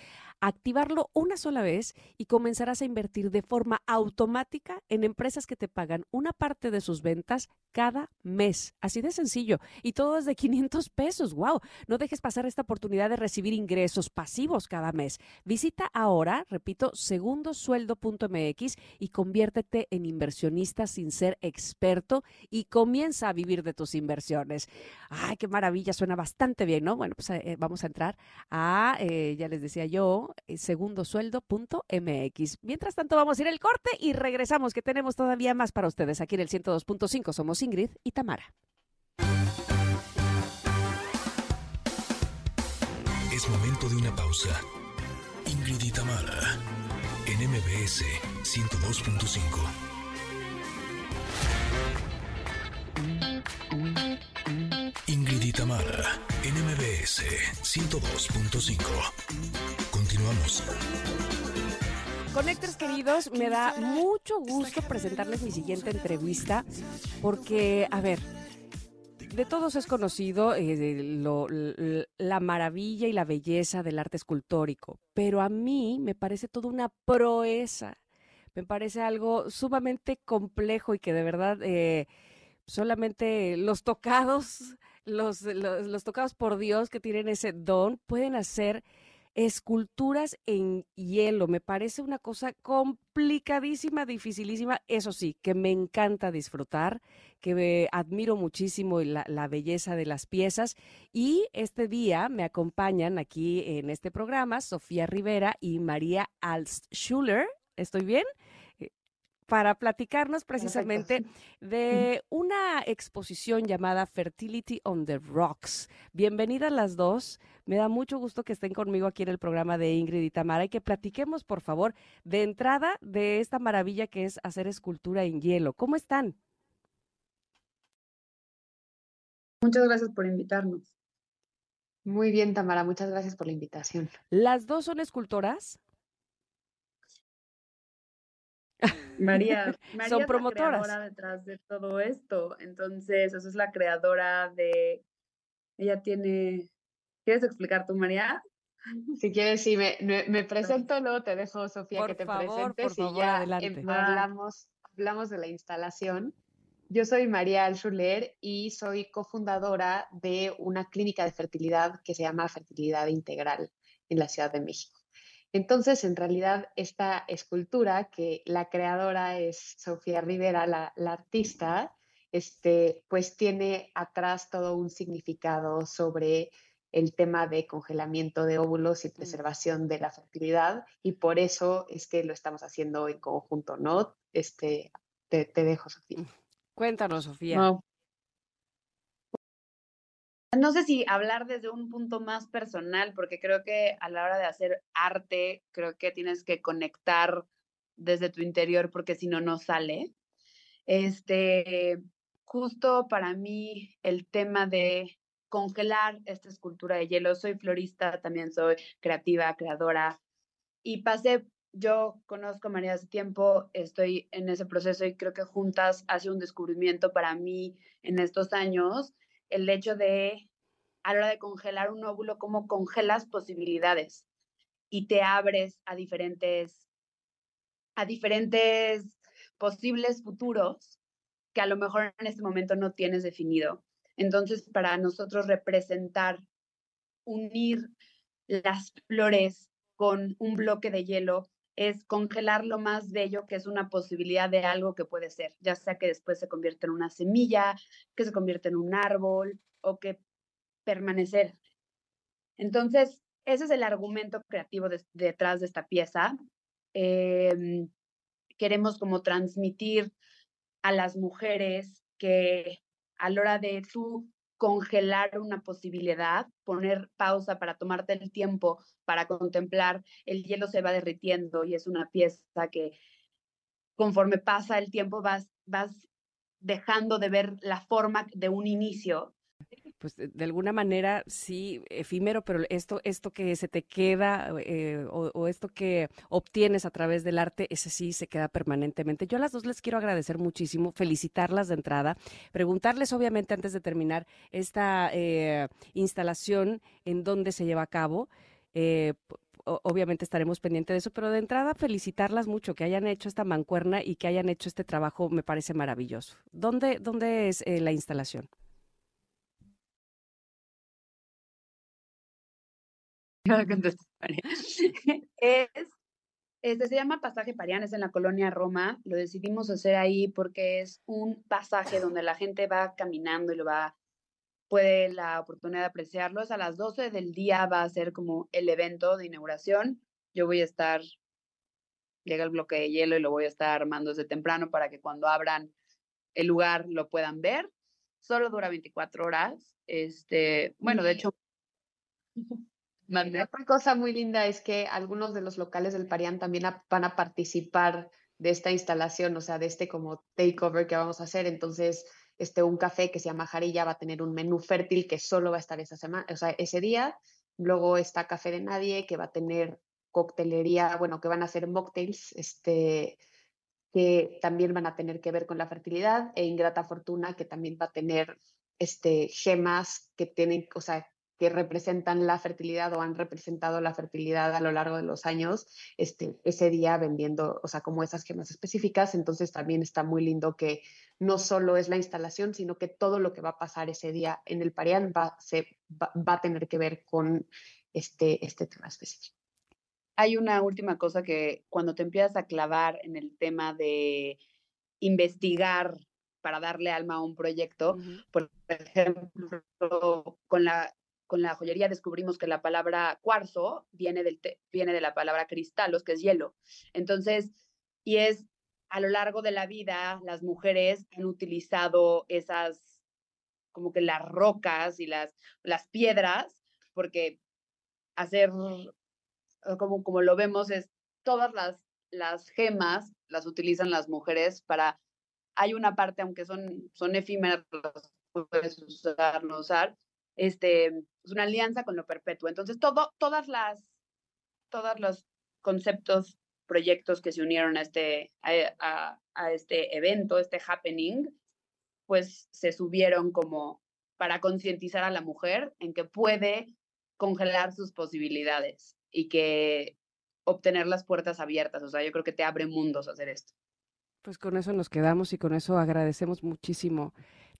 activarlo una sola vez y comenzarás a invertir de forma automática en empresas que te pagan una parte de sus ventas cada mes. Así de sencillo. Y todo es de 500 pesos. ¡Wow! No dejes pasar esta oportunidad de recibir ingresos pasivos cada mes. Visita ahora, repito, segundosueldo.mx y conviértete en inversionista sin ser experto y comienza a vivir de tus inversiones. ¡Ay, qué maravilla! Suena bastante bien, ¿no? Bueno, pues eh, vamos a entrar a, eh, ya les decía yo, eh, segundosueldo.mx. Mientras tanto, vamos a ir al corte y regresamos, que tenemos todavía más para ustedes aquí en el 102.5. Somos Ingrid y Tamara. Es momento de una pausa. Ingrid y Tamara, en MBS 102.5. Ingrid y Tamara, en MBS 102.5. Continuamos. Conectores queridos, me da mucho gusto presentarles mi siguiente entrevista porque, a ver, de todos es conocido eh, la maravilla y la belleza del arte escultórico, pero a mí me parece toda una proeza, me parece algo sumamente complejo y que de verdad eh, solamente los tocados los, tocados por Dios que tienen ese don pueden hacer esculturas en hielo. Me parece una cosa complicadísima, dificilísima. Eso sí, que me encanta disfrutar, que admiro muchísimo la, la, belleza de las piezas. Y este día me acompañan aquí en este programa Sofía Rivera y María Altschuler. ¿Estoy bien? para platicarnos precisamente de una exposición llamada Fertility on the Rocks. Bienvenidas las dos. Me da mucho gusto que estén conmigo aquí en el programa de Ingrid y Tamara y que platiquemos, por favor, de entrada de esta maravilla que es hacer escultura en hielo. ¿Cómo están? Muchas gracias por invitarnos. Muy bien, Tamara, muchas gracias por la invitación. ¿Las dos son escultoras? María, María son promotoras. Es la creadora detrás de todo esto. Entonces, eso es la creadora de. Ella tiene. ¿Quieres explicar tú, María? Si quieres, sí, me, me, presento, luego te dejo, Sofía, que te presentes y ya hablamos, hablamos de la instalación. Yo soy María Alschuler y soy cofundadora de una clínica de fertilidad que se llama Fertilidad Integral en la Ciudad de México. Entonces, en realidad, esta escultura, que la creadora es Sofía Rivera, la, artista, este, pues tiene atrás todo un significado sobre el tema de congelamiento de óvulos y mm. preservación de la fertilidad y por eso es que lo estamos haciendo en conjunto, ¿no? Este, te, dejo, Sofía. Cuéntanos, Sofía no sé si hablar desde un punto más personal, porque creo que a la hora de hacer arte, creo que tienes que conectar desde tu interior, porque si no, no sale. Este, justo para mí, el tema de congelar esta escultura de hielo, soy florista, también soy creativa, creadora, y pasé, yo conozco a María hace tiempo, estoy en ese proceso y creo que juntas hace un descubrimiento para mí en estos años el hecho de, a la hora de congelar un óvulo, cómo congelas posibilidades y te abres a diferentes, a diferentes posibles futuros que a lo mejor en este momento no tienes definido. Entonces, para nosotros representar, unir las flores con un bloque de hielo es congelar lo más bello, que es una posibilidad de algo que puede ser, ya sea que después se convierte en una semilla, que se convierte en un árbol o que permanecer. Entonces, ese es el argumento creativo detrás de esta pieza. Em, queremos como transmitir a las mujeres que a la hora de tú congelar una posibilidad, poner pausa para tomarte el tiempo para contemplar, el hielo se va derritiendo y es una pieza que conforme pasa el tiempo vas, vas dejando de ver la forma de un inicio pues de alguna manera sí, efímero, pero esto, esto que se te queda eh, o, esto que obtienes a través del arte, ese sí se queda permanentemente. Yo a las dos les quiero agradecer muchísimo, felicitarlas de entrada, preguntarles obviamente antes de terminar esta eh, instalación en dónde se lleva a cabo. Eh, obviamente estaremos pendientes de eso, pero de entrada felicitarlas mucho que hayan hecho esta mancuerna y que hayan hecho este trabajo, me parece maravilloso. ¿Dónde, dónde es la instalación? es, este se llama Pasaje Parián, es en la colonia Roma. Lo decidimos hacer ahí porque es un pasaje donde la gente va caminando y lo va, puede la oportunidad de apreciarlo. Es a las 12 del día va a ser como el evento de inauguración. Yo voy a estar, llega el bloque de hielo y lo voy a estar armando desde temprano para que cuando abran el lugar lo puedan ver. Solo dura 24 horas. Este, bueno, de hecho, otra cosa muy linda es que algunos de los locales del Parián también van a participar de esta instalación, o sea, de este como takeover que vamos a hacer. Entonces, este, un café que se llama Jarilla va a tener un menú fértil que solo va a estar esa semana, o sea, ese día. Luego está Café de Nadie, que va a tener coctelería, bueno, que van a hacer mocktails, este, que también van a tener que ver con la fertilidad, e Ingrata Fortuna, que también va a tener este, gemas que tienen, o sea, que representan la fertilidad o han representado la fertilidad a lo largo de los años, este, ese día vendiendo, o sea, como esas gemas específicas. Entonces también está muy lindo que no solo es la instalación, sino que todo lo que va a pasar ese día en el Parián va, se, va, a tener que ver con este, este tema específico. Hay una última cosa que cuando te empiezas a clavar en el tema de investigar para darle alma a un proyecto, por ejemplo, con la con la joyería descubrimos que la palabra cuarzo viene, del viene de la palabra cristalos, que es hielo. Entonces, y es a lo largo de la vida, las mujeres han utilizado esas, como que las rocas y las, las piedras, porque hacer, como, como lo vemos, es todas las, las gemas las utilizan las mujeres para, hay una parte, aunque son, son efímeras, puedes usar, no usar, este, es una alianza con lo perpetuo. Entonces, todo, todas las, todos los conceptos, proyectos que se unieron a este, a, a este evento, este happening, pues se subieron como para concientizar a la mujer en que puede congelar sus posibilidades y que obtener las puertas abiertas. O sea, yo creo que te abre mundos hacer esto. Pues con eso nos quedamos y con eso agradecemos muchísimo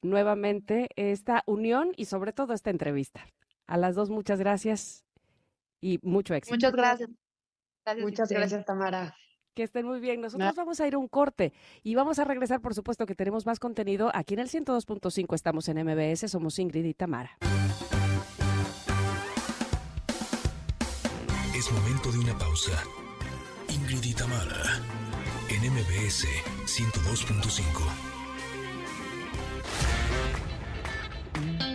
nuevamente esta unión y sobre todo esta entrevista. A las dos, muchas gracias y mucho éxito. Muchas gracias. muchas gracias, Tamara. Que estén muy bien. Nosotros vamos a ir a un corte y vamos a regresar, por supuesto, que tenemos más contenido. Aquí en el 102.5 estamos en MBS, somos Ingrid y Tamara. Es momento de una pausa. Ingrid y Tamara en MBS 102.5.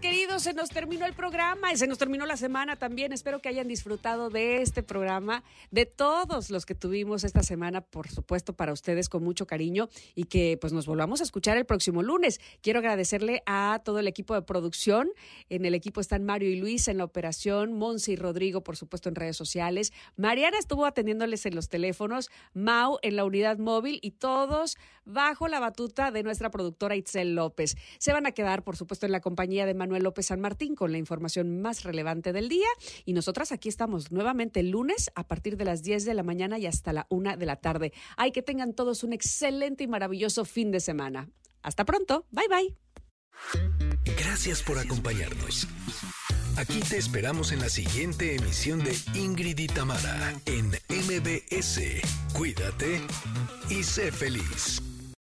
Queridos, se nos terminó el programa y se nos terminó la semana también. Espero que hayan disfrutado de este programa, de todos los que tuvimos esta semana, por supuesto, para ustedes con mucho cariño y que pues nos volvamos a escuchar el próximo lunes. Quiero agradecerle a todo el equipo de producción. En el equipo están Mario y Luis en la operación, Monse y Rodrigo, por supuesto, en redes sociales. Mariana estuvo atendiéndoles en los teléfonos, Mau en la unidad móvil y todos bajo la batuta de nuestra productora Itzel López. Se van a quedar, por supuesto, en la compañía de Manuel López San Martín con la información más relevante del día. Y nosotras aquí estamos nuevamente el lunes a partir de las 10 de la mañana y hasta la 1 de la tarde. Hay que tengan todos un excelente y maravilloso fin de semana. Hasta pronto. Bye bye. Gracias por acompañarnos. Aquí te esperamos en la siguiente emisión de Ingrid y Tamara en MBS. Cuídate y sé feliz.